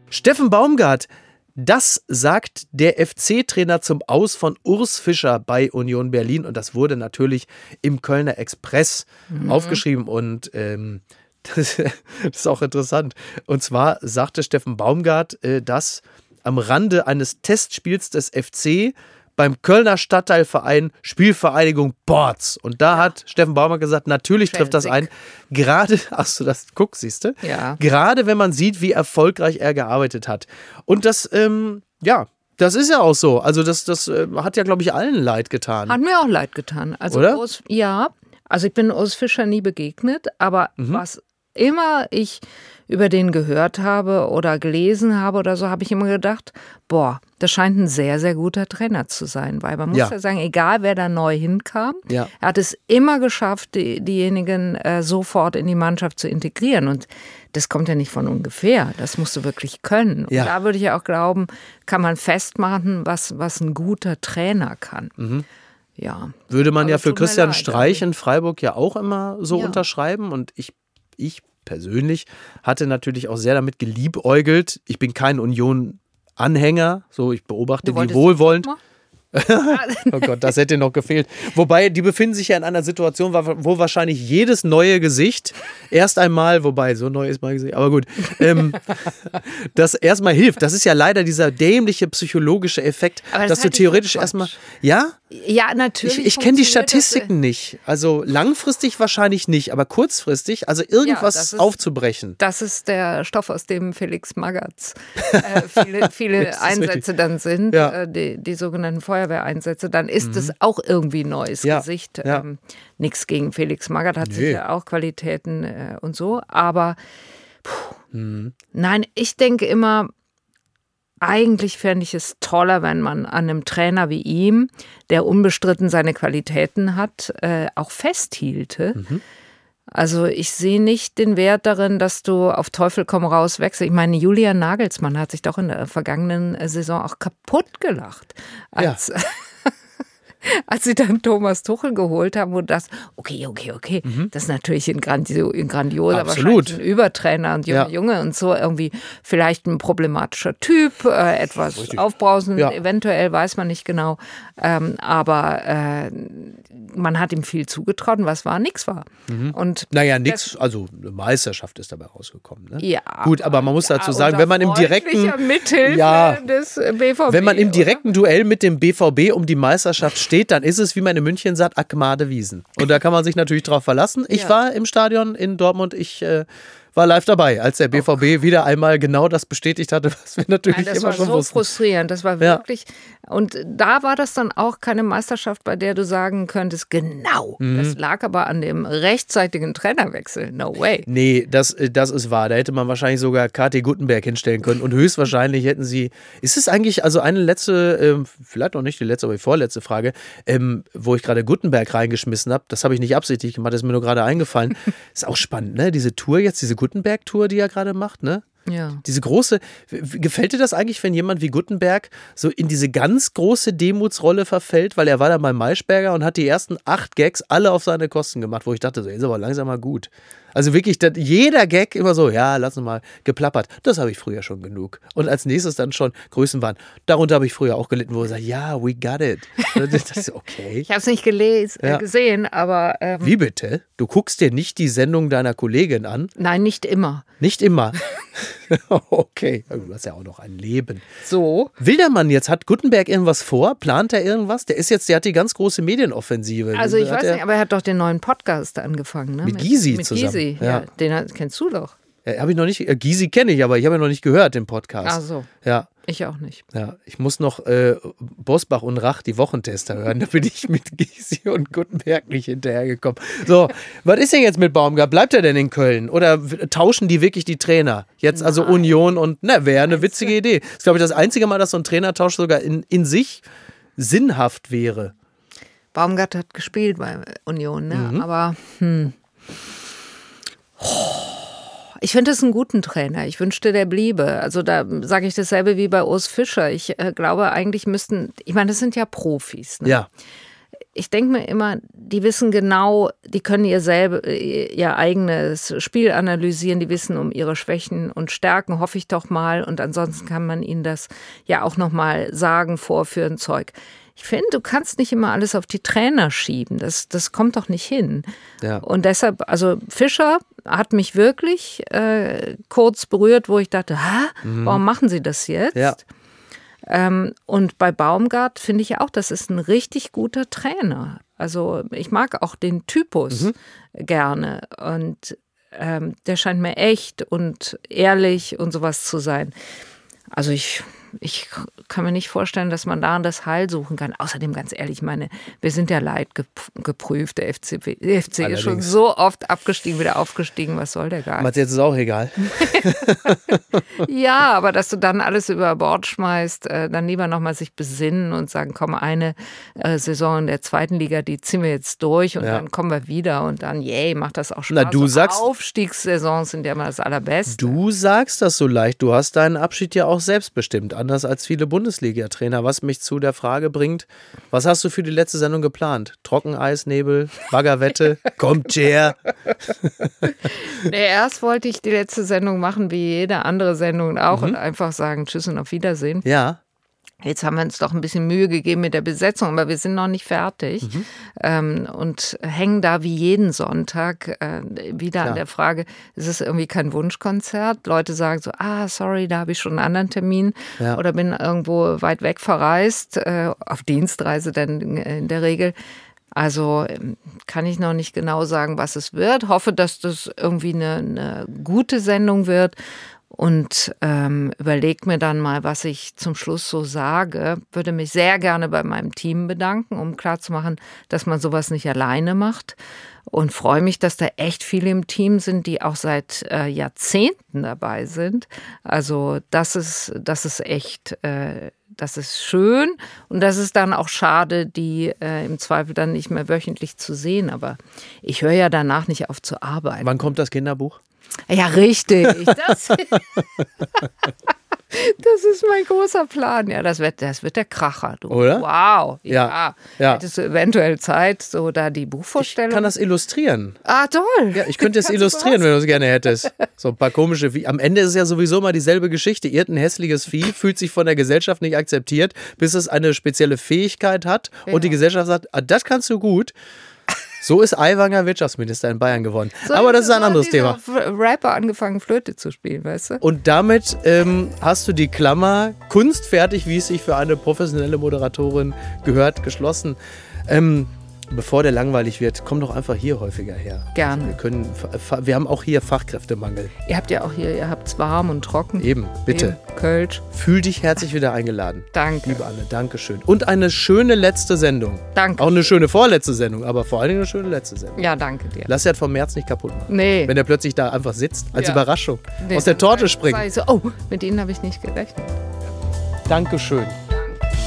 Steffen Baumgart, das sagt der FC-Trainer zum Aus von Urs Fischer bei Union Berlin und das wurde natürlich im Kölner Express mhm. aufgeschrieben und ähm, [LAUGHS] das, ist auch interessant. Und zwar sagte Steffen Baumgart, äh, dass am Rande eines Testspiels des FC beim Kölner Stadtteilverein Spielvereinigung Bords. Und da hat Steffen Baumgart gesagt, natürlich trifft das ein. Gerade, [LAUGHS] achso, das guck, siehst du? Ja. Gerade wenn man sieht, wie erfolgreich er gearbeitet hat. Und das, ähm, ja, das ist ja auch so. Also das, das äh, hat ja, glaube ich, allen leid getan. Hat mir auch leid getan. Also Oder? Urs, ja, also ich bin Urs Fischer nie begegnet, aber mhm. was immer ich über den gehört habe oder gelesen habe oder so, habe ich immer gedacht, boah, das scheint ein sehr, sehr guter Trainer zu sein. Weil man muss ja, ja sagen, egal wer da neu hinkam, ja. er hat es immer geschafft, die, diejenigen äh, sofort in die Mannschaft zu integrieren. Und das kommt ja nicht von ungefähr. Das musst du wirklich können. Und ja. da würde ich ja auch glauben, kann man festmachen, was, was ein guter Trainer kann. Mhm. Ja. Würde man Aber ja für Christian Streich in Freiburg ja auch immer so unterschreiben. Und ich ich persönlich hatte natürlich auch sehr damit geliebäugelt. Ich bin kein Union-Anhänger, so ich beobachte die wohlwollend. [LAUGHS] oh Gott, das hätte noch gefehlt. Wobei, die befinden sich ja in einer Situation, wo wahrscheinlich jedes neue Gesicht erst einmal, wobei, so neu ist mein Gesicht, aber gut, ähm, [LAUGHS] das erstmal hilft. Das ist ja leider dieser dämliche psychologische Effekt, das dass du theoretisch erstmal, ja? Ja, natürlich. Ich, ich kenne die Statistiken das, nicht. Also langfristig wahrscheinlich nicht, aber kurzfristig, also irgendwas ja, das ist, aufzubrechen. Das ist der Stoff, aus dem Felix Magatz äh, [LAUGHS] viele, viele Einsätze dann sind, ja. äh, die, die sogenannten Feuerwehreinsätze. Dann ist mhm. es auch irgendwie neues ja. Gesicht. Ähm, Nichts gegen Felix Magath, hat nee. sicher auch Qualitäten äh, und so. Aber puh, mhm. nein, ich denke immer, eigentlich fände ich es toller, wenn man an einem Trainer wie ihm, der unbestritten seine Qualitäten hat, äh, auch festhielte. Mhm. Also ich sehe nicht den Wert darin, dass du auf Teufel komm raus wechselst. Ich meine, Julian Nagelsmann hat sich doch in der vergangenen Saison auch kaputt gelacht, als, ja. Als sie dann Thomas Tuchel geholt haben und das, okay, okay, okay, mhm. das ist natürlich ein, Grandio, ein grandioser, Absolut. ein Übertrainer und Junge, ja. Junge und so irgendwie vielleicht ein problematischer Typ, äh, [LAUGHS] etwas Richtig. aufbrausend, ja. eventuell weiß man nicht genau, ähm, aber äh, man hat ihm viel zugetraut und was war, nix war. Mhm. Und naja, nix, also eine Meisterschaft ist dabei rausgekommen. Ne? Ja. Gut, aber man muss ja, dazu sagen, wenn man im direkten Mithilfe ja, des BVB, wenn man im direkten oder? Duell mit dem BVB um die Meisterschaft steht, dann ist es, wie man in München sagt, Akmade Wiesen. Und da kann man sich natürlich drauf verlassen. Ich ja. war im Stadion in Dortmund, ich äh, war live dabei, als der BVB wieder einmal genau das bestätigt hatte, [LAUGHS] was wir natürlich Nein, immer schon wussten. Das war so frustrierend. Das war wirklich. Ja. Und da war das dann auch keine Meisterschaft, bei der du sagen könntest, genau. Mhm. Das lag aber an dem rechtzeitigen Trainerwechsel. No way. Nee, das, äh, das ist wahr. Da hätte man wahrscheinlich sogar KT Gutenberg hinstellen können. Und höchstwahrscheinlich hätten sie. Ist es eigentlich, also eine letzte, ähm, vielleicht noch nicht die letzte, aber die vorletzte Frage, ähm, wo ich gerade Gutenberg reingeschmissen habe, das habe ich nicht absichtlich gemacht, das ist mir nur gerade eingefallen. [LAUGHS] ist auch spannend, ne? Diese Tour jetzt, diese Gutenberg-Tour, die er gerade macht, ne? Ja. Diese große, gefällt dir das eigentlich, wenn jemand wie Gutenberg so in diese ganz große Demutsrolle verfällt? Weil er war da bei Maischberger und hat die ersten acht Gags alle auf seine Kosten gemacht, wo ich dachte, so, ist aber langsam mal gut. Also wirklich, jeder Gag immer so, ja, lass uns mal geplappert. Das habe ich früher schon genug. Und als nächstes dann schon Größenwahn. Darunter habe ich früher auch gelitten, wo er sagt, ja, we got it. [LAUGHS] Das ist okay. Ich habe es nicht gelesen, Ja. äh, gesehen, aber ähm, Wie bitte? Du guckst dir nicht die Sendung deiner Kollegin an? nein, nicht immer. Nicht immer. [LAUGHS] [LAUGHS] okay, du hast ja auch noch ein Leben. So. Will der Mann jetzt? Hat Gutenberg irgendwas vor? Plant er irgendwas? Der ist jetzt, der hat die ganz große Medienoffensive. Also ich Hat weiß nicht, aber er hat doch den neuen Podcast angefangen, ne? Mit Gysi mit zusammen, Gysi, ja. ja. Den kennst du doch. Ja, habe ich noch nicht. Äh, Gysi kenne ich, aber ich habe ihn noch nicht gehört, den Podcast. Ach so. Ja, Ich auch nicht. ja. Ich muss noch äh, Bosbach und Rach, die Wochentester hören. Da bin ich [LAUGHS] mit Gysi und Gutenberg nicht hinterhergekommen. So, [LAUGHS] was ist denn jetzt mit Baumgart? Bleibt er denn in Köln? Oder tauschen die wirklich die Trainer? Jetzt also Union und, ne, wäre eine witzige Idee. Das ist, glaube ich, das einzige Mal, dass so ein Trainertausch sogar in, in sich sinnhaft wäre. Baumgart hat gespielt bei Union, ne? Mhm. Aber hm. Ich finde es einen guten Trainer. Ich wünschte, der bliebe. Also da sage ich dasselbe wie bei Urs Fischer. Ich äh, glaube, eigentlich müssten, ich meine, das sind ja Profis. Ne? Ja. ich denke mir immer, die wissen genau, die können ihr selber ihr eigenes Spiel analysieren, die wissen um ihre Schwächen und Stärken, hoffe ich doch mal. Und ansonsten kann man ihnen das ja auch nochmal sagen, vorführen, Zeug. Ich finde, du kannst nicht immer alles auf die Trainer schieben. Das, das kommt doch nicht hin. Ja. Und deshalb, also Fischer hat mich wirklich äh, kurz berührt, wo ich dachte, Hä? warum machen sie das jetzt? Ja. Ähm, und bei Baumgart finde ich auch, das ist ein richtig guter Trainer. Also ich mag auch den Typus gerne und ähm, der scheint mir echt und ehrlich und sowas zu sein. Also ich, ich kann mir nicht vorstellen, dass man daran das Heil suchen kann. Außerdem, ganz ehrlich, ich meine, wir sind ja leidgeprüft. Der FCP, der FC ist schon so oft abgestiegen, wieder aufgestiegen. Was soll der gar jetzt ist auch egal. [LAUGHS] Ja, aber dass du dann alles über Bord schmeißt, äh, dann lieber nochmal sich besinnen und sagen, komm, eine äh, Saison in der zweiten Liga, die ziehen wir jetzt durch und Ja. dann kommen wir wieder und dann, yay, macht das auch Spaß. Na, du So sagst- Aufstiegssaisons sind ja immer das Allerbeste. Du sagst das so leicht. Du hast deinen Abschied ja auch selbstbestimmt, anders als viele Bundesliga-Trainer. Was mich zu der Frage bringt, was hast du für die letzte Sendung geplant? Trockeneis, Nebel, Baggerwette? [LAUGHS] Kommt Jer? [LAUGHS] Nee, erst wollte ich die letzte Sendung machen, wie jede andere Sendung auch, Mhm. und einfach sagen Tschüss und auf Wiedersehen. Ja. Jetzt haben wir uns doch ein bisschen Mühe gegeben mit der Besetzung, aber wir sind noch nicht fertig Mhm. ähm, und hängen da wie jeden Sonntag äh, wieder Klar. an der Frage, ist es irgendwie kein Wunschkonzert? Leute sagen so, ah, sorry, da habe ich schon einen anderen Termin Ja. oder bin irgendwo weit weg verreist, äh, auf Dienstreise dann in- in der Regel. Also ähm, kann ich noch nicht genau sagen, was es wird. Hoffe, dass das irgendwie eine, eine gute Sendung wird und ähm, überlege mir dann mal, was ich zum Schluss so sage. Würde mich sehr gerne bei meinem Team bedanken, um klarzumachen, dass man sowas nicht alleine macht. Und freue mich, dass da echt viele im Team sind, die auch seit äh, Jahrzehnten dabei sind. Also das ist, das ist echt, äh, das ist schön. Und das ist dann auch schade, die äh, im Zweifel dann nicht mehr wöchentlich zu sehen. Aber ich höre ja danach nicht auf zu arbeiten. Wann kommt das Kinderbuch? Ja, richtig. Das, [LAUGHS] das ist mein großer Plan. Ja, das wird, das wird der Kracher. Du. Oder? Wow. Ja, Ja. ja. Hättest du eventuell Zeit, so da die Ich Buchvorstellung? kann das illustrieren. ah, toll. Ja, ich könnte es illustrieren, wenn du es gerne hättest. So ein paar komische. Wie Am Ende ist es ja sowieso immer dieselbe Geschichte. Irgendein hässliches Vieh fühlt sich von der Gesellschaft nicht akzeptiert, bis es eine spezielle Fähigkeit hat und die Gesellschaft sagt, ah, das kannst du gut. So ist Aiwanger Wirtschaftsminister in Bayern geworden. So Aber das ist ein anderes Thema. Rapper angefangen, Flöte zu spielen, weißt du? Und damit ähm, hast du die Klammer kunstfertig, wie es sich für eine professionelle Moderatorin gehört, geschlossen. Ähm, bevor der langweilig wird, komm doch einfach hier häufiger her. Gerne. Wir, können, wir haben auch hier Fachkräftemangel. Ihr habt ja auch hier, ihr habt es warm und trocken. Eben, bitte. Eben, Kölsch. Fühl dich herzlich wieder eingeladen. [LAUGHS] Danke. Liebe Anne, Dankeschön. Und eine schöne letzte Sendung. Danke. Auch eine schöne vorletzte Sendung, aber vor allen Dingen eine schöne letzte Sendung. Ja, danke dir. Lass ja vom März nicht kaputt machen. Nee. Wenn er plötzlich da einfach sitzt, als Ja. Überraschung, Nee, aus der Torte springt. So, oh, mit Ihnen habe ich nicht gerechnet. Dankeschön.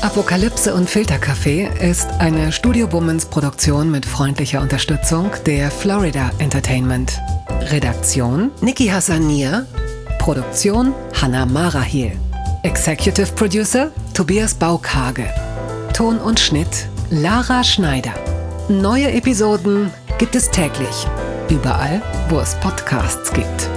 Apokalypse und Filterkaffee ist eine Studio Bummens Produktion mit freundlicher Unterstützung der Florida Entertainment. Redaktion Niki Hassania. Produktion Hanna Marahiel. Executive Producer Tobias Baukage. Ton und Schnitt Lara Schneider. Neue Episoden gibt es täglich. Überall, wo es Podcasts gibt.